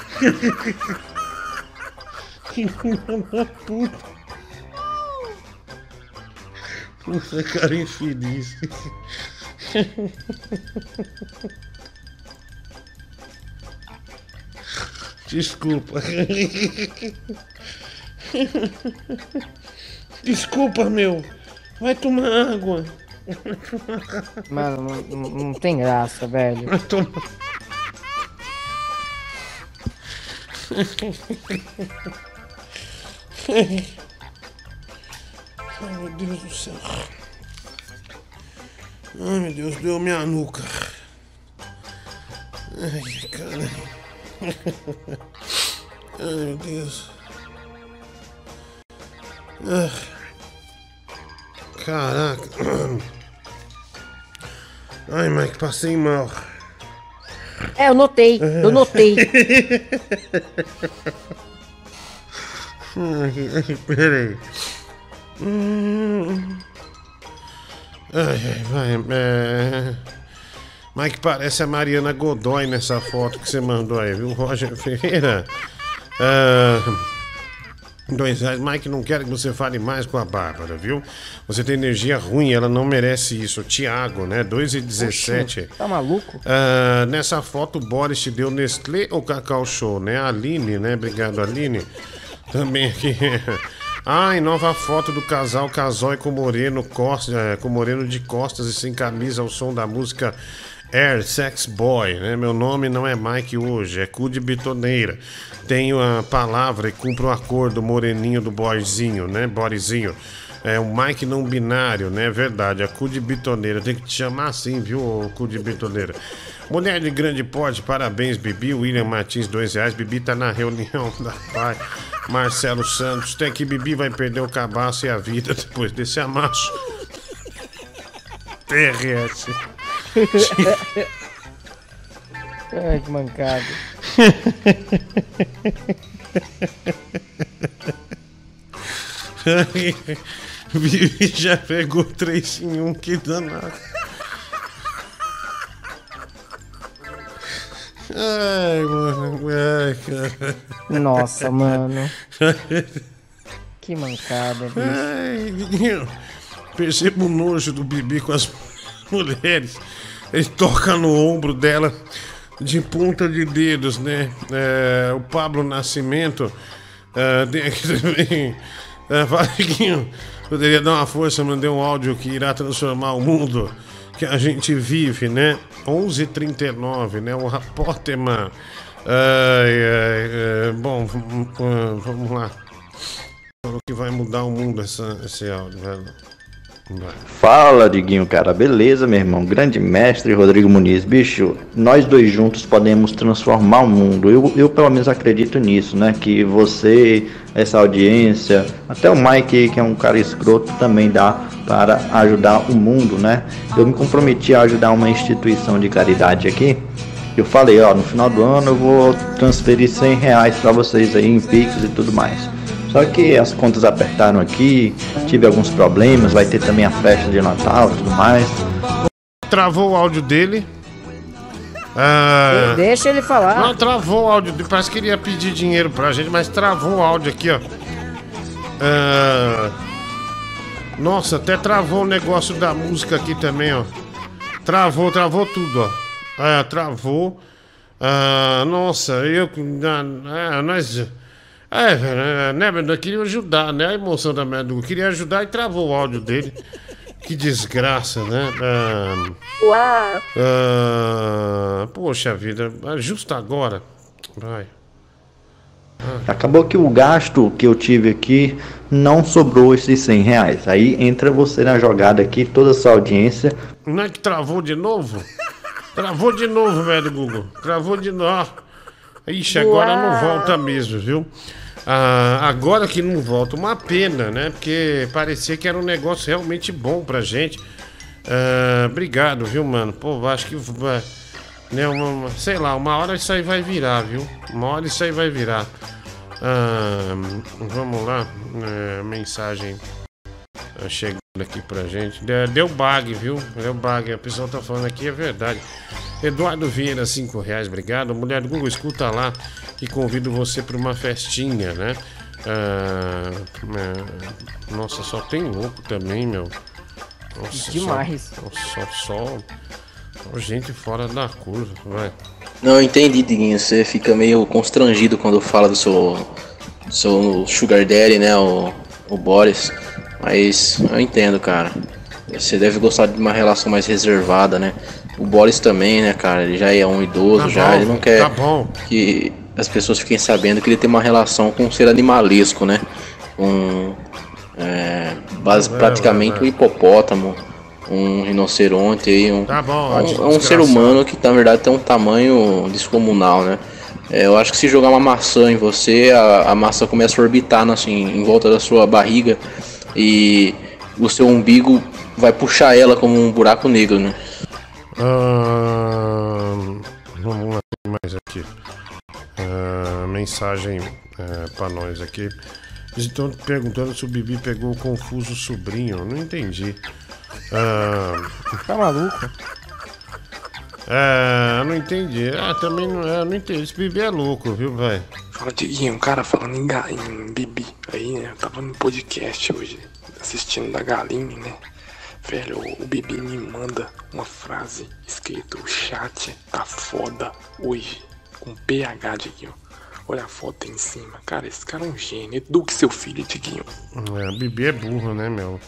Speaker 1: Que filha da puta. Puta, cara infeliz. Desculpa. Desculpa, meu. Vai tomar água.
Speaker 14: Mano, não, não- não tem graça, velho.
Speaker 1: Vai tomar. [laughs] Ai, meu Deus do céu. Ai, meu Deus, deu minha nuca. Ai, cara. Ai, meu Deus. Ah. Caraca. Ai, Mike, passei mal.
Speaker 14: É, eu notei, eu notei. [laughs]
Speaker 1: Peraí. Hum. Ai, ai, vai. É... Mike, parece a Mariana Godoy nessa foto que você mandou aí, viu? Roger Ferreira. Ah, Dois reais. Mike, não quero que você fale mais com a Bárbara, viu? Você tem energia ruim, ela não merece isso. Tiago, né? 2,17.
Speaker 14: Oxe, Tá maluco?
Speaker 1: Ah, nessa foto, o Boris te deu Nestlé ou Cacau Show, né? A Aline, né? Obrigado, Aline. Também aqui. [laughs] Ah, e nova foto do casal Casói com Moreno, Costa, eh, com Moreno de costas e sem camisa ao som da música Air Sex Boy, né? Meu nome não é Mike hoje, é cu de bitoneira. Tenho a palavra e cumpro o acordo moreninho do boyzinho, né? Boyzinho. É um Mike não binário, né? Verdade, é cu de bitoneira. Tem que te chamar assim, viu, cu de bitoneira. Mulher de grande porte, parabéns, Bibi. William Martins, dois reais. Bibi tá na reunião [laughs] da pai. Marcelo Santos, tem que Bibi vai perder o cabaço e a vida depois desse amasso. TRS.
Speaker 14: Ai, que mancada.
Speaker 1: Vivi já pegou três em um, que danado. Ai, mano. Ai, cara.
Speaker 14: Nossa, mano. [laughs] Que mancada, bicho.
Speaker 1: Ai, menino. Percebo o nojo do Bibi com as [laughs] mulheres. Ele toca no ombro dela de ponta de dedos, né? É, o Pablo Nascimento é, tem aqui também. É, Vaguinho, poderia dar uma força, mandei um áudio que irá transformar o mundo que a gente vive, né? 11:39, né? O Rapótema. Ai, ai, ai, bom, vamos, lá. Falou que vai mudar o mundo essa, esse áudio, velho.
Speaker 31: Fala, Diguinho, cara. Beleza, meu irmão? Grande mestre Rodrigo Muniz. Bicho, nós dois juntos podemos transformar o mundo. Eu, eu pelo menos acredito nisso, né? Que você, essa audiência, até o Mike, que é um cara escroto, também dá para ajudar o mundo, né? Eu me comprometi a ajudar uma instituição de caridade aqui. Eu falei, ó, no final do ano eu vou transferir 100 reais para vocês aí em Pix e tudo mais. Só que as contas apertaram aqui, tive alguns problemas, vai ter também a festa de Natal e tudo mais.
Speaker 1: Travou o áudio dele. Ah,
Speaker 14: Deixa ele falar.
Speaker 1: Não, travou o áudio. Parece que queria pedir dinheiro pra gente, mas travou o áudio aqui, ó. Ah, nossa, até travou o negócio da música aqui também, ó. Travou, travou tudo, ó. É, travou. Ah, nossa, eu. ah, nós. É, velho, né, eu queria ajudar, né? A emoção da merda. Eu queria ajudar e travou o áudio dele. Que desgraça, né? Ah,
Speaker 2: Uau!
Speaker 1: ah, poxa vida, ah, justo agora. Vai.
Speaker 31: Acabou que o gasto que eu tive aqui não sobrou esses 100 reais. Aí entra você na jogada aqui, toda essa audiência.
Speaker 1: Não é que travou de novo? Travou de novo, velho Google. Travou de novo. Ixi, agora não
Speaker 2: Uau.
Speaker 1: volta mesmo, viu? Ah, agora que não volta, uma pena, né? Porque parecia que era um negócio realmente bom pra gente. Ah, obrigado, viu, mano? Pô, acho que vai. Né, uma- sei lá, uma hora isso aí vai virar, viu? Uma hora isso aí vai virar. Ah, vamos lá. É, mensagem ah, chegando aqui pra gente. De- Deu bug, viu? Deu bug. A pessoa tá falando aqui, é verdade. Eduardo Vieira, 5 reais, obrigado. Mulher do Google, escuta lá e convido você pra uma festinha, né? Ah, é, nossa, só tem louco também, meu. Nossa,
Speaker 14: Demais.
Speaker 1: Só, só, só, só gente fora da curva, vai.
Speaker 22: Não, entendi, Diguinho. Você fica meio constrangido quando fala do seu, do seu Sugar Daddy, né? O, o Boris. Mas eu entendo, cara. Você deve gostar de uma relação mais reservada, né? O Boris também, né, cara? Ele já é um idoso,
Speaker 1: Tá
Speaker 22: já.
Speaker 1: bom,
Speaker 22: ele não quer
Speaker 1: tá
Speaker 22: que as pessoas fiquem sabendo que ele tem uma relação com um ser animalesco, né? Com. É, base,
Speaker 1: Vai,
Speaker 22: praticamente
Speaker 1: vai.
Speaker 22: um hipopótamo, um rinoceronte aí, um,
Speaker 1: Tá bom,
Speaker 22: um- é um ser humano que na verdade tem um tamanho descomunal, né? É, eu acho que se jogar uma maçã em você, a, a maçã começa a orbitar assim, em volta da sua barriga e o seu umbigo vai puxar ela como um buraco negro, né?
Speaker 1: Vamos lá, mais aqui. Mensagem ah, pra nós aqui. Eles estão perguntando se o Bibi pegou o confuso sobrinho. Não entendi. Ah, [laughs]
Speaker 14: Tá maluco?
Speaker 1: É, não entendi. Ah, também não, é, não entendi. Esse Bibi é louco, viu, velho?
Speaker 32: Fala, Diguinho, cara, falando em, ga... em Bibi, aí, né, eu tava no podcast hoje, assistindo da Galine, né, velho, o Bibi me manda uma frase escrito, o chat tá foda hoje, com PH, Diguinho. Olha a foto aí em cima, cara, esse cara é um gênio, eduque seu filho, Diguinho.
Speaker 1: É, Bibi é burro, né, meu?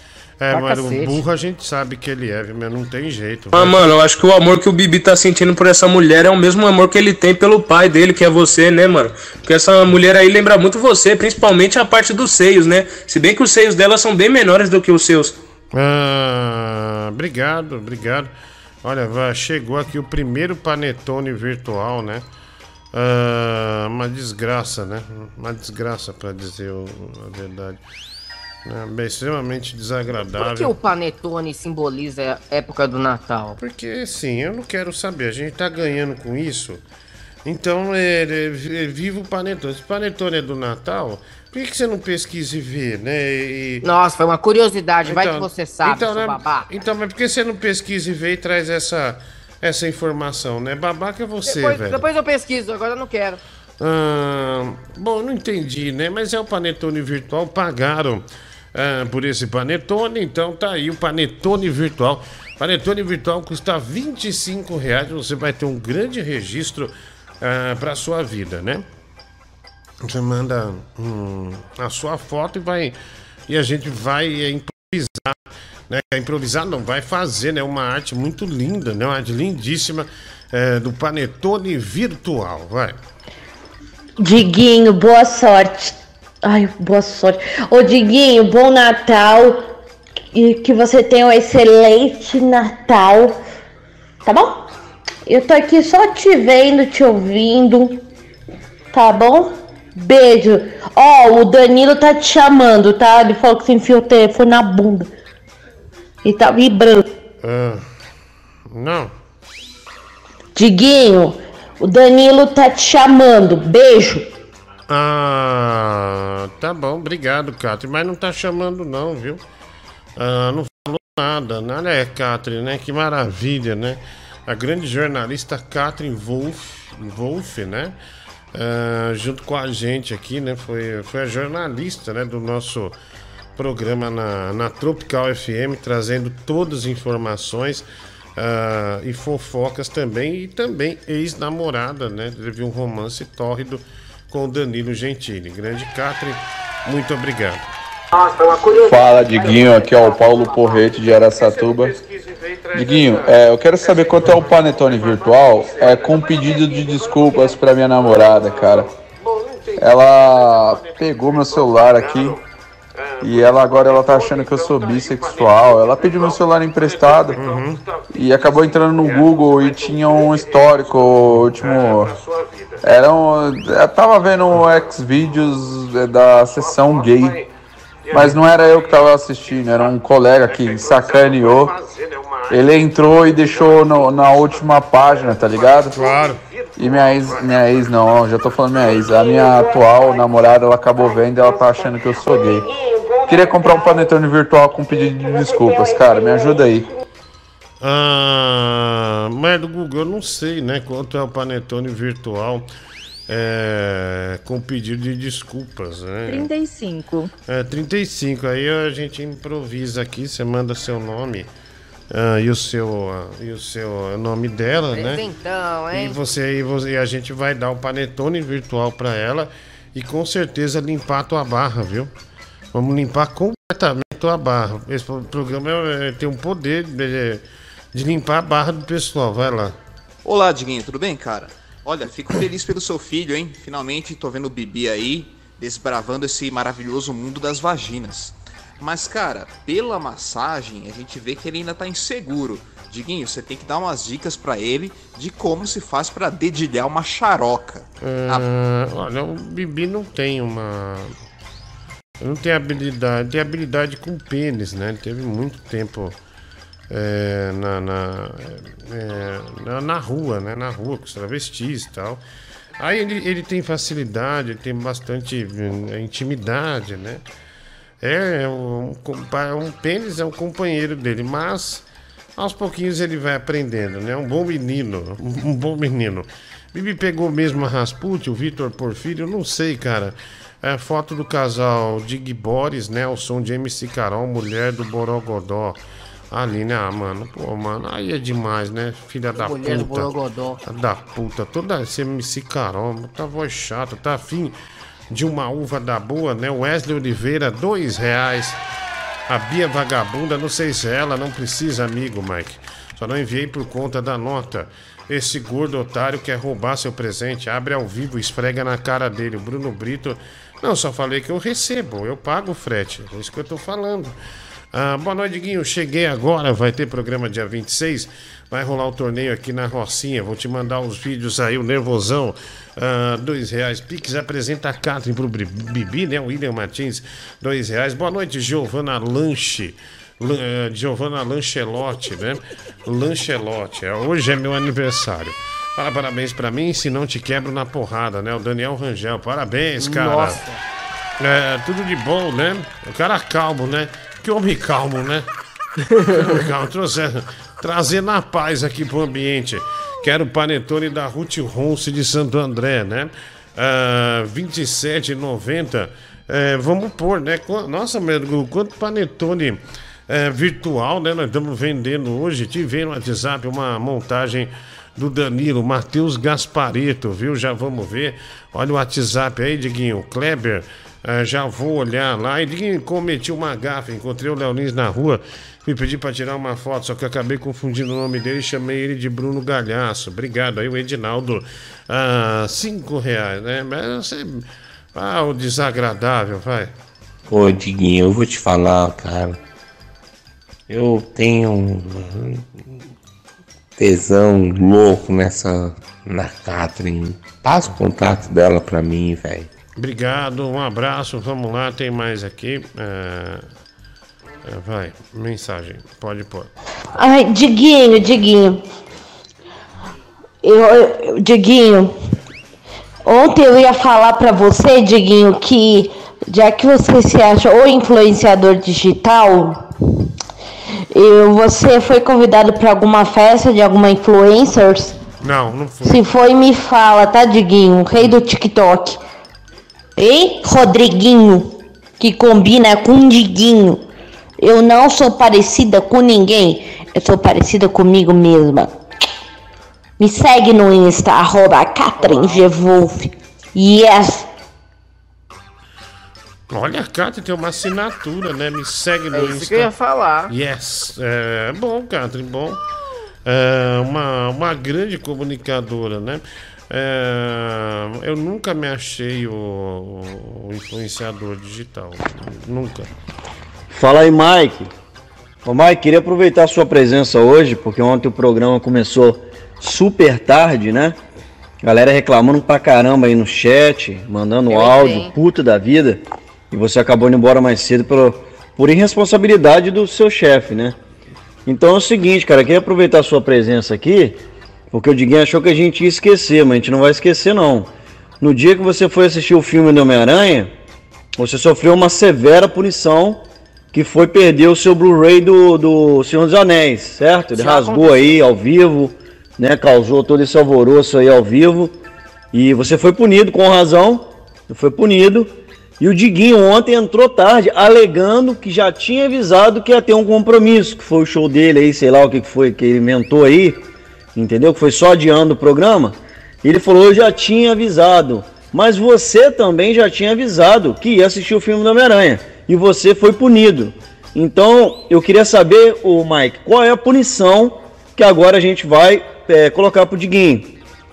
Speaker 1: É,
Speaker 32: Pra
Speaker 1: mas o
Speaker 32: cacete.
Speaker 1: burro a gente sabe que ele é, mas não tem jeito.
Speaker 33: Ah,
Speaker 1: velho.
Speaker 33: mano, eu acho que o amor que o Bibi tá sentindo por essa mulher é o mesmo amor que ele tem pelo pai dele, que é você, né, mano? Porque essa mulher aí lembra muito você, principalmente a parte dos seios, né? Se bem que os seios dela são bem menores do que os seus.
Speaker 1: Ah, obrigado, obrigado. Olha, vai- chegou aqui o primeiro panetone virtual, né? Ah, uma desgraça, né? Uma desgraça, pra dizer a verdade. É, bem, extremamente desagradável.
Speaker 14: Por que o panetone simboliza a época do Natal?
Speaker 1: Porque, sim, eu não quero saber. A gente tá ganhando com isso. Então, é, é, é, viva o panetone. Se o panetone é do Natal, por que, você não pesquisa e vê, né? E-
Speaker 14: Nossa, foi uma curiosidade, vai que
Speaker 1: Então-
Speaker 14: você sabe,
Speaker 1: então, né,
Speaker 14: babaca.
Speaker 1: Então, mas por que você não pesquisa e vê e traz essa, essa informação, né? Babaca é você,
Speaker 14: Depois,
Speaker 1: velho.
Speaker 14: depois eu pesquiso, agora eu não quero.
Speaker 1: Ah, bom, não entendi, né? Mas é o panetone virtual, pagaram ah, por esse panetone, então tá aí o panetone virtual. Panetone virtual custa 25 reais, você vai ter um grande registro ah, para sua vida, né? Você manda hum, a sua foto e vai e a gente vai improvisar, né? Improvisar não, vai fazer, né? Uma arte muito linda, né? Uma arte lindíssima é, do panetone virtual, vai.
Speaker 34: Diguinho, boa sorte. Ai, boa sorte. Ô, Diguinho, bom Natal. E que você tenha um excelente Natal. Tá bom? Eu tô aqui só te vendo, te ouvindo. Tá bom? Beijo. Ó, o Danilo tá te chamando, tá? Ele falou que você enfiou o telefone na bunda. E tá vibrando.
Speaker 1: Ah, não.
Speaker 34: Diguinho, o Danilo tá te chamando. Beijo.
Speaker 1: Ah, tá bom, obrigado, Catri. Mas não tá chamando, não, viu? Ah, não falou nada. Nada é, Catri, né? Que maravilha, né? A grande jornalista Catherine Wolf, Wolf né? Ah, junto com a gente aqui, né? Foi, foi a jornalista, né? Do nosso programa na, na Tropical FM, trazendo todas as informações ah, e fofocas também. E também ex-namorada, né? Teve um romance tórrido com Danilo Gentili. Grande Catherine, muito obrigado.
Speaker 35: Fala, Diguinho. Aqui é o Paulo Porrete de Aracatuba. Diguinho, é, eu quero saber quanto é o panetone virtual é, com pedido de desculpas pra minha namorada, cara. Ela pegou meu celular aqui e ela agora ela tá achando que eu sou bissexual. Ela pediu meu celular emprestado e acabou entrando no Google e tinha um histórico último. Era um, eu tava vendo um Xvideos é, da sessão gay. Mas não era eu que tava assistindo, era um colega que sacaneou. Ele entrou e deixou no- na última página, tá ligado?
Speaker 1: Claro.
Speaker 35: E minha ex, minha ex não, já tô falando minha ex. A minha atual namorada, ela acabou vendo e ela tá achando que eu sou gay. Queria comprar um panetone virtual com pedido de desculpas, cara. Me ajuda aí.
Speaker 1: Ah, mas do Google eu não sei, né? Quanto é o panetone virtual é, com pedido de desculpas, né?
Speaker 2: 35.
Speaker 1: É, 35. Aí a gente improvisa aqui, você manda seu nome ah, e, o seu, ah, e o seu nome dela, né?
Speaker 14: Presentão,
Speaker 1: E
Speaker 14: hein?
Speaker 1: você e você- e a gente vai dar o panetone virtual pra ela e com certeza limpar a tua barra, viu? Vamos limpar completamente a barra. Esse pro- programa é- tem um poder de, de limpar a barra do pessoal. Vai lá.
Speaker 36: Olá, Diguinho, tudo bem, cara? Olha, fico feliz pelo seu filho, hein? Finalmente tô vendo o Bibi aí desbravando esse maravilhoso mundo das vaginas. Mas, cara, pela massagem, a gente vê que ele ainda tá inseguro. Diguinho, você tem que dar umas dicas pra ele de como se faz pra dedilhar uma xaroca.
Speaker 1: Ah, olha, o Bibi não tem uma. Não tem habilidade. Tem habilidade com pênis, né? Ele teve muito tempo é, na, na, é, na, na rua, né? Na rua, com os travestis e tal. Aí ele, ele tem facilidade, ele tem bastante eh, intimidade, né? É, um, compa- um pênis é um companheiro dele, mas Aos pouquinhos ele vai aprendendo, né? Um bom menino, [laughs] um bom menino. Bibi pegou mesmo a Rasputin, o Vitor Porfírio, não sei, cara. É foto do casal Dig Boris, né? O som de MC Carol, mulher do Borogodó. Ali, né, ah, mano? Pô, mano, aí é demais, né? Filha da
Speaker 14: Mulher do
Speaker 1: puta.
Speaker 14: Borogodó.
Speaker 1: Da puta, toda esse MC Carol, tá voz chata, tá afim de uma uva da boa, né? Wesley Oliveira, dois reais. A Bia Vagabunda, não sei se é ela, não precisa, amigo, Mike. Só não enviei por conta da nota. Esse gordo otário quer roubar seu presente, abre ao vivo, esfrega na cara dele. O Bruno Brito. Não, só falei que eu recebo, eu pago o frete. É isso que eu tô falando. Ah, boa noite, Guinho. Cheguei agora, vai ter programa dia 26. Vai rolar o torneio aqui na Rocinha. Vou te mandar os vídeos aí, o nervosão. Ah, dois reais. Pix apresenta a Catherine pro Bibi, né? William Martins, dois reais. Boa noite, Giovana Lanche. Lan- eh, Giovana Lanchelotti, né? Lanchelotti. É, Hoje é meu aniversário. Fala parabéns pra mim, se não te quebro na porrada, né? O Daniel Rangel. Parabéns, cara.
Speaker 14: Nossa.
Speaker 1: É, tudo de bom, né? O cara calmo, né? Que homem calmo, né? Calmo. Trouxe- trazendo a paz aqui pro ambiente. Quero o panetone da Ruth Ronce de Santo André, né? Ah, 27,90. É, vamos pôr, né? Nossa, meu, quanto panetone é, virtual, né? Nós estamos vendendo hoje. Tive no WhatsApp uma montagem do Danilo, Matheus Gaspareto, viu? Já vamos ver. Olha o WhatsApp aí, Diguinho. Kleber, eh, já vou olhar lá. E Diguinho, cometi uma gafa. Encontrei o Leonins na rua. Fui pedir para tirar uma foto, só que acabei confundindo o nome dele e chamei ele de Bruno Galhaço. Obrigado aí, o Edinaldo. Ah, cinco reais, né? Mas você. Ah, o desagradável, vai.
Speaker 37: Ô, Diguinho, eu vou te falar, cara. Eu tenho tesão louco nessa. na Catherine. Passa o contato dela pra mim, velho.
Speaker 1: Obrigado, um abraço. Vamos lá, tem mais aqui. É, é, vai, mensagem, pode pôr.
Speaker 34: Ai, Diguinho, Diguinho. Eu, eu- Diguinho, ontem eu ia falar pra você, Diguinho, que já que você se acha o influenciador digital, eu, você foi convidado pra alguma festa de alguma influencers?
Speaker 1: Não, não foi.
Speaker 34: Se foi, me fala, tá, Diguinho? Rei do TikTok. Ei, Rodriguinho, que combina com Diguinho. Eu não sou parecida com ninguém. Eu sou parecida comigo mesma. Me segue no Insta, arroba. Yes.
Speaker 1: Olha, Catherine tem uma assinatura, né? Me segue no
Speaker 14: É isso
Speaker 1: Insta.
Speaker 14: que eu ia falar.
Speaker 1: Yes. É bom, Catherine, bom. É uma, uma grande comunicadora, né? É, eu nunca me achei o, o influenciador digital. Nunca.
Speaker 38: Fala aí, Mike. Ô, Mike, queria aproveitar a sua presença hoje, porque ontem o programa começou super tarde, né? Galera reclamando pra caramba aí no chat, mandando
Speaker 14: Eu
Speaker 38: áudio,
Speaker 14: entrei.
Speaker 38: puta da vida. E você acabou indo embora mais cedo pelo, por irresponsabilidade do seu chefe, né? Então é o seguinte, cara, queria aproveitar a sua presença aqui, porque o Diguinho achou que a gente ia esquecer, mas a gente não vai esquecer não. No dia que você foi assistir o filme do Homem-Aranha, você sofreu uma severa punição que foi perder o seu Blu-ray do, do Senhor dos Anéis, certo? Ele
Speaker 14: Já
Speaker 38: rasgou
Speaker 14: aconteceu.
Speaker 38: aí ao vivo, né? Causou todo esse alvoroço aí ao vivo. E você foi punido com razão. Foi punido. E o Diguinho ontem entrou tarde, alegando que já tinha avisado que ia ter um compromisso, que foi o show dele aí, sei lá o que foi que ele inventou aí, entendeu? Que foi só adiando o programa. Ele falou, eu já tinha avisado. Mas você também já tinha avisado que ia assistir o filme do Homem-Aranha. E você foi punido. Então, eu queria saber, o Mike, qual é a punição que agora a gente vai é, colocar pro Diguinho?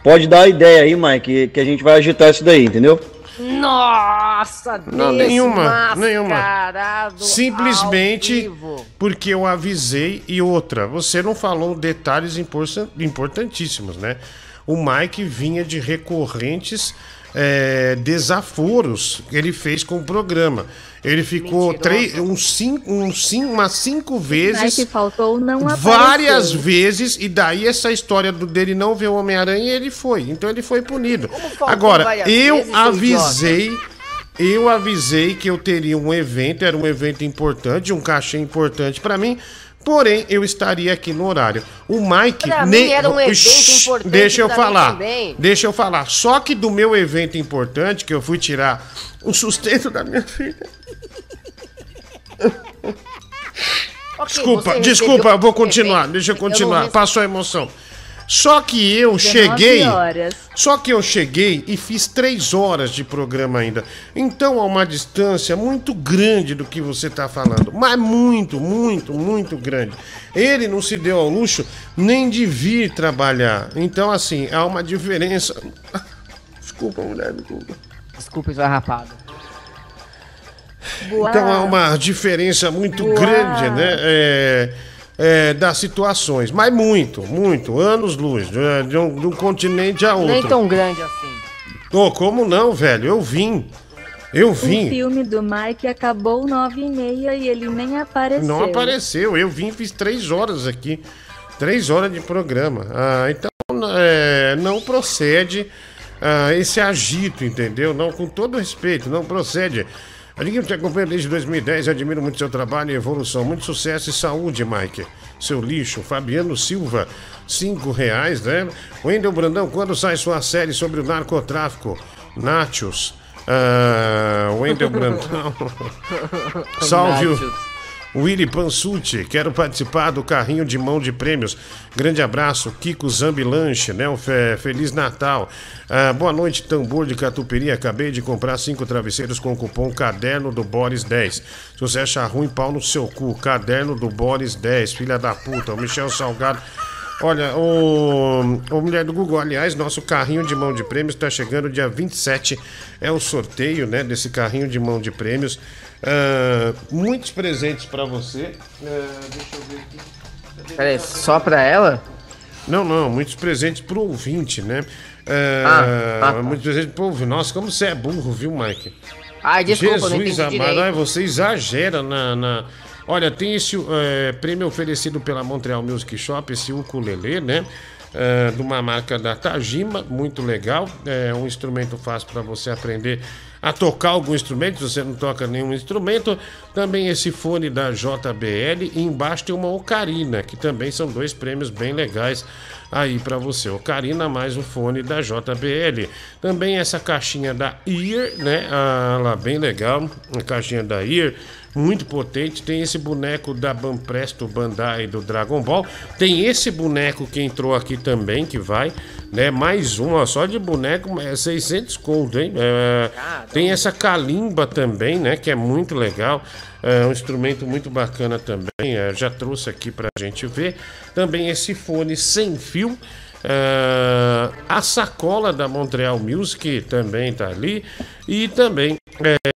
Speaker 38: Pode dar a ideia aí, Mike, que a gente vai agitar isso daí, entendeu?
Speaker 14: Nossa,
Speaker 1: Não, nenhuma, nenhuma. Simplesmente porque eu avisei e outra, você não falou detalhes importan- importantíssimos, né? O Mike vinha de recorrentes é, desaforos que ele fez com o programa. Ele ficou três, uns cinco, uns cinco, umas cinco vezes
Speaker 2: que faltou não
Speaker 1: várias
Speaker 2: apareceu.
Speaker 1: vezes, e daí essa história do, dele não ver o Homem-Aranha, ele foi. Então ele foi punido. Agora,
Speaker 14: várias
Speaker 1: eu avisei. Eu avisei que eu teria um evento, era um evento importante, um cachê importante pra mim, porém eu estaria aqui no horário. O Mike
Speaker 14: Pra
Speaker 1: nem
Speaker 14: era um evento importante
Speaker 1: Deixa eu falar.
Speaker 14: também.
Speaker 1: Deixa eu falar. Só que do meu evento importante que eu fui tirar o sustento da minha filha.
Speaker 14: Ok,
Speaker 1: Desculpa, desculpa, eu vou continuar. Deixa eu
Speaker 14: Eu
Speaker 1: continuar.
Speaker 14: não
Speaker 1: Passou a emoção. Só que eu
Speaker 2: 19
Speaker 1: cheguei.
Speaker 2: horas.
Speaker 1: Só que eu cheguei e fiz três horas de programa ainda. Então há uma distância muito grande do que você tá falando. Mas muito, muito, muito grande. Ele não se deu ao luxo nem de vir trabalhar. Então, assim, há uma diferença. [laughs] Desculpa, mulher, desculpa.
Speaker 14: Desculpa, esfarrapado.
Speaker 1: Então há uma diferença muito
Speaker 14: Uau.
Speaker 1: grande, né? É, é, das situações. Mas muito, muito. Anos-luz. De, de um, de um continente a outro.
Speaker 14: Nem tão grande assim.
Speaker 1: Ô, como não, velho? Eu vim. Eu
Speaker 2: O
Speaker 1: vim.
Speaker 2: filme do Mike acabou nove e meia e ele nem apareceu.
Speaker 1: Não apareceu. Eu vim, fiz três horas aqui. Três horas de programa. Ah, então, é, não procede ah, esse agito, entendeu? Não, com todo respeito, não procede. Adiguinho te acompanha desde 2010, admiro muito seu trabalho e evolução. Muito sucesso e saúde, Mike. Seu lixo. Fabiano Silva, cinco reais, né? Wendel Brandão, quando sai sua série sobre o narcotráfico? Nachos. Ah, Wendel [laughs] Brandão. Salve o. Willy Pansucci, quero participar do carrinho de mão de prêmios. Grande abraço, Kiko Zambilanche, né? Um fe- Feliz Natal. Ah, boa noite, tambor de catupiry. Acabei de comprar cinco travesseiros com cupom Caderno do Boris 10. Se você achar ruim, pau no seu cu. Caderno do Boris 10, filha da puta. O Michel Salgado. Olha, o, o Mulher do Google, aliás, nosso carrinho de mão de prêmios está chegando dia 27. É o sorteio, né, desse carrinho de mão de prêmios. Ah, muitos presentes para você. Ah, deixa eu ver aqui.
Speaker 14: Peraí, só pra ela?
Speaker 1: Não, não, muitos presentes pro ouvinte, né?
Speaker 14: Ah,
Speaker 1: Ah,
Speaker 14: ah, tá.
Speaker 1: Muitos presentes pro ouvinte. Nossa, como você é burro, viu, Mike?
Speaker 14: Ai, desculpa,
Speaker 1: Jesus amado, ai, você exagera na. na- Olha, tem esse é, prêmio oferecido pela Montreal Music Shop, esse ukulele, né? É, de uma marca da Tajima, muito legal. É um instrumento fácil para você aprender a tocar algum instrumento, se você não toca nenhum instrumento. Também esse fone da JBL e embaixo tem uma ocarina, que também são dois prêmios bem legais aí para você. Ocarina mais o fone da JBL. Também essa caixinha da Ear, né? Ah, lá bem legal, a caixinha da Ear. Muito potente, tem esse boneco da Banpresto Bandai do Dragon Ball. Tem esse boneco que entrou aqui também, que vai, né? Mais um, ó, só de boneco é 600 conto, hein? É, tem essa calimba também, né? Que é muito legal. É um instrumento muito bacana também. é, já trouxe aqui pra gente ver. Também esse fone sem fio. é, a sacola da Montreal Music também tá ali. E também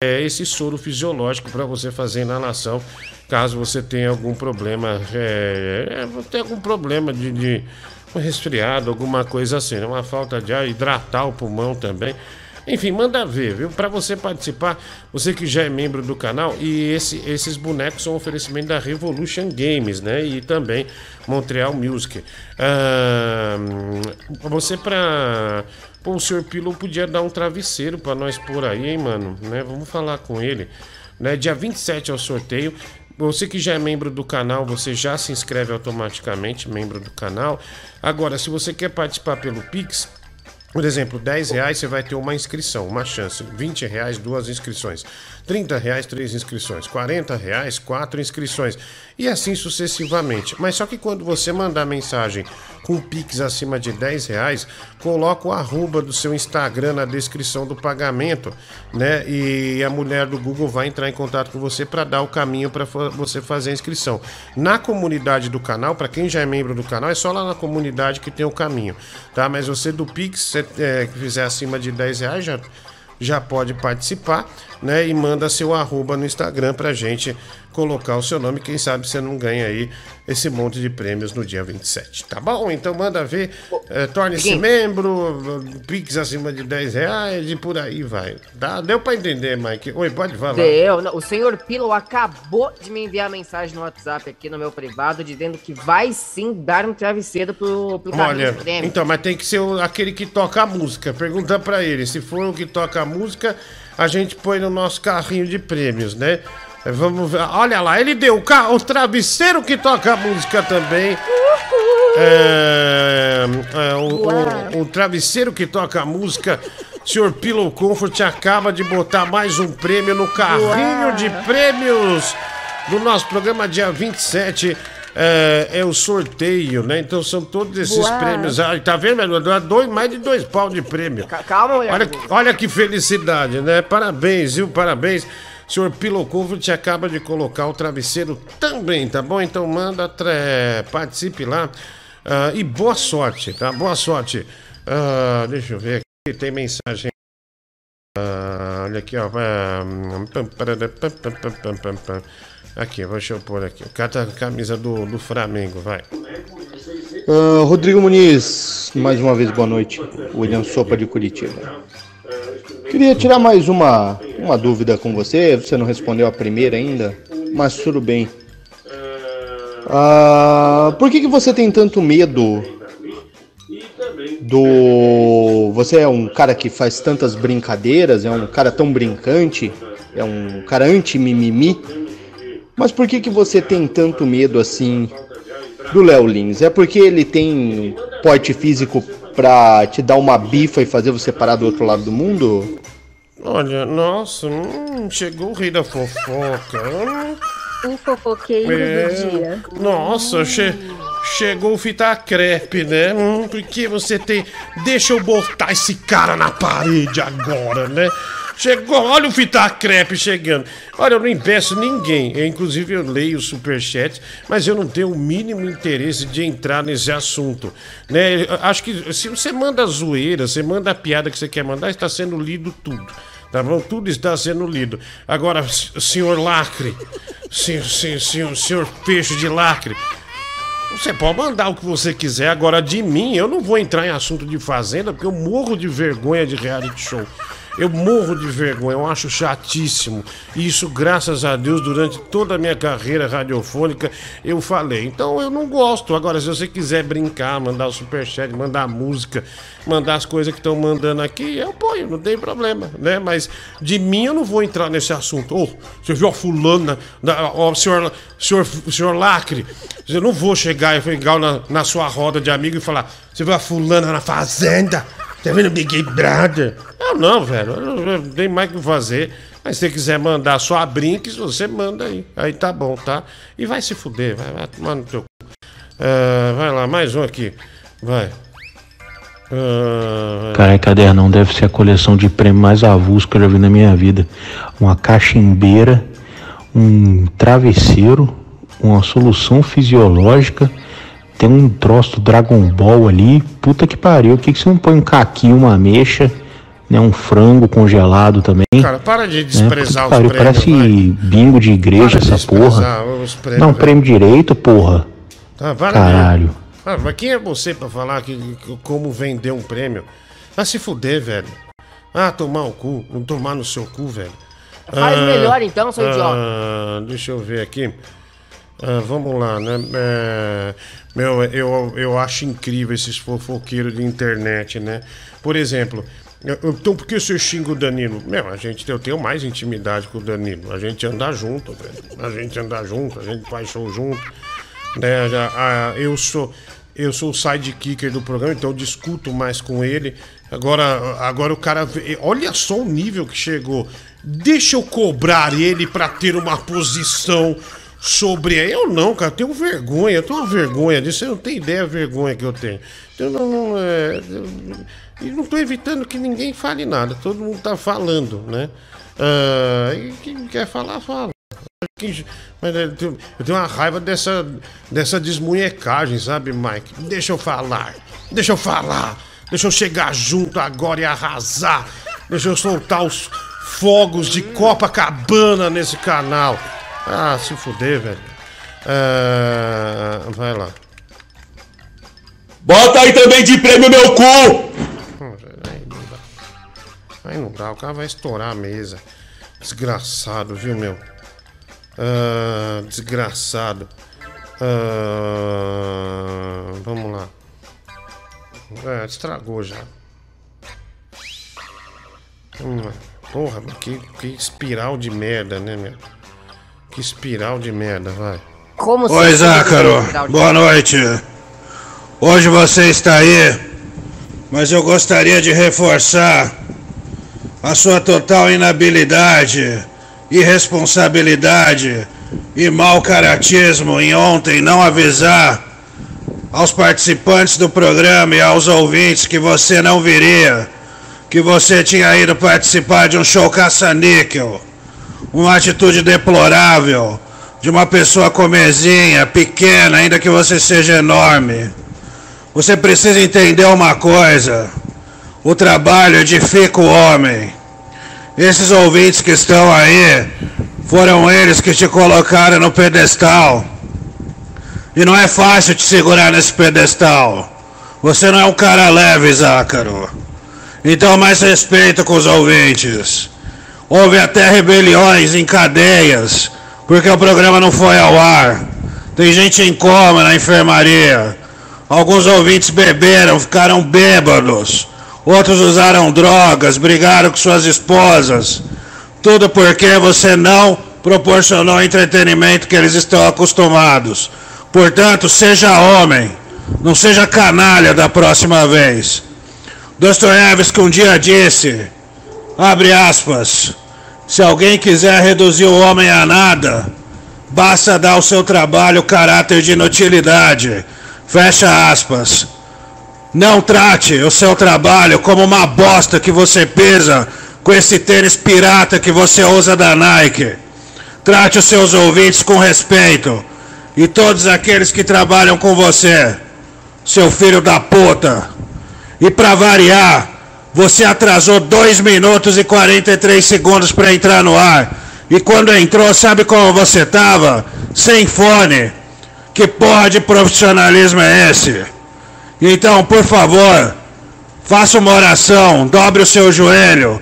Speaker 1: é, esse soro fisiológico para você fazer inalação. Caso você tenha algum problema, é, é, ter algum problema de, de um resfriado, alguma coisa assim, né? uma falta de ar, hidratar o pulmão também. Enfim, manda ver, viu? Para você participar, você que já é membro do canal, e esse- esses bonecos são um oferecimento da Revolution Games, né? E também Montreal Music. Ah, você para Pô, o senhor Pilo podia dar um travesseiro para nós por aí, hein, mano? Né? Vamos falar com ele. Né? Dia 27 é o sorteio. Você que já é membro do canal, você já se inscreve automaticamente, membro do canal. Agora, se você quer participar pelo Pix, por exemplo, 10 reais você vai ter uma inscrição, uma chance. 20 reais, duas inscrições. 30 reais, três inscrições. 40 reais, quatro inscrições. E assim sucessivamente. Mas só que quando você mandar mensagem com Pix acima de 10 reais, coloca o arroba do seu Instagram na descrição do pagamento, né? E a mulher do Google vai entrar em contato com você para dar o caminho para você fazer a inscrição. Na comunidade do canal, para quem já é membro do canal, é só lá na comunidade que tem o caminho, tá? Mas você do Pix, você, é, fizer acima de 10 reais, já já pode participar, né? E manda seu arroba no Instagram pra gente colocar o seu nome. Quem sabe você não ganha aí esse monte de prêmios no dia 27, tá bom? Então manda ver, eh, torne-se membro, Pix acima de 10 reais e por aí vai. Dá, deu pra entender, Mike? Oi, pode falar.
Speaker 14: Deu. Não, O senhor Pillow acabou de me enviar mensagem no WhatsApp aqui no meu privado, dizendo que vai sim dar um travesseiro pro, pro
Speaker 1: Olha,
Speaker 14: de prêmio.
Speaker 1: então, mas tem que ser o- aquele que toca a música. Pergunta pra ele. Se for o que toca a música, a gente põe no nosso carrinho de prêmios, né? É, Vamos ver. Olha lá, ele deu o, o travesseiro que toca a música também. É, é, o, o- o travesseiro que toca a música. Senhor Pillow Comfort acaba de botar mais um prêmio no carrinho de prêmios do nosso programa dia 27. É, é o sorteio, né? Então são todos esses
Speaker 14: Boa.
Speaker 1: prêmios. Ah, tá vendo, dois, mais de dois pau de prêmio.
Speaker 14: Calma, mulher.
Speaker 1: Olha, olha que felicidade, né? Parabéns, viu? Parabéns. Senhor Pillow Comfort acaba de colocar o travesseiro também, tá bom? Então manda, tre- participe lá. Ah, e boa sorte, tá? Boa sorte. Ah, deixa eu ver aqui, tem mensagem. Ah, olha aqui, ó. Aqui, deixa eu pôr aqui. O cara tá a camisa do, do Flamengo, vai.
Speaker 39: Ah, Rodrigo Muniz, mais uma vez boa noite. William Sopa de Curitiba. Queria tirar mais uma, uma dúvida com você. Você não respondeu a primeira ainda, mas tudo bem. Ah, por que, que você tem tanto medo do. Você é um cara que faz tantas brincadeiras, é um cara tão brincante, é um cara anti-mimimi. Mas por que, que você tem tanto medo assim do Léo Lins? É porque ele tem porte físico pra te dar uma bifa e fazer você parar do outro lado do mundo?
Speaker 1: Olha, nossa, hum, chegou o rei da fofoca. Hum.
Speaker 2: O fofoqueiro
Speaker 1: É,
Speaker 2: do dia.
Speaker 1: Nossa, che- chegou o fita crepe, né? Hum, porque você tem. Deixa eu botar esse cara na parede agora, né? Chegou, olha o fita crepe chegando. Olha, eu não impeço ninguém. Eu, inclusive, eu leio o superchat, mas eu não tenho o mínimo interesse de entrar nesse assunto. Né? Eu Acho que se você manda zoeira, você manda a piada que você quer mandar, está sendo lido tudo. Tá bom? Tudo está sendo lido. Agora, senhor lacre, senhor, senhor, senhor, senhor peixe de lacre, você pode mandar o que você quiser. Agora, de mim, eu não vou entrar em assunto de fazenda, porque eu morro de vergonha de reality show. Eu morro de vergonha, eu acho chatíssimo. E isso, graças a Deus, durante toda a minha carreira radiofônica, eu falei. Então eu não gosto. Agora, se você quiser brincar, mandar o superchat, mandar música, mandar as coisas que estão mandando aqui, eu ponho, não tem problema, né? Mas de mim eu não vou entrar nesse assunto. Ô, você viu a fulana, da, ó, senhor, senhor, senhor Lacre, eu não vou chegar e pegar na, na sua roda de amigo e falar, você viu a fulana na fazenda? Tá vendo Big Brother? Eu não, velho, eu não, tenho mais o que fazer. Mas se você quiser mandar só a brinques, você manda aí. Aí tá bom, tá? E vai se fuder, vai, vai tomar no teu cu. Ah, vai lá, mais um aqui. Vai. Ah,
Speaker 40: Cara, cadernão deve ser a coleção de prêmio mais avulso que eu já vi na minha vida. Uma cachimbeira, um travesseiro, uma solução fisiológica, tem um troço do Dragon Ball ali. Puta que pariu. Por que, que você não põe um caquinho, uma ameixa, né? Um frango congelado também?
Speaker 1: Cara, para de
Speaker 40: né?
Speaker 1: desprezar
Speaker 40: Puta que
Speaker 1: os
Speaker 40: pariu,
Speaker 1: prêmios,
Speaker 40: Parece
Speaker 1: vai.
Speaker 40: bingo de igreja
Speaker 1: Para de
Speaker 40: essa porra.
Speaker 1: desprezar os prêmios,
Speaker 40: Não,
Speaker 1: velho.
Speaker 40: prêmio direito, porra.
Speaker 1: Tá, para
Speaker 40: Caralho.
Speaker 1: Ah, mas quem é você pra falar que, que- como vender um prêmio? Vai se fuder, velho. Ah, tomar o cu. Não tomar no seu cu, velho.
Speaker 14: Faz
Speaker 1: Ah,
Speaker 14: melhor então, seu idiota.
Speaker 1: ah, Deixa eu ver aqui. Ah, vamos lá, né? É, meu, eu, eu acho incrível esses fofoqueiros de internet, né? Por exemplo, então por que você xinga o Danilo? Meu, a gente, eu tenho mais intimidade com o Danilo. A gente anda junto, velho. A gente anda junto, a gente faz show junto. Né? Já, ah, eu sou eu sou o sidekicker do programa, então eu discuto mais com ele. Agora, agora o cara. Olha só o nível que chegou. Deixa eu cobrar ele pra ter uma posição sobre. Eu não, cara, tenho vergonha, eu tenho uma vergonha disso. Você não tem ideia da vergonha que eu tenho. Eu não. não, é, eu- não tô evitando que ninguém fale nada, todo mundo tá falando, né? Ah, e quem quer falar, fala. Mas eu tenho uma raiva dessa, dessa desmunhecagem, sabe, Mike? Deixa eu falar. Deixa eu falar. Deixa eu chegar junto agora e arrasar. Deixa eu soltar os fogos de Copacabana nesse canal. Ah, se fuder, velho. Ah, vai lá.
Speaker 41: Bota aí também de prêmio meu cu!
Speaker 1: Hum, Aí não dá. Aí não dá, o cara vai estourar a mesa. Desgraçado, viu, meu? Ah, desgraçado. Ah, vamos lá. É, estragou já. Lá. Porra, que, que espiral de merda, né, meu? Que espiral de merda, vai.
Speaker 14: Como
Speaker 42: Oi, Zácaro. Boa noite. Hoje você está aí, mas eu gostaria de reforçar a sua total inabilidade, irresponsabilidade e mau caratismo em ontem não avisar aos participantes do programa e aos ouvintes que você não viria, que você tinha ido participar de um show caça-níquel. Uma atitude deplorável de uma pessoa comezinha, pequena, ainda que você seja enorme. Você precisa entender uma coisa: o trabalho edifica o homem. Esses ouvintes que estão aí foram eles que te colocaram no pedestal. E não é fácil te segurar nesse pedestal. Você não é um cara leve, Zácaro. Então, mais respeito com os ouvintes. Houve até rebeliões em cadeias, porque o programa não foi ao ar. Tem gente em coma na enfermaria. Alguns ouvintes beberam, ficaram bêbados. Outros usaram drogas, brigaram com suas esposas. Tudo porque você não proporcionou o entretenimento que eles estão acostumados. Portanto, seja homem, não seja canalha da próxima vez. Dostoiévski um dia disse, abre aspas, se alguém quiser reduzir o homem a nada, basta dar ao seu trabalho caráter de inutilidade. Fecha aspas. Não trate o seu trabalho como uma bosta que você pesa com esse tênis pirata que você usa da Nike. Trate os seus ouvintes com respeito e todos aqueles que trabalham com você, seu filho da puta. E pra variar, você atrasou 2 minutos e 43 segundos para entrar no ar. E quando entrou, sabe como você tava? Sem fone. Que porra de profissionalismo é esse? Então, por favor, faça uma oração, dobre o seu joelho,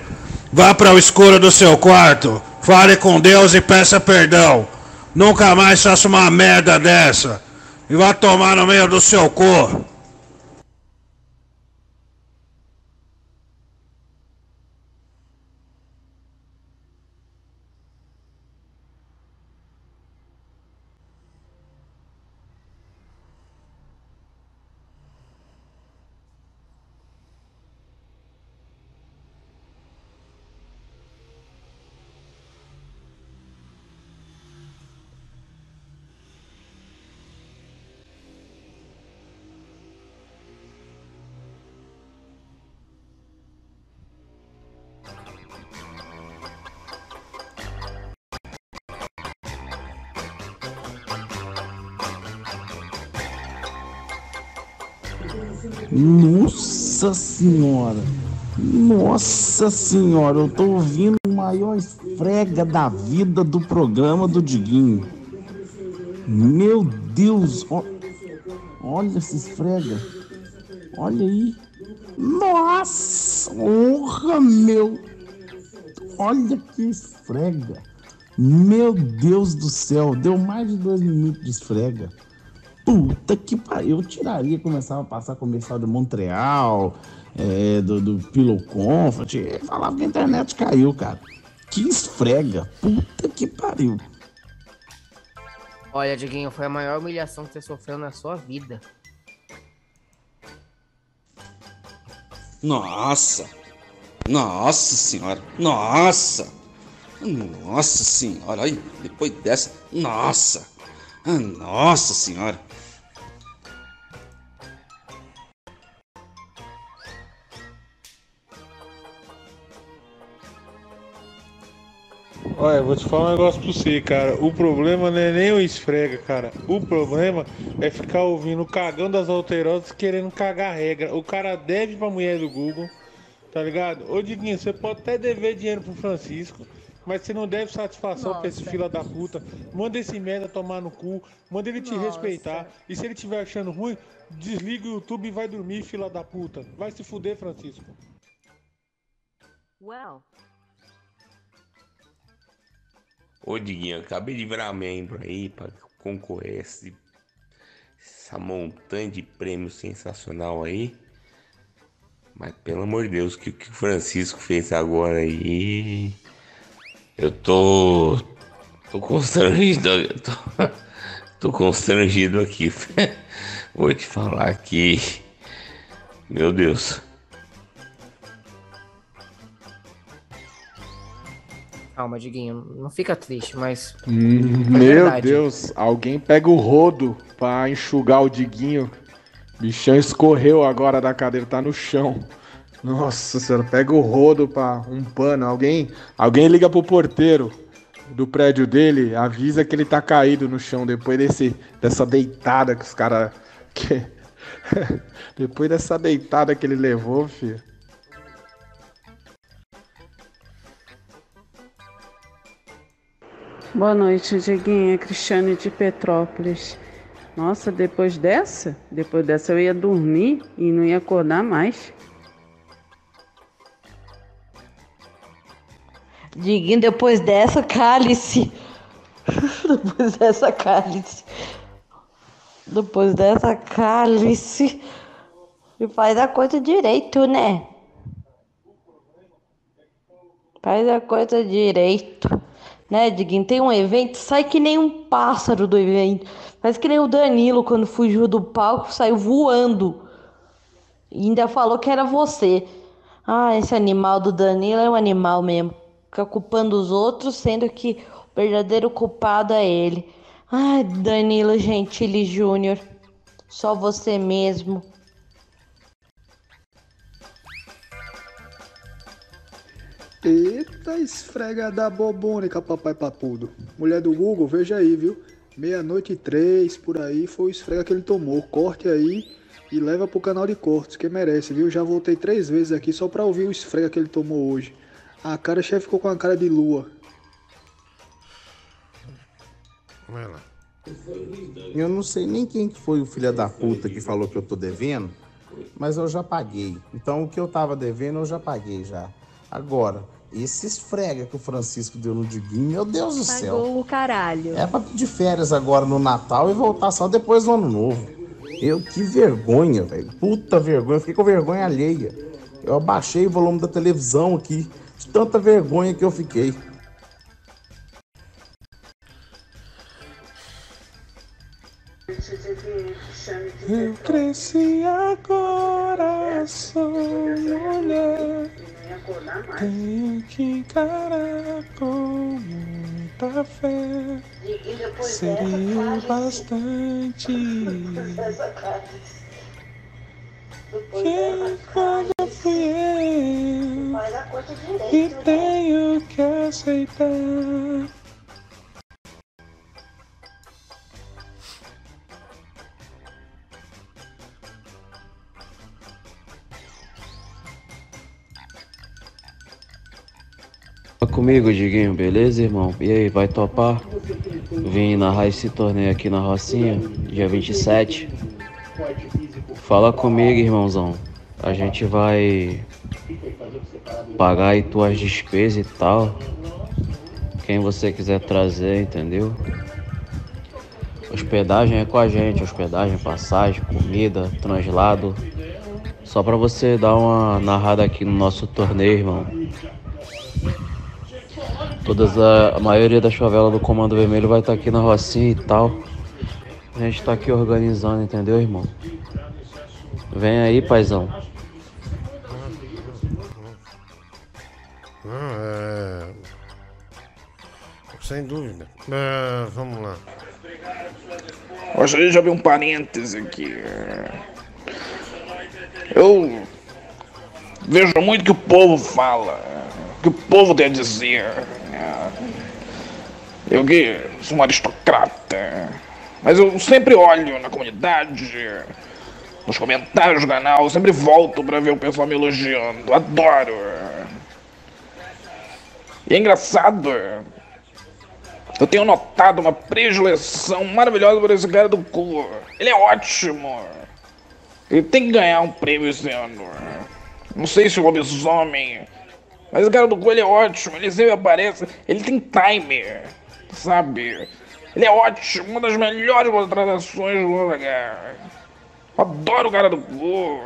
Speaker 42: vá para o escuro do seu quarto, fale com Deus e peça perdão. Nunca mais faça uma merda dessa. E vá tomar no meio do seu cu.
Speaker 43: Nossa senhora! Nossa senhora, eu tô ouvindo o maior esfrega da vida do programa do Diguinho. Meu Deus! ó- olha esse esfrega. Olha aí. Nossa! Honra, meu! Olha que esfrega. Meu Deus do céu, deu mais de dois minutos de esfrega. Puta que pariu, eu tiraria, começava a passar comercial de Montreal, é, do, do Pillow Comfort, falava que a internet caiu, cara. Que esfrega, puta que pariu.
Speaker 14: Olha, Diguinho, foi a maior humilhação que você sofreu na sua vida.
Speaker 44: Nossa! Nossa senhora! Nossa! Nossa senhora! Olha, depois dessa. Nossa! Ah, Nossa senhora!
Speaker 45: Olha, vou te falar um negócio pra você, cara. O problema não é nem o esfrega, cara. O problema é ficar ouvindo o cagão das alterosas querendo cagar regra. O cara deve pra mulher do Google, tá ligado? Ô, Diguinho, você pode até dever dinheiro pro Francisco, mas você não deve satisfação pra esse fila da puta. Manda esse merda tomar no cu, manda ele te respeitar. E se ele estiver achando ruim, desliga o YouTube e vai dormir, fila da puta. Vai se fuder, Francisco.
Speaker 2: Well.
Speaker 39: Ô Diguinho, acabei de virar membro aí pra concorrer a esse, essa montanha de prêmio sensacional aí. Mas pelo amor de Deus, o que, que o Francisco fez agora aí? Eu tô
Speaker 37: Tô constrangido. Tô, tô constrangido aqui. [laughs] Vou te falar que. Meu Deus.
Speaker 14: Calma, Diguinho, não fica triste, mas.
Speaker 46: Hum,
Speaker 14: é
Speaker 46: Meu
Speaker 14: verdade.
Speaker 46: Deus, alguém pega o rodo pra enxugar o Diguinho. Bichão escorreu agora da cadeira, tá no chão. Nossa senhora, pega o rodo pra um pano. Alguém, alguém liga pro porteiro do prédio dele, avisa que ele tá caído no chão depois desse, dessa deitada que os caras. Que... [laughs] depois dessa deitada que ele levou, filho.
Speaker 47: Boa noite, Dieguinha. Cristiane de Petrópolis. Nossa, depois dessa, depois dessa eu ia dormir e não ia acordar mais.
Speaker 34: Diguinho, depois dessa, cálice. [laughs] depois dessa, cálice. Depois dessa, cálice. E faz a coisa direito, né? Faz a coisa direito. Né, Diguinho? Tem um evento, sai que nem um pássaro do evento. Faz que nem o Danilo quando fugiu do palco, saiu voando. E ainda falou que era você. Ah, esse animal do Danilo é um animal mesmo. Fica culpando os outros, sendo que o verdadeiro culpado é ele. Ai, Danilo Gentili Júnior. Só você mesmo.
Speaker 45: Eita, esfrega da bobônica, papai papudo. Mulher do Google, veja aí, viu? Meia-noite e três, por aí, foi o esfrega que ele tomou. Corte aí e leva pro canal de cortes, que merece, viu? Já voltei três vezes aqui só pra ouvir o esfrega que ele tomou hoje. A cara chefe ficou com a cara de lua.
Speaker 1: Vai lá.
Speaker 43: Eu não sei nem quem que foi o filho da puta que falou que eu tô devendo, mas eu já paguei. Então o que eu tava devendo eu já paguei já. Agora, esse esfrega que o Francisco deu no Diguinho, meu Deus do céu.
Speaker 2: Pagou o caralho.
Speaker 43: É pra pedir férias agora no Natal e voltar só depois do Ano Novo. Eu, que vergonha, velho. Puta vergonha. Eu fiquei com vergonha alheia. Eu abaixei o volume da televisão aqui. De tanta vergonha que eu fiquei.
Speaker 46: Eu cresci agora, sou mulher. Tenho que encarar com muita fé. Seria o bastante. Que quando fui eu e tenho que aceitar.
Speaker 48: Comigo, Diguinho, beleza, irmão? E aí, vai topar? Vim narrar esse torneio aqui na Rocinha, dia 27. Fala comigo, irmãozão. A gente vai pagar aí tuas despesas e tal. Quem você quiser trazer, entendeu? Hospedagem é com a gente, hospedagem, passagem, comida, translado. Só pra você dar uma narrada aqui no nosso torneio, irmão. Todas a, a maioria das favelas do Comando Vermelho vai estar aqui na Rocinha e tal. A gente tá aqui organizando, entendeu, irmão? Vem aí, paizão.
Speaker 1: Ah, é... Sem dúvida. Ah, vamos lá.
Speaker 30: Gostaria de abrir um parêntese aqui. Eu vejo muito que o povo fala, que o povo tem a dizer. Eu que sou um aristocrata, mas eu sempre olho na comunidade, nos comentários do canal, eu sempre volto pra ver o pessoal me elogiando. Adoro. E é engraçado. Eu tenho notado uma predileção maravilhosa por esse cara do cu. Ele é ótimo. Ele tem que ganhar um prêmio esse ano. Não sei se o lobisomem. Mas o cara do ele é ótimo. Ele sempre aparece. Ele tem timer. Sabe? Ele é ótimo. Uma das melhores contratações do lugar. Adoro o cara do cu.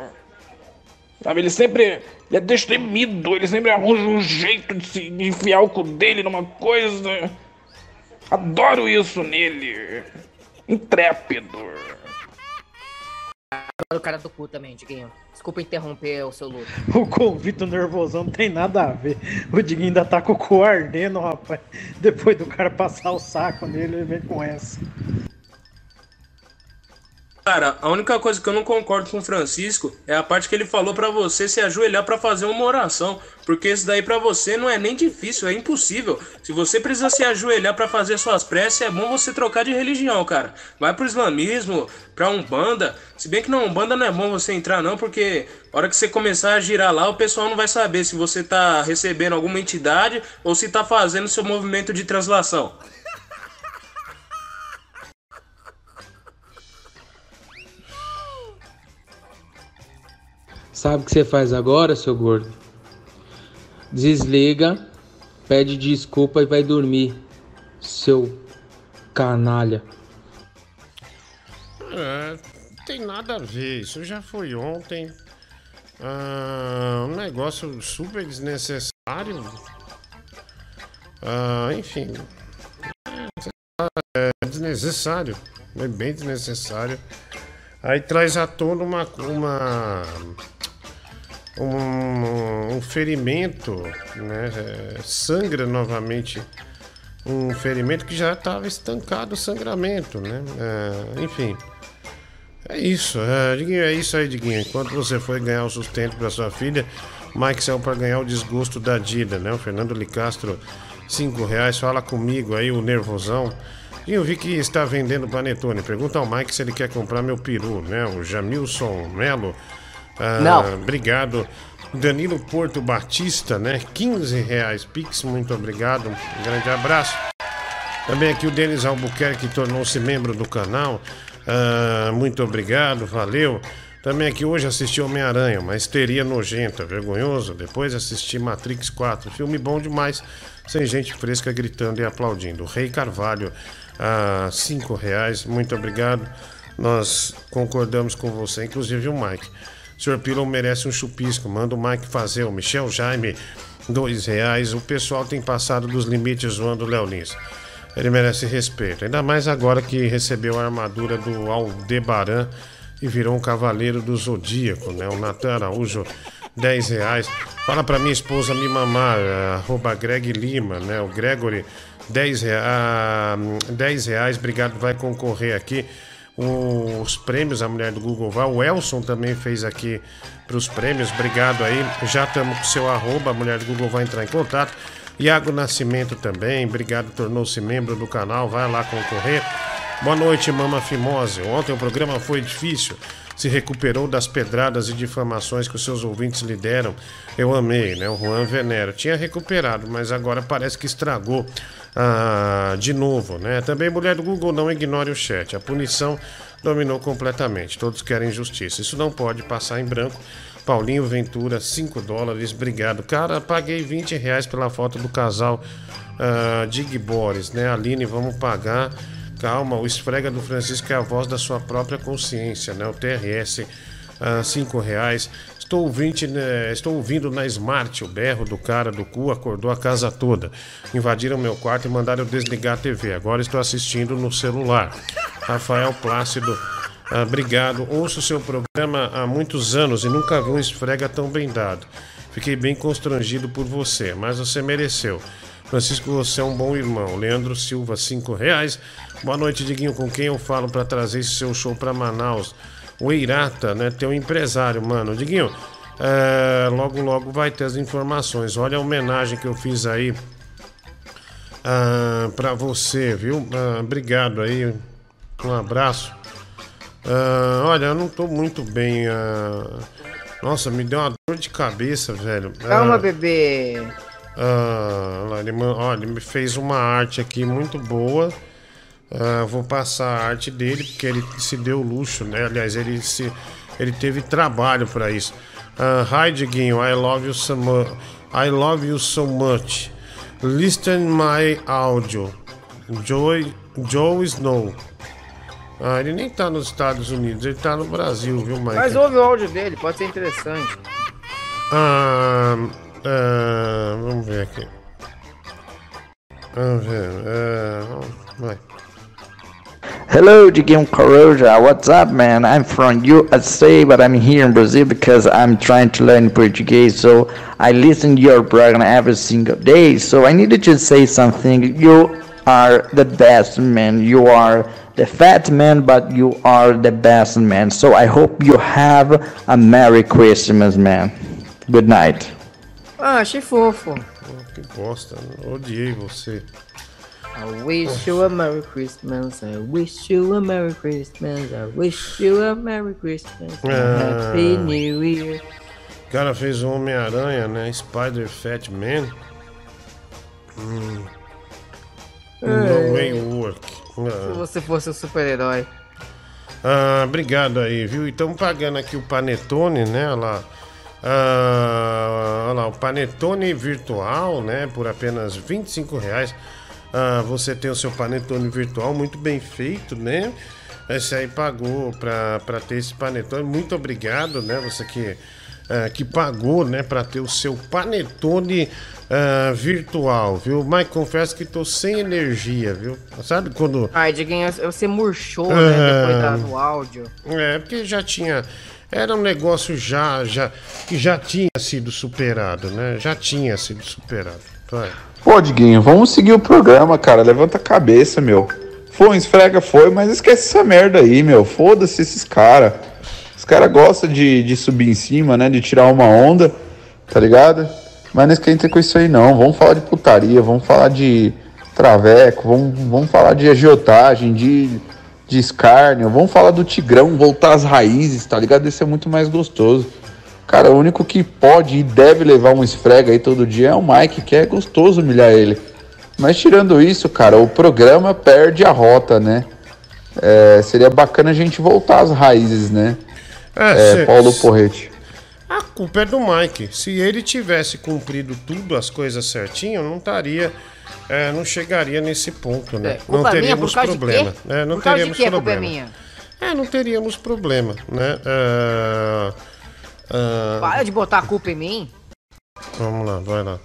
Speaker 30: Sabe? Ele sempre. Ele é destemido. Ele sempre arranja um jeito de se enfiar o cu dele numa coisa. Adoro isso nele. Intrépido.
Speaker 14: O cara do cu também, Diguinho. Desculpa interromper o seu luto. [laughs]
Speaker 49: O convite nervosão não tem nada a ver. O Diguinho ainda tá com o cu ardendo, rapaz. Depois do cara passar o saco nele, ele vem com essa.
Speaker 33: Cara, a única coisa que eu não concordo com o Francisco é a parte que ele falou pra você se ajoelhar pra fazer uma oração, porque isso daí pra você não é nem difícil, é impossível. Se você precisa se ajoelhar pra fazer suas preces, é bom você trocar de religião, cara. Vai pro islamismo, pra umbanda. Se bem que na umbanda não é bom você entrar não, porque a hora que você começar a girar lá, o pessoal não vai saber se você tá recebendo alguma entidade ou se tá fazendo seu movimento de translação.
Speaker 50: Sabe o que você faz agora, seu gordo? Desliga, pede desculpa e vai dormir, seu canalha.
Speaker 1: É, tem nada a ver, isso já foi ontem. Ah, um negócio super desnecessário. Ah, enfim. É desnecessário. É bem desnecessário. Aí traz à tona uma. uma um, um ferimento, né? Sangra novamente um ferimento que já estava estancado o sangramento, né? É, enfim. É isso, é, é isso aí, Diguinho. Enquanto você foi ganhar o sustento para sua filha, Mike saiu para ganhar o desgosto da Dida, né? O Fernando Licastro, 5 reais. Fala comigo aí, o nervosão. E eu vi que está vendendo panetone. Pergunta ao Mike se ele quer comprar meu peru, né? O Jamilson Melo. Ah,
Speaker 14: Não.
Speaker 1: Obrigado. Danilo Porto Batista, né? 15 reais. Pix, muito obrigado. Um grande abraço. Também aqui o Denis Albuquerque tornou-se membro do canal. Ah, muito obrigado, valeu. Também aqui hoje assisti Homem-Aranha, uma histeria nojenta, vergonhoso. Depois assisti Matrix 4, filme bom demais, sem gente fresca gritando e aplaudindo. Rei Carvalho, ah, 5 reais, muito obrigado. Nós concordamos com você, inclusive o Mike. O Sr. Pillow merece um chupisco, manda o Mike fazer. O Michel Jaime, dois reais. O pessoal tem passado dos limites zoando o Léo Lins. Ele merece respeito, ainda mais agora que recebeu a armadura do Aldebaran e virou um cavaleiro do Zodíaco, né? O Natan Araújo, 10 reais. Fala pra minha esposa me mamar, arroba Greg Lima, né? O Gregory, 10 reais, 10 reais, obrigado, vai concorrer aqui. Os prêmios, a mulher do Google vai. O Elson também fez aqui pros prêmios, obrigado aí. Já estamos com o seu arroba, a mulher do Google vai entrar em contato. Iago Nascimento também, obrigado, tornou-se membro do canal, vai lá concorrer. Boa noite, Mama Fimose. Ontem o programa foi difícil. Se recuperou das pedradas e difamações que os seus ouvintes lhe deram. Eu amei, né? O Juan Venero. Tinha recuperado, mas agora parece que estragou ah, de novo, né? Também, mulher do Google, não ignore o chat. A punição dominou completamente. Todos querem justiça. Isso não pode passar em branco. Paulinho Ventura, 5 dólares, obrigado. Cara, paguei 20 reais pela foto do casal uh, Dig Boris, né? Aline, vamos pagar. Calma, o esfrega do Francisco é a voz da sua própria consciência, né? O TRS, 5 reais. Estou ouvindo, né, estou ouvindo na Smart o berro do cara do cu, acordou a casa toda. Invadiram meu quarto e mandaram eu desligar a TV. Agora estou assistindo no celular. Rafael Plácido, ah, obrigado. Ouço seu programa há muitos anos e nunca vi um esfrega tão bem dado. Fiquei bem constrangido por você, mas você mereceu. Francisco, você é um bom irmão. Leandro Silva, cinco reais. Boa noite, Diguinho. Com quem eu falo para trazer esse seu show para Manaus? O Eirata, né? Teu empresário, mano. Diguinho, é, logo, logo vai ter as informações. Olha a homenagem que eu fiz aí ah, para você, viu? Ah, obrigado aí. Um abraço. Ah, olha, eu não tô muito bem. Nossa, me deu uma dor de cabeça, velho.
Speaker 14: Calma, bebê.
Speaker 1: ele, ó, ele me fez uma arte aqui muito boa. Ah, vou passar a arte dele porque ele se deu luxo, né? Aliás, ele se ele teve trabalho para isso. Ah, Hi, Diguinho, I love you so much. I love you so much. Listen my audio. Joy, Joe Snow. Ah, ele nem tá nos Estados Unidos, ele tá no Brasil, viu, Mike?
Speaker 14: Mas ouve o áudio dele, pode ser interessante.
Speaker 1: Ah, ah, vamos ver aqui. Vamos ver. É, vai.
Speaker 31: Hello, Diguinho Coruja. What's up, man? I'm from USA, but I'm here in Brazil because I'm trying to learn Portuguese. So I listen to your program every single day. So I needed to say something. You are the best, man. You are the fat man, but you are the best, man. So I hope you have a Merry Christmas, man. Good night.
Speaker 14: Ah, achei fofo.
Speaker 1: Que bosta, odiei você.
Speaker 14: I wish you a Merry Christmas. I wish you a Merry Christmas. I wish you a Merry Christmas.
Speaker 1: Ah.
Speaker 14: Happy New Year.
Speaker 1: O cara fez o Homem-Aranha, né? Spider Fat Man. Hum.
Speaker 14: É.
Speaker 1: No way work.
Speaker 14: Se
Speaker 1: Ah.
Speaker 14: você fosse um super-herói.
Speaker 1: Ah, obrigado aí, viu? E estamos pagando aqui o Panetone, né? Olha lá. Ah, olha lá, o Panetone virtual, né? Por apenas 25 reais. Ah, você tem o seu Panetone virtual muito bem feito, né? Esse aí pagou para ter esse Panetone. Muito obrigado, né? Você que, ah, que pagou, né? Para ter o seu Panetone ah, virtual, viu? Mas confesso que tô sem energia, viu? Sabe quando.
Speaker 14: Ai, Diguinho, você murchou, né?
Speaker 1: Ah.
Speaker 14: Depois do áudio.
Speaker 1: É, porque já tinha. Era um negócio já, já que já tinha sido superado, né? Já tinha sido superado. Vai.
Speaker 51: Pô, Diguinho, vamos seguir o programa, cara. Levanta a cabeça, meu. Foi, esfrega, foi, mas esquece essa merda aí, meu. Foda-se esses caras. Os caras gostam de, de subir em cima, né? De tirar uma onda, tá ligado? Mas não esquenta com isso aí, não. Vamos falar de putaria, vamos falar de traveco, vamos, vamos falar de agiotagem, de, de escárnio. Vamos falar do Tigrão, voltar às raízes, tá ligado? Esse é muito mais gostoso. Cara, o único que pode e deve levar um esfrega aí todo dia é o Mike, que é gostoso humilhar ele. Mas tirando isso, cara, o programa perde a rota, né? É, seria bacana a gente voltar às raízes, né?
Speaker 1: É,
Speaker 51: É, Paulo Porrete.
Speaker 1: A culpa é do Mike. Se ele tivesse cumprido tudo, as coisas certinho, não estaria. é, não chegaria nesse ponto, né?
Speaker 14: É,
Speaker 1: não
Speaker 14: minha
Speaker 1: teríamos
Speaker 14: por causa de
Speaker 1: problema.
Speaker 14: quê?
Speaker 1: É, não
Speaker 14: Por causa de
Speaker 1: teríamos
Speaker 14: quê? A culpa é
Speaker 1: problema.
Speaker 14: minha.
Speaker 1: É, não teríamos problema, né? Ah,
Speaker 14: Para de botar a culpa em mim.
Speaker 1: vamos lá, vai lá.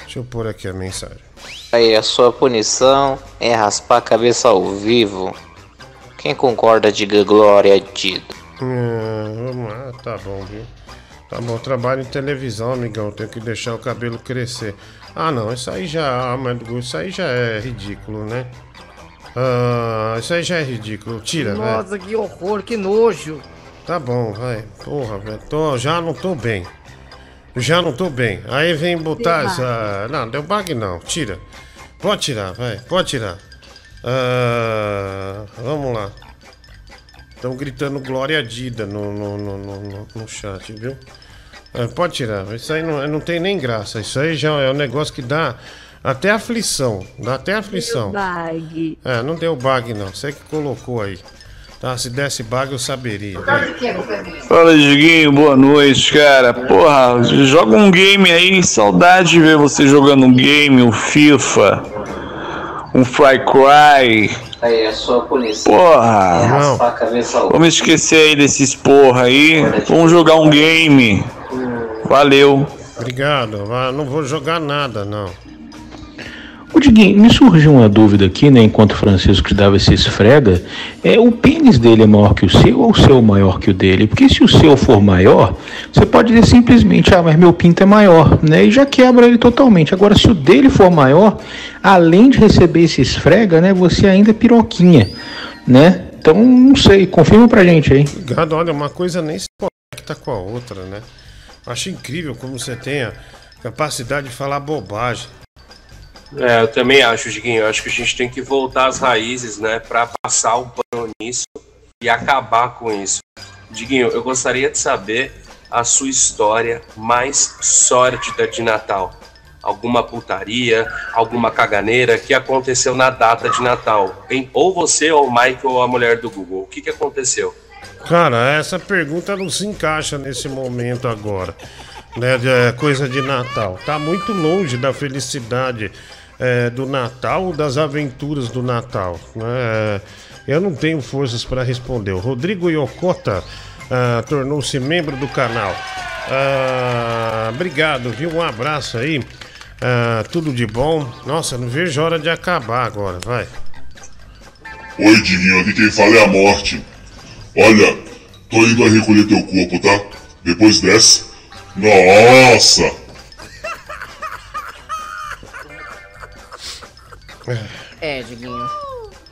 Speaker 1: Deixa eu pôr aqui a mensagem.
Speaker 52: Aí a sua punição é raspar a cabeça ao vivo. Quem concorda diga glória a Dido.
Speaker 1: É, vamos lá, tá bom, viu? Tá bom, trabalho em televisão, amigão. Tenho que deixar o cabelo crescer. Ah, não, isso aí já. Ah, mas isso aí já é ridículo, né? Ah, isso aí já é ridículo. Tira, velho.
Speaker 14: Nossa, que horror, que nojo.
Speaker 1: Tá bom, vai. Porra, velho. Tô, já não tô bem. Já não tô bem. Aí vem botar
Speaker 14: Deu
Speaker 1: essa. Não, deu bug não. Tira. Pode tirar, vai. Pode tirar. Ah, vamos lá. Estão gritando Glória Dida no, no, no, no, no- chat, viu? É, pode tirar. Isso aí não, não tem nem graça. Isso aí já é um negócio que dá até aflição. Dá até aflição.
Speaker 2: Bag.
Speaker 1: É, não deu bug não. Você que colocou aí. Tá, se desse bug eu saberia.
Speaker 41: Fala, Diguinho, boa noite, cara. Porra, joga um game aí, saudade de ver você jogando um game, um FIFA, um Fry Cry.
Speaker 52: Aí a sua punição
Speaker 41: Porra,
Speaker 52: é raspar a cabeça ao
Speaker 41: Vamos esquecer aí desses porra aí. Vamos jogar um game. Valeu.
Speaker 1: Obrigado. Não vou jogar nada, não.
Speaker 40: Ô Diguinho, me surgiu uma dúvida aqui, né? Enquanto o Francisco te dava esse esfrega, é, o pênis dele é maior que o seu ou o seu maior que o dele? Porque se o seu for maior, você pode dizer simplesmente, ah, mas meu pinto é maior, né? E já quebra ele totalmente. Agora, se o dele for maior, além de receber esse esfrega, né? Você ainda é piroquinha, né? Então, não sei, confirma pra gente aí.
Speaker 1: Obrigado. Olha, uma coisa nem se conecta com a outra, né? Acho incrível como você tem a capacidade de falar bobagem.
Speaker 53: É, eu também acho, Diguinho. Eu acho que a gente tem que voltar às raízes, né? Pra passar o pano nisso e acabar com isso. Diguinho, eu gostaria de saber a sua história mais sórdida de Natal. Alguma putaria, alguma caganeira que aconteceu na data de Natal. Hein? Ou você, ou o Michael, ou a mulher do Google. O que, que aconteceu?
Speaker 1: Cara, essa pergunta não se encaixa nesse momento agora. Né, é, coisa de Natal. Tá muito longe da felicidade é, do Natal, das aventuras do Natal. né? É, eu não tenho forças para responder. O Rodrigo Yokota ah, tornou-se membro do canal. Ah, obrigado, viu? Um abraço aí. Ah, tudo de bom. Nossa, não vejo hora de acabar agora, vai.
Speaker 54: Oi, Diguinho, aqui quem fala é a morte. Olha, tô indo a recolher teu corpo, tá? Depois dessa. Nossa!
Speaker 14: É, Diguinho.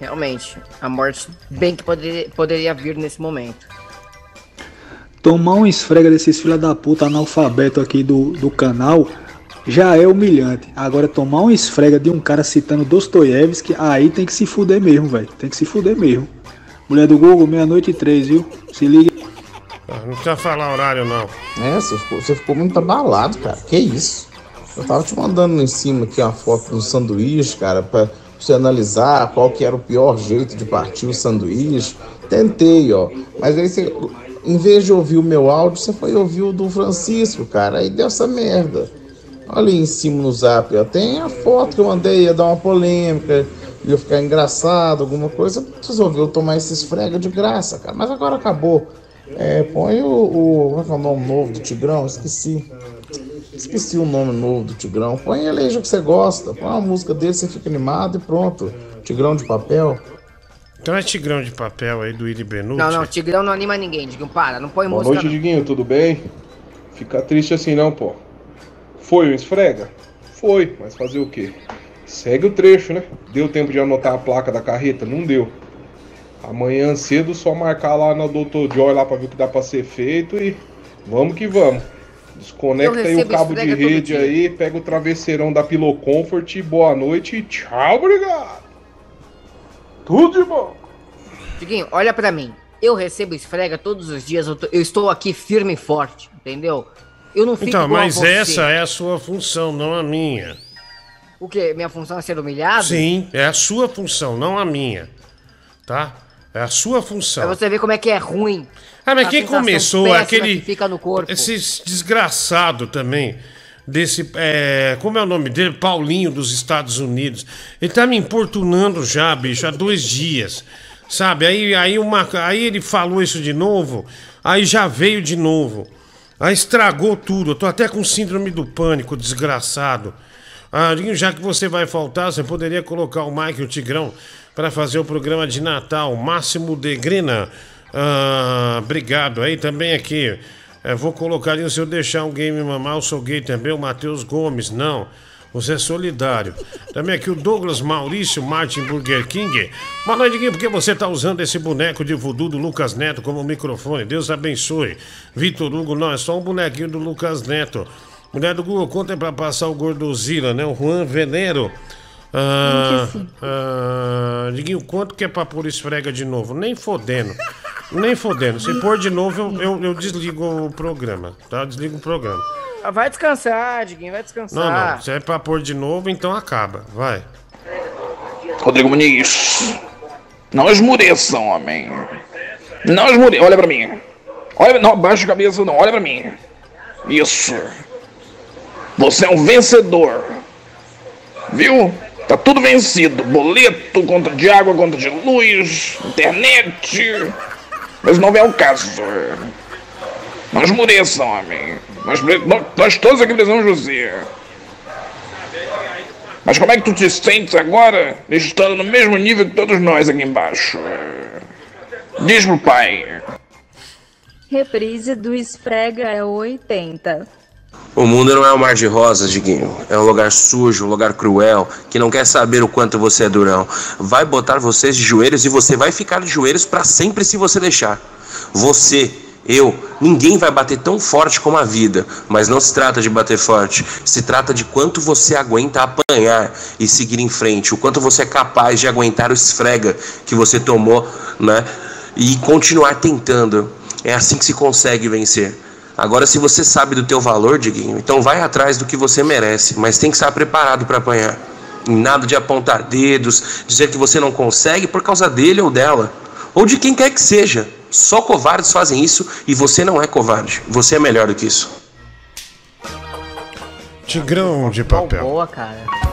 Speaker 14: Realmente, a morte bem que poderia, poderia vir nesse momento.
Speaker 45: Tomar um esfrega desses filha da puta analfabeto aqui do, do canal já é humilhante. Agora tomar um esfrega de um cara citando Dostoiévski, aí tem que se fuder mesmo, velho. Tem que se fuder mesmo. Mulher do Google, meia-noite e três, viu? Se liga.
Speaker 1: Ah, Não precisa falar horário, não.
Speaker 43: É, você ficou, você ficou muito abalado, cara. Que isso? Eu tava te mandando em cima aqui uma foto do sanduíche, cara, pra você analisar qual que era o pior jeito de partir o sanduíche. Tentei, ó. Mas aí você, em vez de ouvir o meu áudio, você foi ouvir o do Francisco, cara. Aí deu essa merda. Olha aí em cima no zap, ó. Tem a foto que eu mandei, ia dar uma polêmica, ia ficar engraçado, alguma coisa. Resolveu tomar esse esfrega de graça, cara. Mas agora acabou. É, põe o, o. Como é que é o nome novo do Tigrão? Esqueci. Esqueci o nome novo do Tigrão. Põe ele aí já que você gosta. Põe uma música dele, você fica animado e pronto. Tigrão de papel.
Speaker 1: Então é Tigrão de Papel aí do Willy Benucci.
Speaker 14: Não, não, Tigrão não anima ninguém, Diguinho. Para, não põe
Speaker 46: Boa
Speaker 14: música.
Speaker 46: noite,
Speaker 14: não.
Speaker 46: Diguinho, tudo bem? Fica triste assim não, pô. Foi um esfrega? Foi, mas fazer o quê? Segue o trecho, né? Deu tempo de anotar a placa da carreta? Não deu. Amanhã cedo só marcar lá no Dr. Joy lá pra ver o que dá pra ser feito e vamos que vamos. Desconecta aí o cabo de rede aí, pega o travesseirão da Pillow Comfort, boa noite e tchau, obrigado. Tudo de bom.
Speaker 14: Diguinho, olha pra mim. Eu recebo esfrega todos os dias, eu, tô- eu estou aqui firme e forte, entendeu? Eu não fico
Speaker 1: Então, mas
Speaker 14: você.
Speaker 1: essa é a sua função, não a minha.
Speaker 14: O quê? Minha função é ser humilhado?
Speaker 1: Sim, é a sua função, não a minha. Tá? É a sua função.
Speaker 14: Pra você ver como é que é ruim.
Speaker 1: Ah, mas
Speaker 14: A
Speaker 1: quem começou aquele.
Speaker 14: que fica no corpo.
Speaker 1: Esse desgraçado também. Desse. é, como é o nome dele? Paulinho dos Estados Unidos. Ele tá me importunando já, bicho, há dois dias. Sabe? Aí, aí, uma, aí ele falou isso de novo. Aí já veio de novo. Aí estragou tudo. Eu tô até com síndrome do pânico, desgraçado. Ah, já que você vai faltar, você poderia colocar o Mike e o Tigrão para fazer o programa de Natal, Máximo de Grena. Ah, obrigado. Aí também aqui, eh, vou colocar ali se eu deixar um game mamar, eu sou gay também, o Matheus Gomes. Não, você é solidário. Também aqui o Douglas Maurício Martin Burger King. Boa noite, Guinho, porque você tá usando esse boneco de voodoo do Lucas Neto como microfone. Deus abençoe. Vitor Hugo, não, é só um bonequinho do Lucas Neto. Mulher do Google, conta aí pra passar o Gordozila, né? O Juan Venero. Ah, ah, Diguinho, quanto que é pra pôr esfrega de novo? Nem fodendo. Nem fodendo. Se pôr de novo, eu, eu, eu desligo o programa, tá? Eu desligo o programa.
Speaker 14: Ah, Vai descansar, Diguinho, vai descansar.
Speaker 1: Não, não. Se é pra pôr de novo, então acaba. Vai.
Speaker 30: Rodrigo Muniz. Não esmureça, homem. Não esmureça. Olha pra mim. Olha, não, baixa a cabeça, não. Olha pra mim. Isso. Você é um vencedor. Viu? Tá tudo vencido. Boleto, conta de água, conta de luz, internet. Mas não é o caso. Não esmureça, homem. Pre- nós- nós todos aqui precisamos de você. Mas como é que tu te sentes agora, estando no mesmo nível que todos nós aqui embaixo? Diz pro pai.
Speaker 2: Reprise do esfrega é 80.
Speaker 55: O mundo não é um mar de rosas, Diguinho. É um lugar sujo, um lugar cruel, que não quer saber o quanto você é durão. Vai botar vocês de joelhos e você vai ficar de joelhos pra sempre se você deixar. Você, eu, ninguém vai bater tão forte como a vida. Mas não se trata de bater forte. Se trata de quanto você aguenta apanhar e seguir em frente. O quanto você é capaz de aguentar o esfrega que você tomou, né? E continuar tentando. É assim que se consegue vencer. Agora, se você sabe do teu valor, Diguinho, então vai atrás do que você merece, mas tem que estar preparado para apanhar. Nada de apontar dedos, dizer que você não consegue por causa dele ou dela, ou de quem quer que seja. Só covardes fazem isso e você não é covarde. Você é melhor do que isso.
Speaker 1: Tigrão de papel.
Speaker 14: Boa, cara.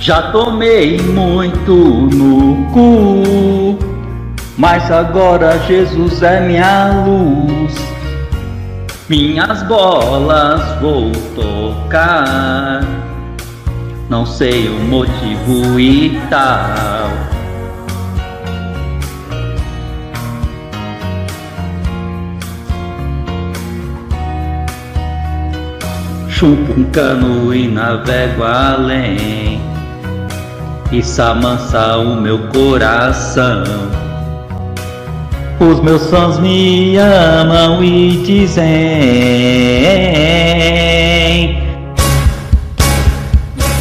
Speaker 56: Já tomei muito no cu, mas agora Jesus é minha luz. Minhas bolas vou tocar, não sei o motivo e tal. Chupo um cano e navego além. Isso amansa o meu coração. Os meus fãs me amam e dizem: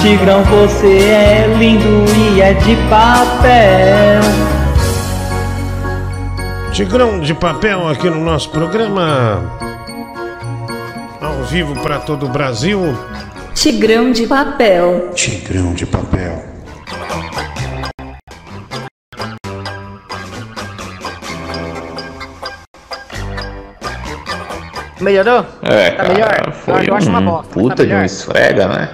Speaker 56: Tigrão, você é lindo e é de papel.
Speaker 1: Tigrão de papel aqui no nosso programa. Ao vivo para todo o Brasil.
Speaker 2: Tigrão de papel.
Speaker 1: Tigrão de papel.
Speaker 14: Melhorou?
Speaker 57: É,
Speaker 14: Tá
Speaker 57: cara,
Speaker 14: melhor?
Speaker 57: foi
Speaker 14: eu acho uma
Speaker 57: um
Speaker 14: bosta.
Speaker 57: puta
Speaker 14: tá
Speaker 57: de um esfrega, né?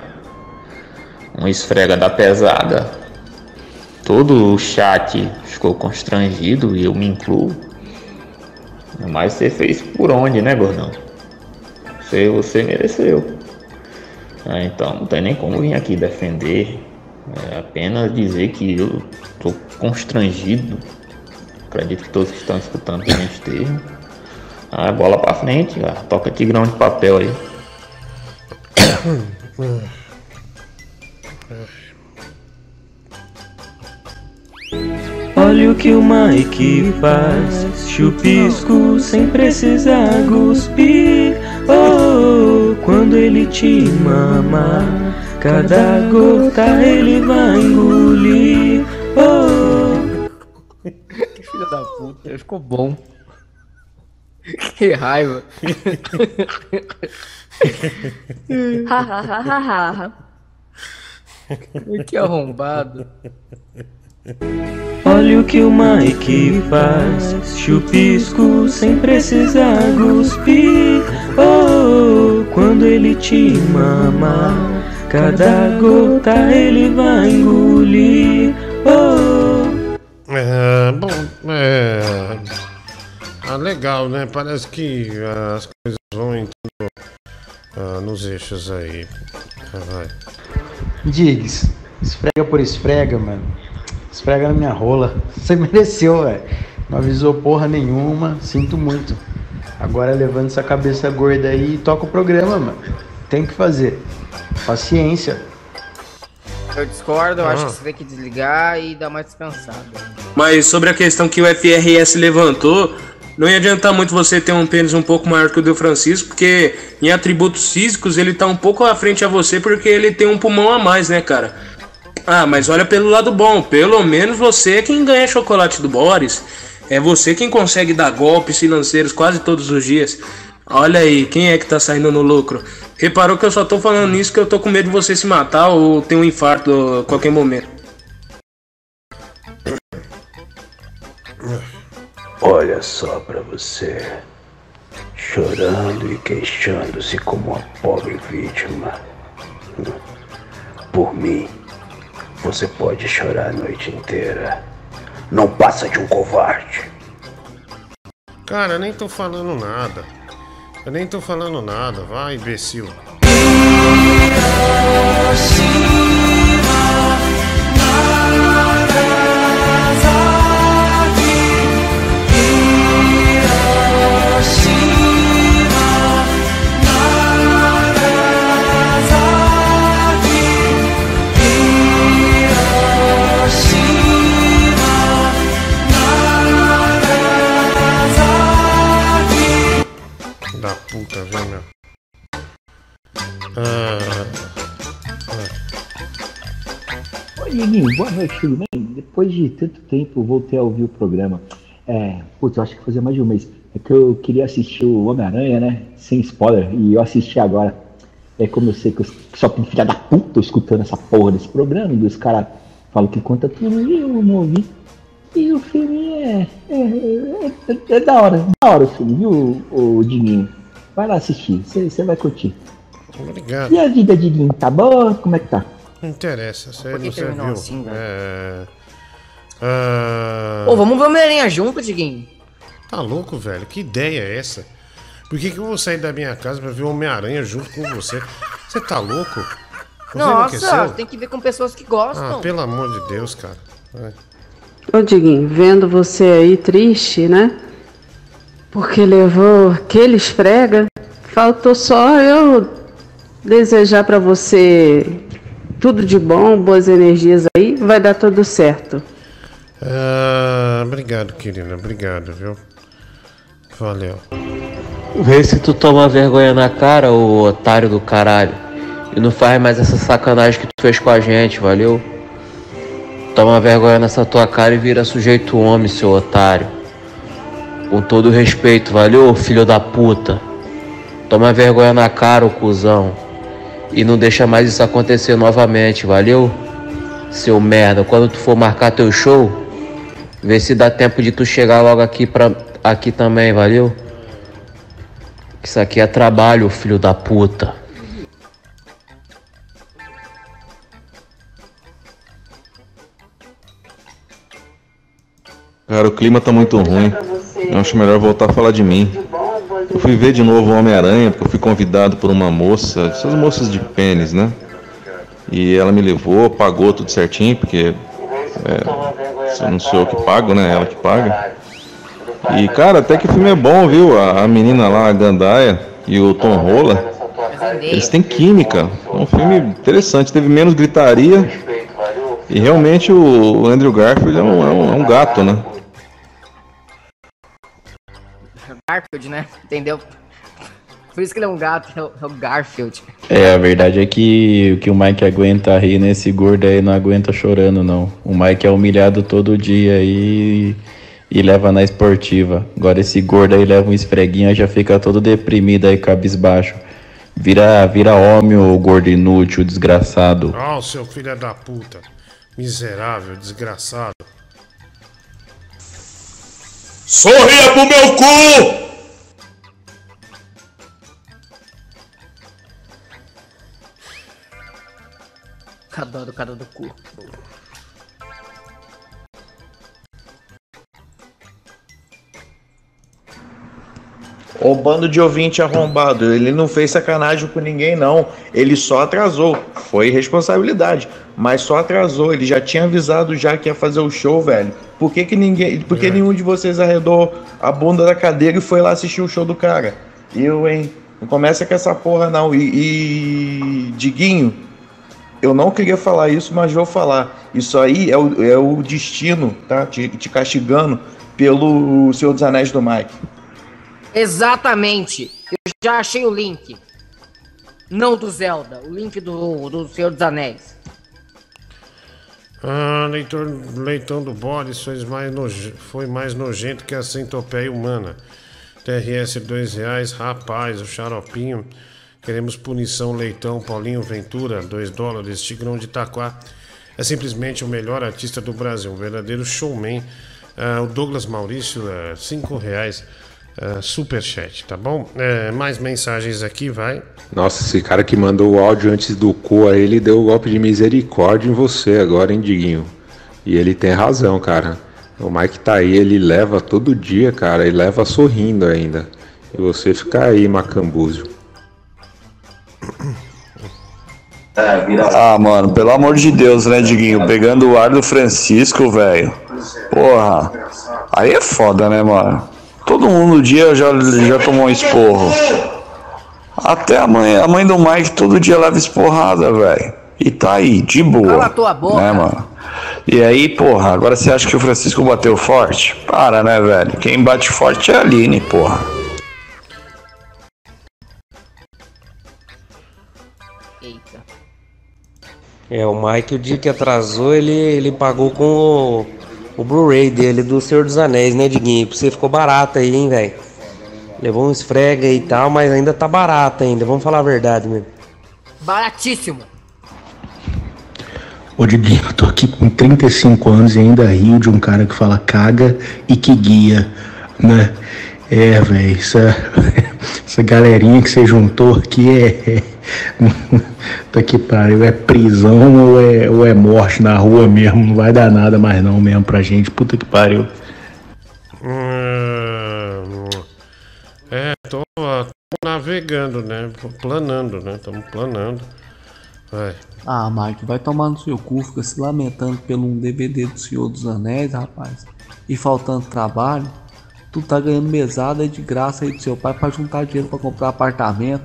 Speaker 57: Um esfrega da pesada. Todo o chat ficou constrangido e eu me incluo. Mas você fez por onde, né, gordão? Você, você mereceu. Ah, então não tem nem como vir aqui defender. É apenas dizer que eu tô constrangido. Acredito que todos que estão escutando também estejam. Ah, bola pra frente, cara. Toca tigrão de papel aí. [coughs] [coughs]
Speaker 56: Olha o que o Mike faz, chupisco sem precisar cuspir. Oh, quando ele te mama, cada gota ele vai engolir. Oh.
Speaker 14: Que filho da puta, ficou bom. [laughs] Que raiva. Que arrombado.
Speaker 56: Olha o que o Mike faz, chupisco sem precisar cuspir. Oh, quando ele te mama, cada gota ele vai engolir. Oh.
Speaker 1: É, bom, é. Ah, legal, né? Parece que ah, as coisas vão entrando ah, nos eixos aí. Ah, vai.
Speaker 58: Diggs, esfrega por esfrega, mano. Esfrega na minha rola. [laughs] Você mereceu, velho. Não avisou porra nenhuma. Sinto muito. Agora levanta essa cabeça gorda aí e toca o programa, mano. Tem que fazer. Paciência.
Speaker 14: Eu discordo, eu acho
Speaker 58: Ah.
Speaker 14: que você tem que desligar e dar uma descansada.
Speaker 33: Mas sobre a questão que o FRS levantou, não ia adiantar muito você ter um pênis um pouco maior que o do Francisco, porque em atributos físicos ele tá um pouco à frente a você porque ele tem um pulmão a mais, né, cara? Ah, mas olha pelo lado bom, pelo menos você é quem ganha chocolate do Boris. É você quem consegue dar golpes financeiros quase todos os dias. Olha aí, quem é que tá saindo no lucro? Reparou que eu só tô falando nisso que eu tô com medo de você se matar ou ter um infarto a qualquer momento.
Speaker 40: Olha só pra você, chorando e queixando-se como uma pobre vítima. Por mim, você pode chorar a noite inteira. Não passa de um covarde.
Speaker 1: Cara, eu nem tô falando nada. Eu nem tô falando nada. Vai, imbecil. Viu, meu? Ah.
Speaker 56: Ô, Dieguinho, boa noite, tudo bem? Depois de tanto tempo, voltei a ouvir o programa. É, putz, eu acho que fazia mais de um mês. É que eu queria assistir o Homem-Aranha, né? Sem spoiler, e eu assisti agora. É como eu sei que eu só tem filha da puta escutando essa porra desse programa, e os caras falam que conta tudo, e eu não ouvi. E o filme é. É, é, é- é da hora, da hora o filme, viu, o, Diguinho? Vai lá assistir, você vai curtir.
Speaker 1: Obrigado.
Speaker 56: E a vida, Diguinho, tá boa? Como é que tá?
Speaker 1: Não interessa, você não
Speaker 14: terminou
Speaker 1: serviu.
Speaker 14: assim, velho?
Speaker 1: é... Ah,
Speaker 14: Ô, vamos ver o Homem-Aranha junto, Diguinho.
Speaker 1: Tá louco, velho? Que ideia é essa? Por que, que eu vou sair da minha casa pra ver o Homem-Aranha junto com você? Você tá louco? Você
Speaker 14: Nossa, tem que ver com pessoas que gostam.
Speaker 1: Ah, pelo amor de Deus, cara. É.
Speaker 59: Ô Diguinho, vendo você aí triste, né? Porque levou aquele esfrega, faltou só eu desejar pra você tudo de bom, boas energias aí, vai dar tudo certo.
Speaker 1: Ah, obrigado, querida. Obrigado, viu? Valeu.
Speaker 48: Vê se tu toma vergonha na cara, ô otário do caralho. E não faz mais essa sacanagem que tu fez com a gente, valeu? Toma vergonha nessa tua cara e vira sujeito homem, seu otário. Com todo respeito, valeu, filho da puta? Toma vergonha na cara, ô cuzão. E não deixa mais isso acontecer novamente, valeu? Seu merda, quando tu for marcar teu show, vê se dá tempo de tu chegar logo aqui pra aqui também, valeu? Isso aqui é trabalho, filho da puta.
Speaker 60: Cara, o clima tá muito ruim. Eu acho melhor voltar a falar de mim. Eu fui ver de novo o Homem-Aranha porque eu fui convidado por uma moça, essas moças de pênis, né? E ela me levou, pagou tudo certinho, porque é, não sou eu que pago, né? Ela que paga. E cara, até que o filme é bom, viu? A, a menina lá, a Gandaia e o Tom Rola, eles têm química. É um filme interessante, teve menos gritaria. E realmente o Andrew Garfield é um, é um, é um gato, né?
Speaker 14: Garfield, né? Entendeu? Por isso que ele é um gato, é o, é Garfield.
Speaker 61: É, a verdade é que o que o Mike aguenta rir nesse gordo aí não aguenta chorando, não. O Mike é humilhado todo dia e, e leva na esportiva. Agora esse gordo aí leva um esfreguinho e já fica todo deprimido aí, cabisbaixo. Vira, vira homem, o gordo inútil, desgraçado.
Speaker 1: Ó, seu filho da puta. Miserável, desgraçado.
Speaker 62: Sorria pro meu cu!
Speaker 14: Adoro o cara do cu.
Speaker 28: Ô bando de ouvinte arrombado, ele não fez sacanagem com ninguém, não. Ele só atrasou. Foi responsabilidade. Mas só atrasou. Ele já tinha avisado já que ia fazer o show, velho. Por que, que ninguém. Por que nenhum de vocês arredou a bunda da cadeira e foi lá assistir o show do cara? Eu, hein? Não começa com essa porra, não. E. e... Diguinho, eu não queria falar isso, mas vou falar. Isso aí é o, é o destino, tá? Te, te castigando pelo Senhor dos Anéis do Mike.
Speaker 14: Exatamente. Eu já achei o link. Não do Zelda, o link do, do Senhor dos Anéis.
Speaker 1: Ah, leitor, leitão do Boris foi mais, noje- foi mais nojento que a centopeia humana. TRS dois reais, rapaz, o xaropinho. Queremos punição, leitão, Paulinho Ventura, 2 dólares, Tigrão de Itaquá. É simplesmente o melhor artista do Brasil, um verdadeiro showman. Ah, o Douglas Maurício, 5 reais, ah, superchat, tá bom? É, mais mensagens aqui, vai.
Speaker 18: Nossa, esse cara que mandou o áudio antes do cu aí, ele deu o golpe de misericórdia em você agora, hein, Diguinho? E ele tem razão, cara. O Mike tá aí, ele leva todo dia, cara, ele leva sorrindo ainda. E você fica aí, macambúzio.
Speaker 51: Ah, mano, pelo amor de Deus, né, Diguinho? Pegando o ar do Francisco, velho. Porra. Aí é foda, né, mano? Todo mundo dia já, já tomou um esporro. Até a mãe, a mãe do Mike todo dia leva esporrada, velho. E tá aí, de boa.
Speaker 14: Cala a tua boca.
Speaker 51: Né, mano? E aí, porra, agora você acha que o Francisco bateu forte? Para, né, velho? Quem bate forte é a Aline, porra.
Speaker 14: Eita.
Speaker 63: É, o Mike, o dia que atrasou, ele, ele pagou com o, o Blu-ray dele do Senhor dos Anéis, né, Diguinho? Pra você ficou barato aí, hein, velho? Levou um esfrega e tal, mas ainda tá barato ainda, vamos falar a verdade mesmo.
Speaker 14: Baratíssimo.
Speaker 40: Ô Diguinho, eu tô aqui com 35 anos e ainda rio de um cara que fala caga e que guia, né? É, velho, essa, [laughs] essa galerinha que você juntou aqui é. [laughs] Tá que pariu, é prisão ou é, ou é morte na rua mesmo, não vai dar nada mais não mesmo pra gente, puta que pariu.
Speaker 1: Hum, É, tô, tô navegando, né? Planando, né? Estamos planando. Vai.
Speaker 64: Ah, Mike, vai tomar no seu cu, fica se lamentando pelo um DVD do Senhor dos Anéis, rapaz. E faltando trabalho, tu tá ganhando mesada de graça aí do seu pai pra juntar dinheiro pra comprar apartamento.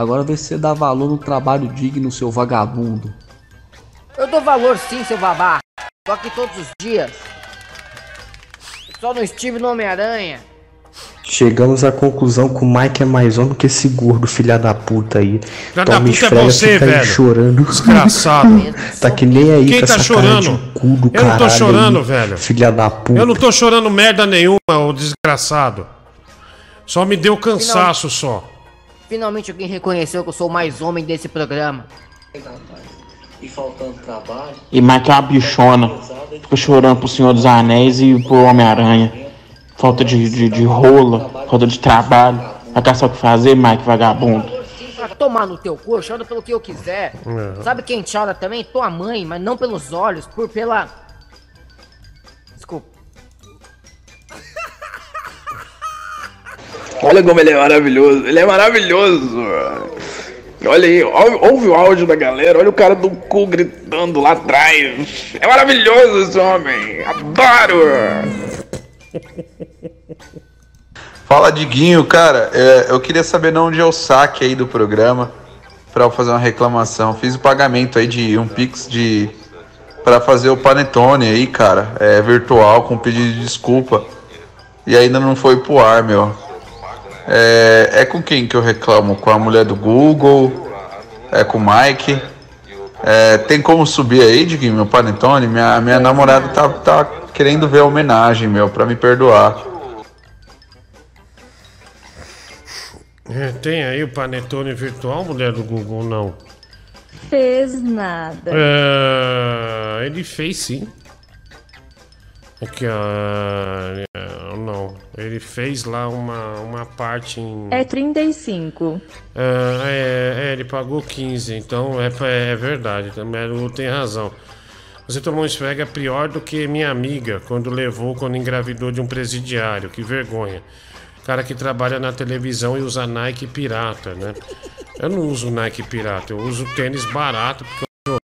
Speaker 64: Agora vê se você dá valor no trabalho digno, seu vagabundo.
Speaker 14: Eu dou valor sim, seu babá. Tô aqui todos os dias. Só não estive no Homem-Aranha.
Speaker 40: Chegamos à conclusão que o Mike é mais homem que esse gordo filha da puta aí.
Speaker 1: Filha da
Speaker 40: Toma
Speaker 1: puta é
Speaker 40: esfrega,
Speaker 1: você,
Speaker 40: fica aí
Speaker 1: velho.
Speaker 40: chorando.
Speaker 1: Desgraçado.
Speaker 40: tá que nem aí
Speaker 1: Quem
Speaker 40: com
Speaker 1: tá
Speaker 40: essa
Speaker 1: chorando?
Speaker 40: cara de cu do
Speaker 1: Eu não tô chorando,
Speaker 40: aí,
Speaker 1: velho.
Speaker 40: Filha da puta.
Speaker 1: Eu não tô chorando merda nenhuma, ô desgraçado. Só me deu cansaço só.
Speaker 14: Finalmente alguém reconheceu que eu sou o mais homem desse programa.
Speaker 64: E faltando trabalho.
Speaker 65: E Mike é uma bichona. Fica chorando pro Senhor dos Anéis e pro Homem-Aranha. Falta de, de, de rola, falta de trabalho. Vai caçar o que fazer, Mike, vagabundo.
Speaker 14: Pra tomar no teu cu, eu choro pelo que eu quiser.
Speaker 65: É.
Speaker 14: Sabe quem chora também? Tua mãe, mas não pelos olhos, por pela.
Speaker 30: Olha como ele é maravilhoso. Ele é maravilhoso. Olha aí, ouve, o áudio da galera. Olha o cara do cu gritando lá atrás. É maravilhoso esse homem. Adoro. [laughs]
Speaker 51: Fala, Diguinho, cara. é, eu queria saber de onde é o saque aí do programa pra eu fazer uma reclamação. Fiz o pagamento aí de um Pix de. pra fazer o Panetone aí, cara. É virtual, com pedido de desculpa. E ainda não foi pro ar, meu. É, é com quem que eu reclamo? Com a mulher do Google? É com o Mike? É, tem como subir aí, Diguinho, meu Panetone? Minha, minha namorada tá, tá querendo ver a homenagem, meu, pra me perdoar.
Speaker 1: É, tem aí o panetone virtual, mulher do Google, não?
Speaker 2: Fez nada.
Speaker 1: É, ele fez sim. Aqui, ó. é, Não, ele fez lá uma, uma parte em.
Speaker 2: É 35.
Speaker 1: Ah, é, é, ele pagou 15, então é, é verdade, também o tem razão. Você tomou um esfrega pior do que minha amiga quando levou, quando engravidou de um presidiário, que vergonha. Cara que trabalha na televisão e usa Nike pirata, né? Eu não uso Nike pirata, eu uso tênis barato porque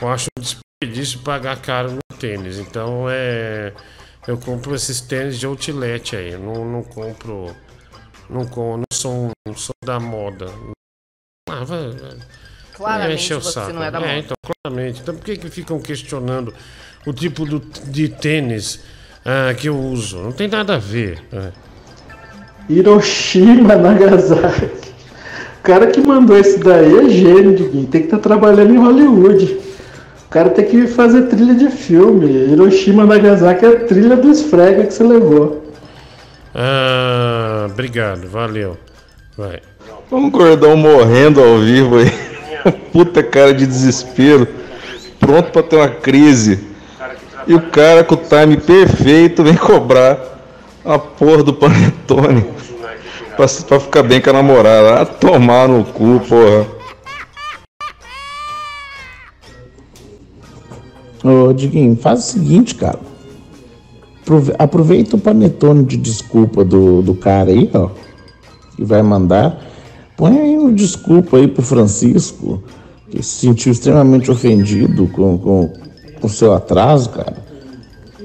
Speaker 1: eu, acho um desperdício pagar caro tênis. Então é. Eu compro esses tênis de outlet aí, eu não, não compro. Não, com, não, sou, não sou da moda. Ah, vai, vai.
Speaker 14: Claramente
Speaker 1: Enche o
Speaker 14: você
Speaker 1: saco.
Speaker 14: não é da
Speaker 1: É,
Speaker 14: moda.
Speaker 1: então, claramente. Então por que, que ficam questionando o tipo do, de tênis ah, que eu uso? Não tem nada a ver. né?
Speaker 58: Hiroshima, Nagasaki. O cara que mandou esse daí é gênio, Diguinho. Tem que estar trabalhando em Hollywood. O cara tem que fazer trilha de filme. Hiroshima, Nagasaki é a trilha do esfrega que você levou.
Speaker 1: Ah, obrigado, valeu. Vai.
Speaker 51: Um gordão morrendo ao vivo aí. [laughs] Puta cara de desespero. Pronto pra ter uma crise. E o cara com o time perfeito vem cobrar a porra do panetone. Pra, pra ficar bem com a namorada. Ah, tomar no cu, porra.
Speaker 43: Ô, Diguinho, faz o seguinte, cara. Aprove- Aproveita o panetone de desculpa do, do cara aí, ó. Que vai mandar. Põe aí uma desculpa aí pro Francisco, que se sentiu extremamente ofendido com o com, com seu atraso, cara.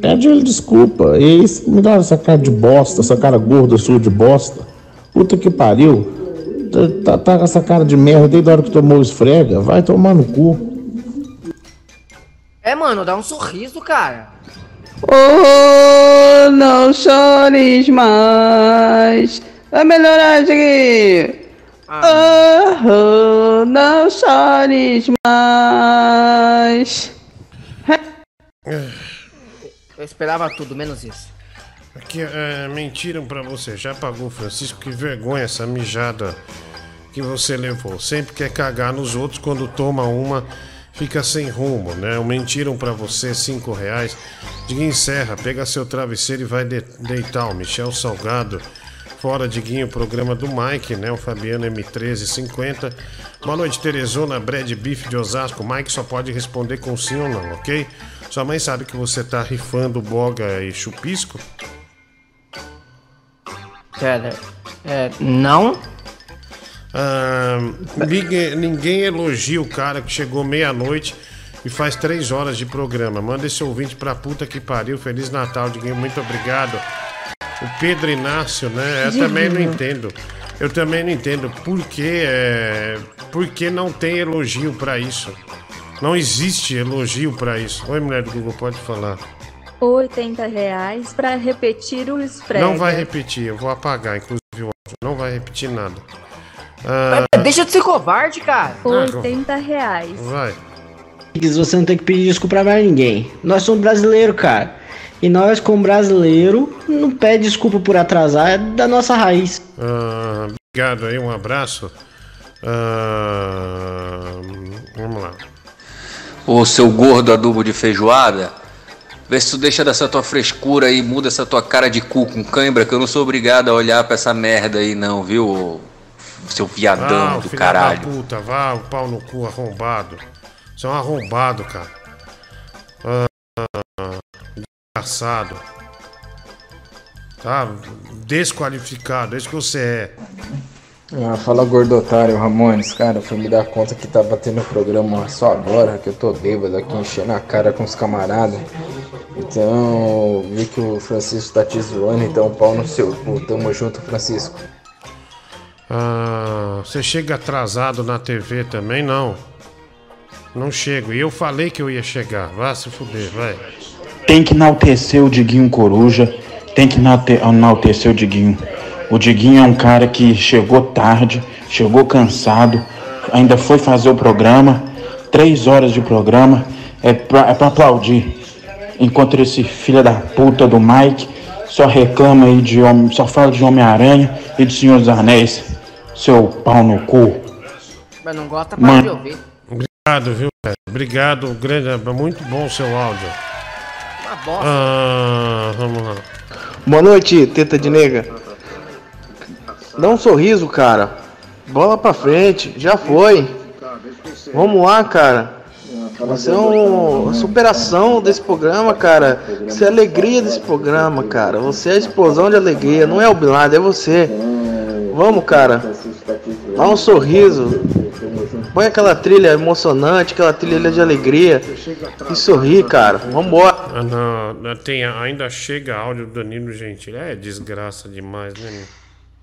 Speaker 43: Pede ele desculpa. E aí, me dá essa cara de bosta, essa cara gorda sua de bosta. Puta que pariu. Tá, tá, tá com essa cara de merda desde a hora que tomou o esfrega. Vai tomar no cu.
Speaker 14: É, mano, dá um sorriso, cara.
Speaker 66: Oh, não chores mais. Vai melhorar, Diguinho. Oh, não chores mais. mas.
Speaker 14: Eu esperava tudo, menos isso.
Speaker 1: Aqui, é, mentiram pra você. Já pagou, Francisco? Que vergonha essa mijada que você levou. Sempre quer cagar nos outros quando toma uma, fica sem rumo, né? Mentiram pra você, cinco reais. Diguinho encerra, pega seu travesseiro e vai de- deitar. O Michel Salgado. Fora, Diguinho, programa do Mike, né? O Fabiano M1350. Boa noite, Teresona, Brad Beef de Osasco. Mike só pode responder com sim ou não, ok? Sua mãe sabe que você tá rifando boga e chupisco?
Speaker 14: Pera. É. Não?
Speaker 1: Ah, ninguém, ninguém elogia o cara que chegou meia-noite e faz três horas de programa. Manda esse ouvinte pra puta que pariu. Feliz Natal, Diguinho. Muito obrigado. O Pedro Inácio, né? Eu também não entendo. Eu também não entendo por que, é, por que não tem elogio pra isso. Não existe elogio pra isso. Oi, mulher do Google, pode falar.
Speaker 2: 80 reais pra repetir o esfrega.
Speaker 1: Não vai repetir, eu vou apagar, inclusive o áudio. Não vai repetir nada. Ah,
Speaker 14: Deixa de ser covarde, cara.
Speaker 2: 80 reais.
Speaker 1: vai.
Speaker 67: Você não tem que pedir desculpa pra ninguém. Nós somos brasileiros, cara. E nós, como brasileiro, não pede desculpa por atrasar, é da nossa raiz.
Speaker 1: Ah, obrigado aí, um abraço. Ah, vamos lá.
Speaker 68: Ô seu gordo adubo de feijoada, vê se tu deixa dessa tua frescura aí, muda essa tua cara de cu com cãibra, que eu não sou obrigado a olhar pra essa merda aí não, viu? Seu viadão
Speaker 1: Ah,
Speaker 68: do
Speaker 1: filho
Speaker 68: caralho.
Speaker 1: da puta, vá o pau no cu arrombado. Você é um arrombado, cara. Ah, desgraçado. Tá desqualificado, é isso que você é.
Speaker 69: Ah, fala gordo otário, Ramones. Cara, fui me dar conta que tá batendo o programa só agora, que eu tô bêbado aqui enchendo a cara com os camaradas. Então, vi que o Francisco tá te zoando, então pau no seu cu. Tamo junto, Francisco.
Speaker 1: Ah, você chega atrasado na TV também? Não. Não chego. E eu falei que eu ia chegar. Vá se fuder, vai.
Speaker 65: Tem que enaltecer o Diguinho Coruja, tem que enalte- enaltecer o Diguinho. O Diguinho é um cara que chegou tarde, chegou cansado, ainda foi fazer o programa, três horas de programa, é pra, é pra aplaudir. Enquanto esse filho da puta do Mike só reclama aí de homem, só fala de Homem-Aranha e de Senhor dos Anéis. Seu pau no cu.
Speaker 14: Mas não gosta, para de ouvir.
Speaker 1: Obrigado, viu, velho? Obrigado, grande. Muito bom o seu áudio.
Speaker 14: Uma bosta.
Speaker 1: Ah, vamos lá.
Speaker 70: Boa noite, teta de nega. Dá um sorriso, cara. Bola pra frente, já foi. Vamos lá, cara. Você é um, a superação desse programa, cara. Você é a alegria desse programa, cara. Você é a explosão de alegria. Não é o Bin Laden, é você. Vamos, cara. Dá um sorriso. Põe aquela trilha emocionante, aquela trilha de alegria. E sorri, cara. Vambora.
Speaker 1: Ah, não, não, tem, ainda chega áudio do Danilo Gentili. É desgraça demais, né?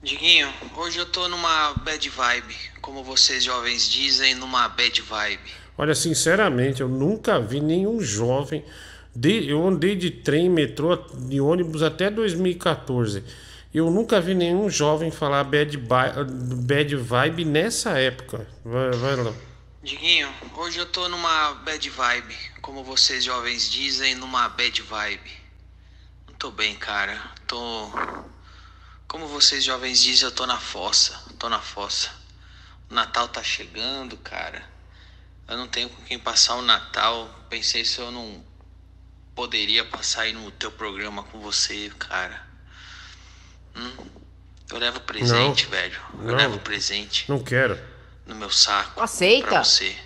Speaker 52: Diguinho, hoje eu tô numa bad vibe, como vocês jovens dizem, numa bad vibe.
Speaker 1: Olha, sinceramente, eu nunca vi nenhum jovem. de- eu andei de trem, metrô, de ônibus até 2014. Eu nunca vi nenhum jovem falar bad, bad vibe nessa época. Vai, vai lá.
Speaker 52: Diguinho, hoje eu tô numa bad vibe, como vocês jovens dizem, numa bad vibe. Não tô bem, cara. Tô. Como vocês jovens dizem, eu tô na fossa. Tô na fossa. O Natal tá chegando, cara. Eu não tenho com quem passar o Natal. Pensei se eu não poderia passar aí no teu programa com você, cara. Hum? Eu levo presente,
Speaker 1: Não.
Speaker 52: velho. Eu
Speaker 1: Não.
Speaker 52: levo presente
Speaker 1: Não quero.
Speaker 52: no meu saco.
Speaker 14: Aceita.
Speaker 52: Pra você.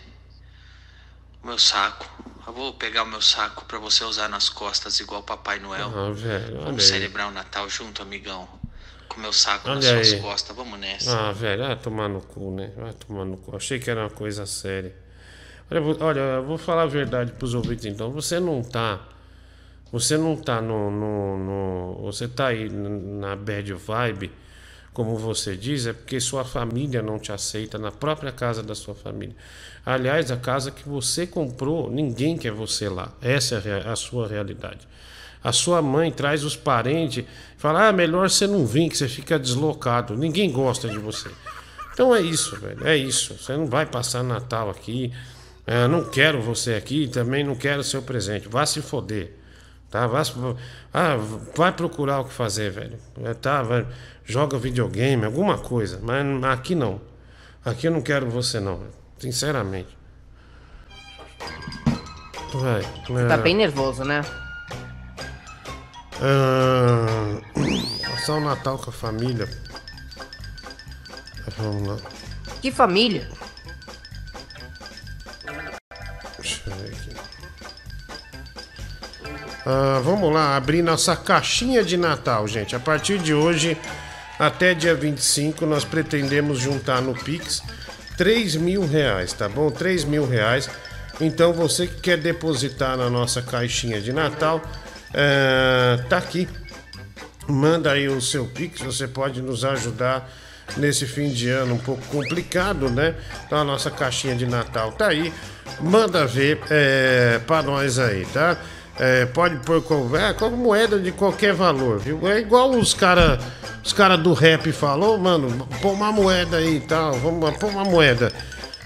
Speaker 52: O meu saco. Eu vou pegar o meu saco pra você usar nas costas igual Papai Noel.
Speaker 1: Ah, velho,
Speaker 52: Vamos
Speaker 1: aí.
Speaker 52: celebrar o Natal junto, amigão. Com o meu saco nas
Speaker 1: Olha
Speaker 52: suas
Speaker 1: aí.
Speaker 52: costas. Vamos nessa.
Speaker 1: Ah, velho, vai tomar no cu, né? Vai tomar no cu. Achei que era uma coisa séria. Olha, vou- vou falar a verdade pros ouvintes então. Você não tá. Você não tá no. no, no- você tá aí na bad vibe, como você diz, é porque sua família não te aceita na própria casa da sua família. Aliás, a casa que você comprou, ninguém quer você lá. Essa é a sua realidade. A sua mãe traz os parentes, fala: ah, melhor você não vir, que você fica deslocado. Ninguém gosta de você. Então é isso, velho. É isso. Você não vai passar Natal aqui. É, não quero você aqui, também não quero seu presente. Vá se foder. Tá? Vá. Ah, vai procurar o que fazer, velho. É, tá, vai... Joga videogame, alguma coisa. Mas aqui não. Aqui eu não quero você, não. Sinceramente. Vai.
Speaker 71: Você tá bem nervoso, né?
Speaker 1: Ah, [clears throat] passar o Natal com a família. Vamos lá.
Speaker 71: Que família?
Speaker 1: Ah, vamos lá, abrir nossa caixinha de Natal, gente. A partir de hoje, até dia 25, nós pretendemos juntar no Pix 3 mil reais, tá bom? 3 mil reais. Então você que quer depositar na nossa caixinha de Natal, é, tá aqui. Manda aí o seu Pix, você pode nos ajudar nesse fim de ano um pouco complicado, né? Então a nossa caixinha de Natal tá aí. Manda ver é, para nós aí, tá? É, pode pôr com, é, moeda de qualquer valor, viu? É igual os cara, os cara do rap falou, mano, põe uma moeda aí e tal, vamos pôr uma moeda.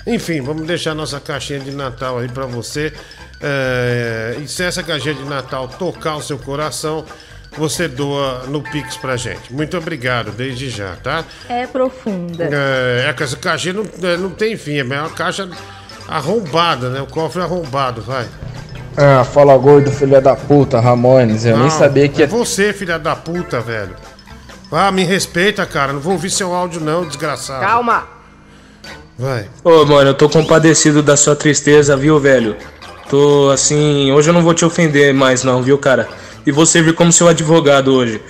Speaker 1: Enfim, vamos deixar nossa caixinha de Natal aí para você. É, e se essa caixinha de Natal tocar o seu coração, você doa no Pix pra gente. Muito obrigado, desde já, tá?
Speaker 2: É profunda.
Speaker 1: É, é essa caixinha não, é, não tem fim, é uma caixa arrombada, né? O cofre arrombado, vai.
Speaker 69: Ah, fala gordo, filha da puta, Ramones. Eu nem
Speaker 1: Não,
Speaker 69: sabia que
Speaker 1: é você, filha da puta, velho. Ah, me respeita, cara. Não vou ouvir seu áudio, não, desgraçado.
Speaker 71: Calma!
Speaker 1: Vai.
Speaker 33: Ô, mano, eu tô compadecido da sua tristeza, viu, velho? Tô assim. Hoje eu não vou te ofender mais, não, viu, cara? E vou servir como seu advogado hoje.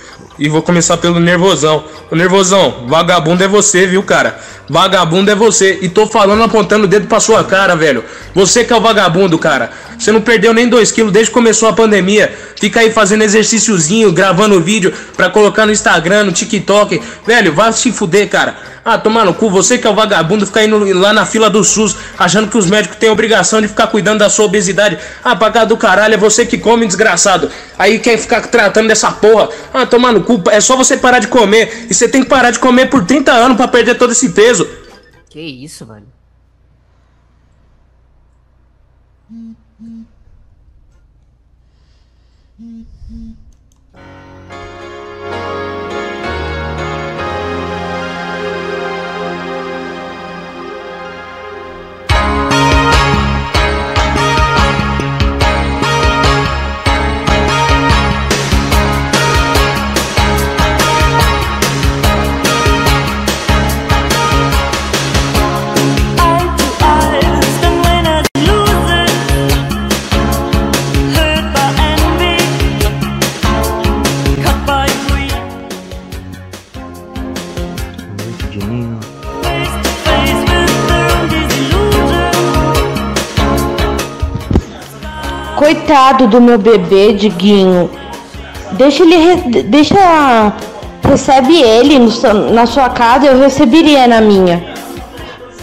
Speaker 33: E vou começar pelo nervosão. Ô, nervosão, vagabundo é você, viu, cara? Vagabundo é você. E tô falando apontando o dedo pra sua cara, velho. Você que é o vagabundo, cara. Você não perdeu nem 2 quilos desde que começou a pandemia. Fica aí fazendo exercíciozinho, gravando vídeo pra colocar no Instagram, no TikTok. Velho, vai se fuder, cara. Ah, tomar no cu, você que é o vagabundo, fica indo lá na fila do SUS, achando que os médicos têm obrigação de ficar cuidando da sua obesidade. Ah, pagar do caralho, é você que come, desgraçado. Aí quer ficar tratando dessa porra. Ah, tomar no cu, é só você parar de comer. E você tem que parar de comer por 30 anos pra perder todo esse peso.
Speaker 71: Que isso, velho?
Speaker 34: Coitado do meu bebê, Diguinho. Deixa ele. Deixa. Recebe ele no na sua casa, eu receberia na minha.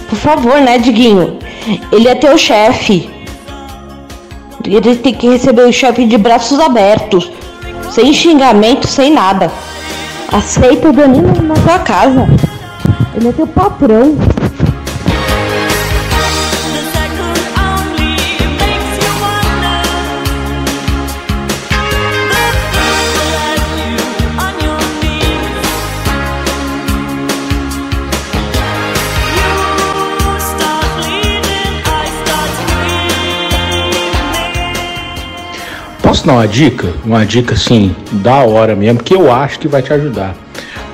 Speaker 34: Por favor, né, Diguinho? Ele é teu chefe. Ele tem que receber o chefe de braços abertos. Sem xingamento, sem nada. Aceita o Danilo na tua casa. Ele é teu patrão.
Speaker 40: Dar uma dica? Uma dica assim, da hora mesmo, que eu acho que vai te ajudar.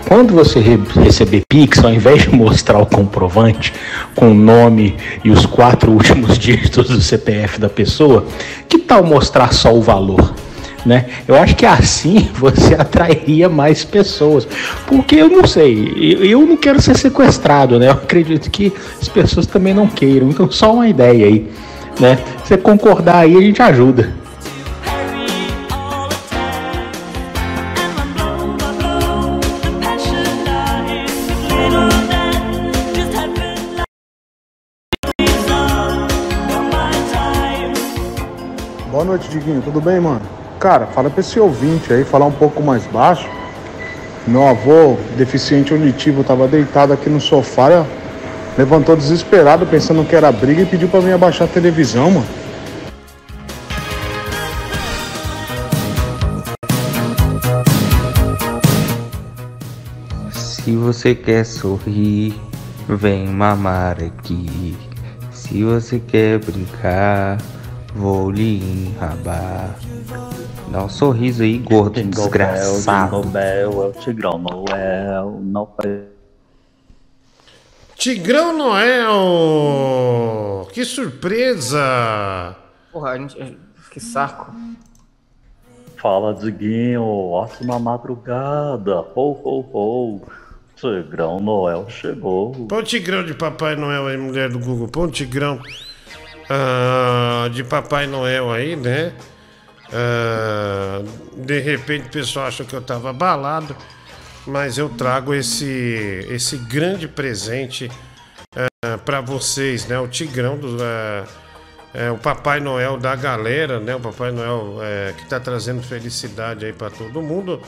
Speaker 40: Quando você re- receber Pix, ao invés de mostrar o comprovante com o nome e os quatro [laughs] últimos dígitos do CPF da pessoa, que tal mostrar só o valor? Né? Eu acho que assim [laughs] você atrairia mais pessoas. Porque eu não sei, eu, eu não quero ser sequestrado, né? Eu acredito que as pessoas também não queiram. Então, só uma ideia aí, né? Você concordar aí, a gente ajuda.
Speaker 53: Noite, Diguinho. Tudo bem, mano? Cara, fala pra esse ouvinte aí, falar um pouco mais baixo. Meu avô, deficiente auditivo, tava deitado aqui no sofá. Levantou desesperado, pensando que era briga e pediu pra mim abaixar a televisão, mano.
Speaker 72: Se você quer sorrir, vem mamar aqui. Se você quer brincar, vou lhe enrabar. Dá um sorriso aí, gordo
Speaker 73: Jingle
Speaker 72: desgraçado.
Speaker 73: Bell, Jingle Bell, é o Tigrão Noel, não faz...
Speaker 1: Tigrão Noel! Que surpresa!
Speaker 14: Porra, a gente... que saco.
Speaker 73: Fala, Diguinho, ótima madrugada, ho, ho, ho. Tigrão Noel chegou.
Speaker 1: Põe o Tigrão de Papai Noel aí, mulher do Google. Põe o Tigrão ah, de Papai Noel aí, né? Ah, de repente o pessoal achou que eu tava abalado, mas eu trago esse, esse grande presente para vocês, né? O Tigrão do. ah, é, o Papai Noel da galera, né? O Papai Noel é, que tá trazendo felicidade aí para todo mundo.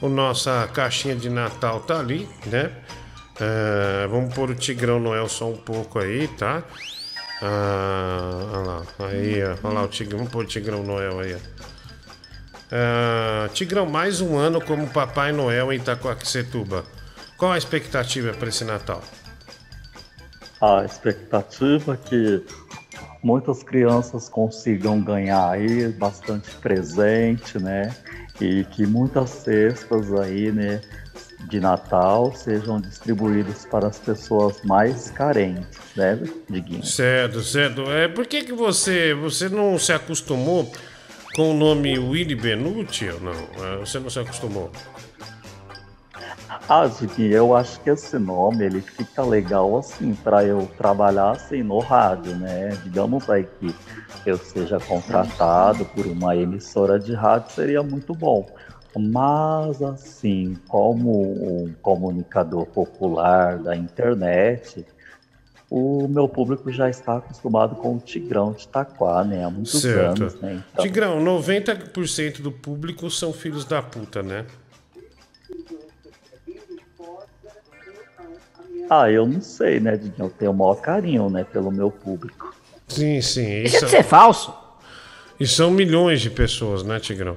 Speaker 1: O nossa caixinha de Natal tá ali, né? Vamos pôr o Tigrão Noel só um pouco aí, tá? Ah, olha lá, aí, ó, olha lá o Tigrão, vamos pôr o Tigrão Noel aí, ó. Ah, Tigrão, mais um ano como Papai Noel em Itacoaquecetuba. Qual a expectativa para esse Natal?
Speaker 73: A expectativa é que muitas crianças consigam ganhar aí bastante presente, né? E que muitas cestas aí, né, de Natal sejam distribuídas para as pessoas mais carentes, né, Diguinho?
Speaker 1: Certo, certo. É, por que, que você, você não se acostumou com o nome Willy Benucci ou não? É, Você não se acostumou?
Speaker 73: Ah, Diguinho, eu acho que esse nome ele fica legal assim para eu trabalhar assim no rádio, né? Digamos aí que eu seja contratado por uma emissora de rádio seria muito bom. Mas assim, como um comunicador popular da internet, o meu público já está acostumado com o Tigrão de Itaquá, né? Há muitos
Speaker 1: Certo.
Speaker 73: anos, né? Então,
Speaker 1: Tigrão, 90% do público são filhos da puta, né?
Speaker 73: Ah, eu não sei, né, Diguinho? Eu tenho o maior carinho, né, pelo meu público.
Speaker 1: Sim, sim.
Speaker 14: Deixa de ser falso.
Speaker 1: E são milhões de pessoas, né, Tigrão?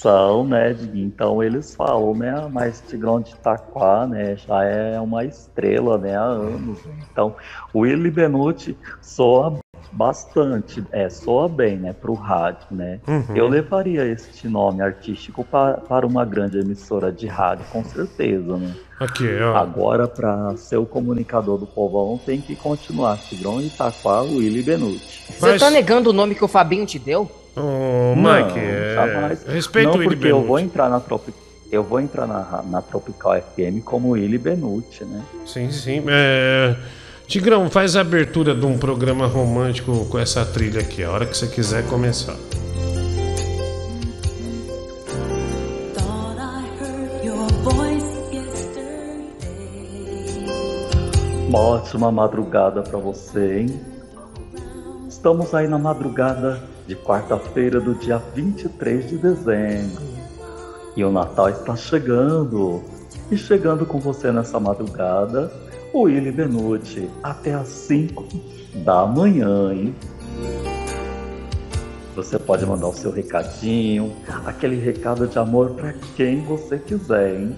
Speaker 73: São, né? Então eles falam, né, mas Tigrão de Itaquá, né, já é uma estrela, né, há anos. Então, o Willy Benucci soa bastante, é, soa bem, né, pro rádio, né.
Speaker 1: Uhum.
Speaker 73: Eu levaria este nome artístico pa- para uma grande emissora de rádio, com certeza, né.
Speaker 1: Aqui, ó.
Speaker 73: Agora, para ser o comunicador do povão, tem que continuar Tigrão de Itaquá, Willy Benucci.
Speaker 14: Você tá negando o nome que o Fabinho te deu?
Speaker 1: Ô, Mike, é...
Speaker 73: jamais.
Speaker 1: respeita
Speaker 73: Não,
Speaker 1: o
Speaker 73: porque eu
Speaker 1: Benucci.
Speaker 73: vou entrar na Tropi... Eu vou entrar na, na Tropical FM como Willy Benucci, né?
Speaker 1: Sim, sim. É... Tigrão, faz a abertura de um programa romântico com essa trilha aqui, a hora que você quiser começar.
Speaker 73: Uma ótima madrugada para você, hein? Estamos aí na madrugada de quarta-feira do dia 23 de dezembro. E o Natal está chegando. E chegando com você nessa madrugada, o Willy Benucci, até às 5 da manhã, hein? Você pode mandar o seu recadinho, aquele recado de amor para quem você quiser, hein?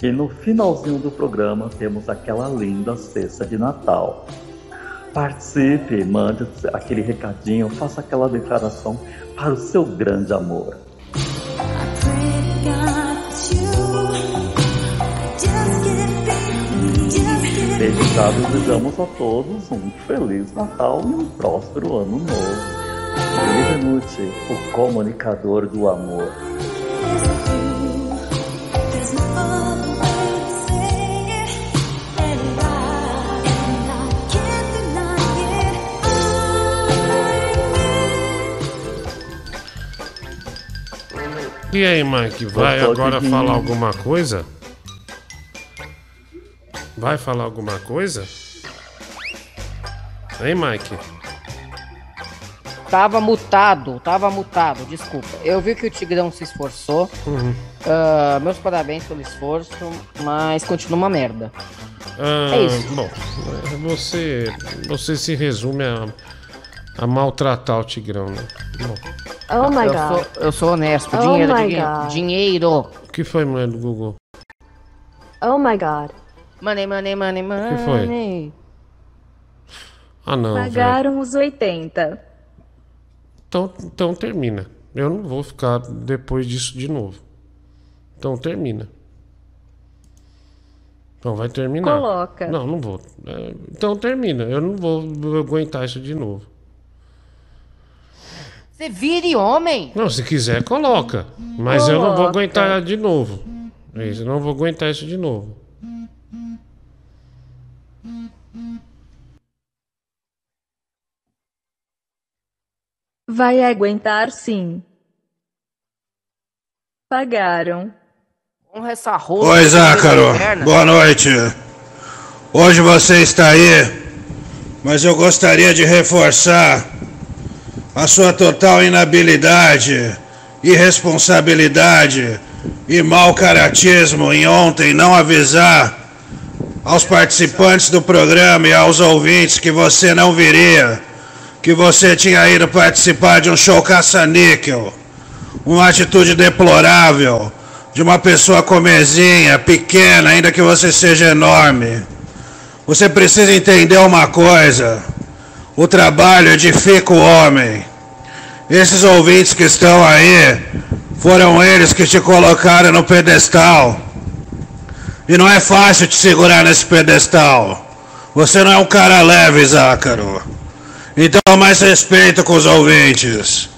Speaker 73: E no finalzinho do programa temos aquela linda cesta de Natal. Participe, mande aquele recadinho, faça aquela declaração para o seu grande amor. Já desejamos a todos um feliz Natal e um próspero ano novo. Willy Benucci, o comunicador do amor.
Speaker 1: E aí, Mike, vai agora falar alguma coisa? Vai falar alguma coisa? Hein, Mike?
Speaker 14: Tava mutado, tava mutado, desculpa. Eu vi que o Tigrão se esforçou.
Speaker 1: Uhum.
Speaker 14: Ah, meus parabéns pelo esforço, mas continua uma merda.
Speaker 1: Ah,
Speaker 14: É isso.
Speaker 1: Bom, você, você se resume a, a maltratar o Tigrão, né? Bom,
Speaker 74: Oh my
Speaker 14: eu
Speaker 74: god.
Speaker 14: Sou, eu sou honesto.
Speaker 74: Oh
Speaker 14: dinheiro,
Speaker 74: my
Speaker 14: dinheiro.
Speaker 74: God.
Speaker 14: Dinheiro.
Speaker 1: o que foi, mulher do Google?
Speaker 74: Oh my god.
Speaker 14: Money, money, money, money.
Speaker 1: que foi? Ah, não.
Speaker 2: Pagaram os 80.
Speaker 1: Então, então termina. Eu não vou ficar depois disso de novo. Então termina. Então vai terminar.
Speaker 2: Coloca.
Speaker 1: Não, não vou. É, então termina. Eu não vou aguentar isso de novo.
Speaker 14: Você vire homem.
Speaker 1: Não, se quiser, coloca. Mas eu não vou
Speaker 14: Coloca.
Speaker 1: aguentar de novo. Isso, eu não vou aguentar isso de novo.
Speaker 2: Vai aguentar sim. Pagaram.
Speaker 14: Honra essa rola.
Speaker 42: Oi, Zácaro. Boa noite. Hoje você está aí, mas eu gostaria de reforçar a sua total inabilidade, irresponsabilidade e mau caratismo em ontem não avisar aos participantes do programa e aos ouvintes que você não viria, que você tinha ido participar de um show caça-níquel. Uma atitude deplorável de uma pessoa comezinha, pequena, ainda que você seja enorme. Você precisa entender uma coisa: o trabalho edifica o homem. Esses ouvintes que estão aí foram eles que te colocaram no pedestal. E não é fácil te segurar nesse pedestal. Você não é um cara leve, Zácaro. Então, mais respeito com os ouvintes.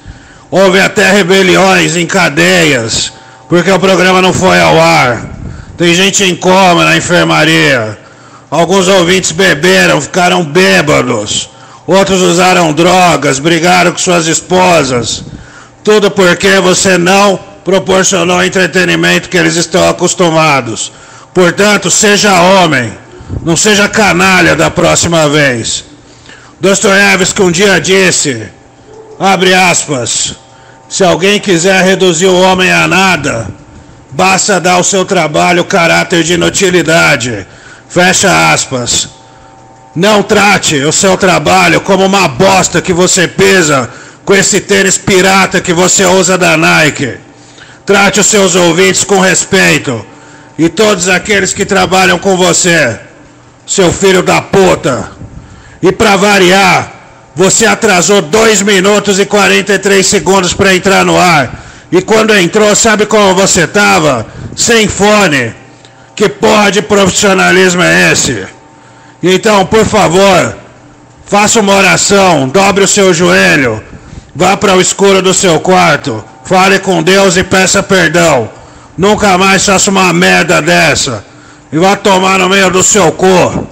Speaker 42: Houve até rebeliões em cadeias, porque o programa não foi ao ar. Tem gente em coma na enfermaria. Alguns ouvintes beberam, ficaram bêbados. Outros usaram drogas, brigaram com suas esposas. Tudo porque você não proporcionou o entretenimento que eles estão acostumados. Portanto, seja homem, não seja canalha da próxima vez. Dostoiévski um dia disse, abre aspas, se alguém quiser reduzir o homem a nada, basta dar ao seu trabalho caráter de inutilidade. Fecha aspas. Não trate o seu trabalho como uma bosta que você pisa com esse tênis pirata que você usa da Nike. Trate os seus ouvintes com respeito e todos aqueles que trabalham com você, seu filho da puta. E para variar, você atrasou 2 minutos e 43 segundos para entrar no ar. E quando entrou, sabe como você tava? Sem fone. Que porra de profissionalismo é esse? Então, por favor, faça uma oração, dobre o seu joelho, vá para o escuro do seu quarto, fale com Deus e peça perdão. Nunca mais faça uma merda dessa. E vá tomar no meio do seu cu.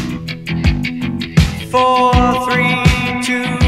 Speaker 75: Four, three, two,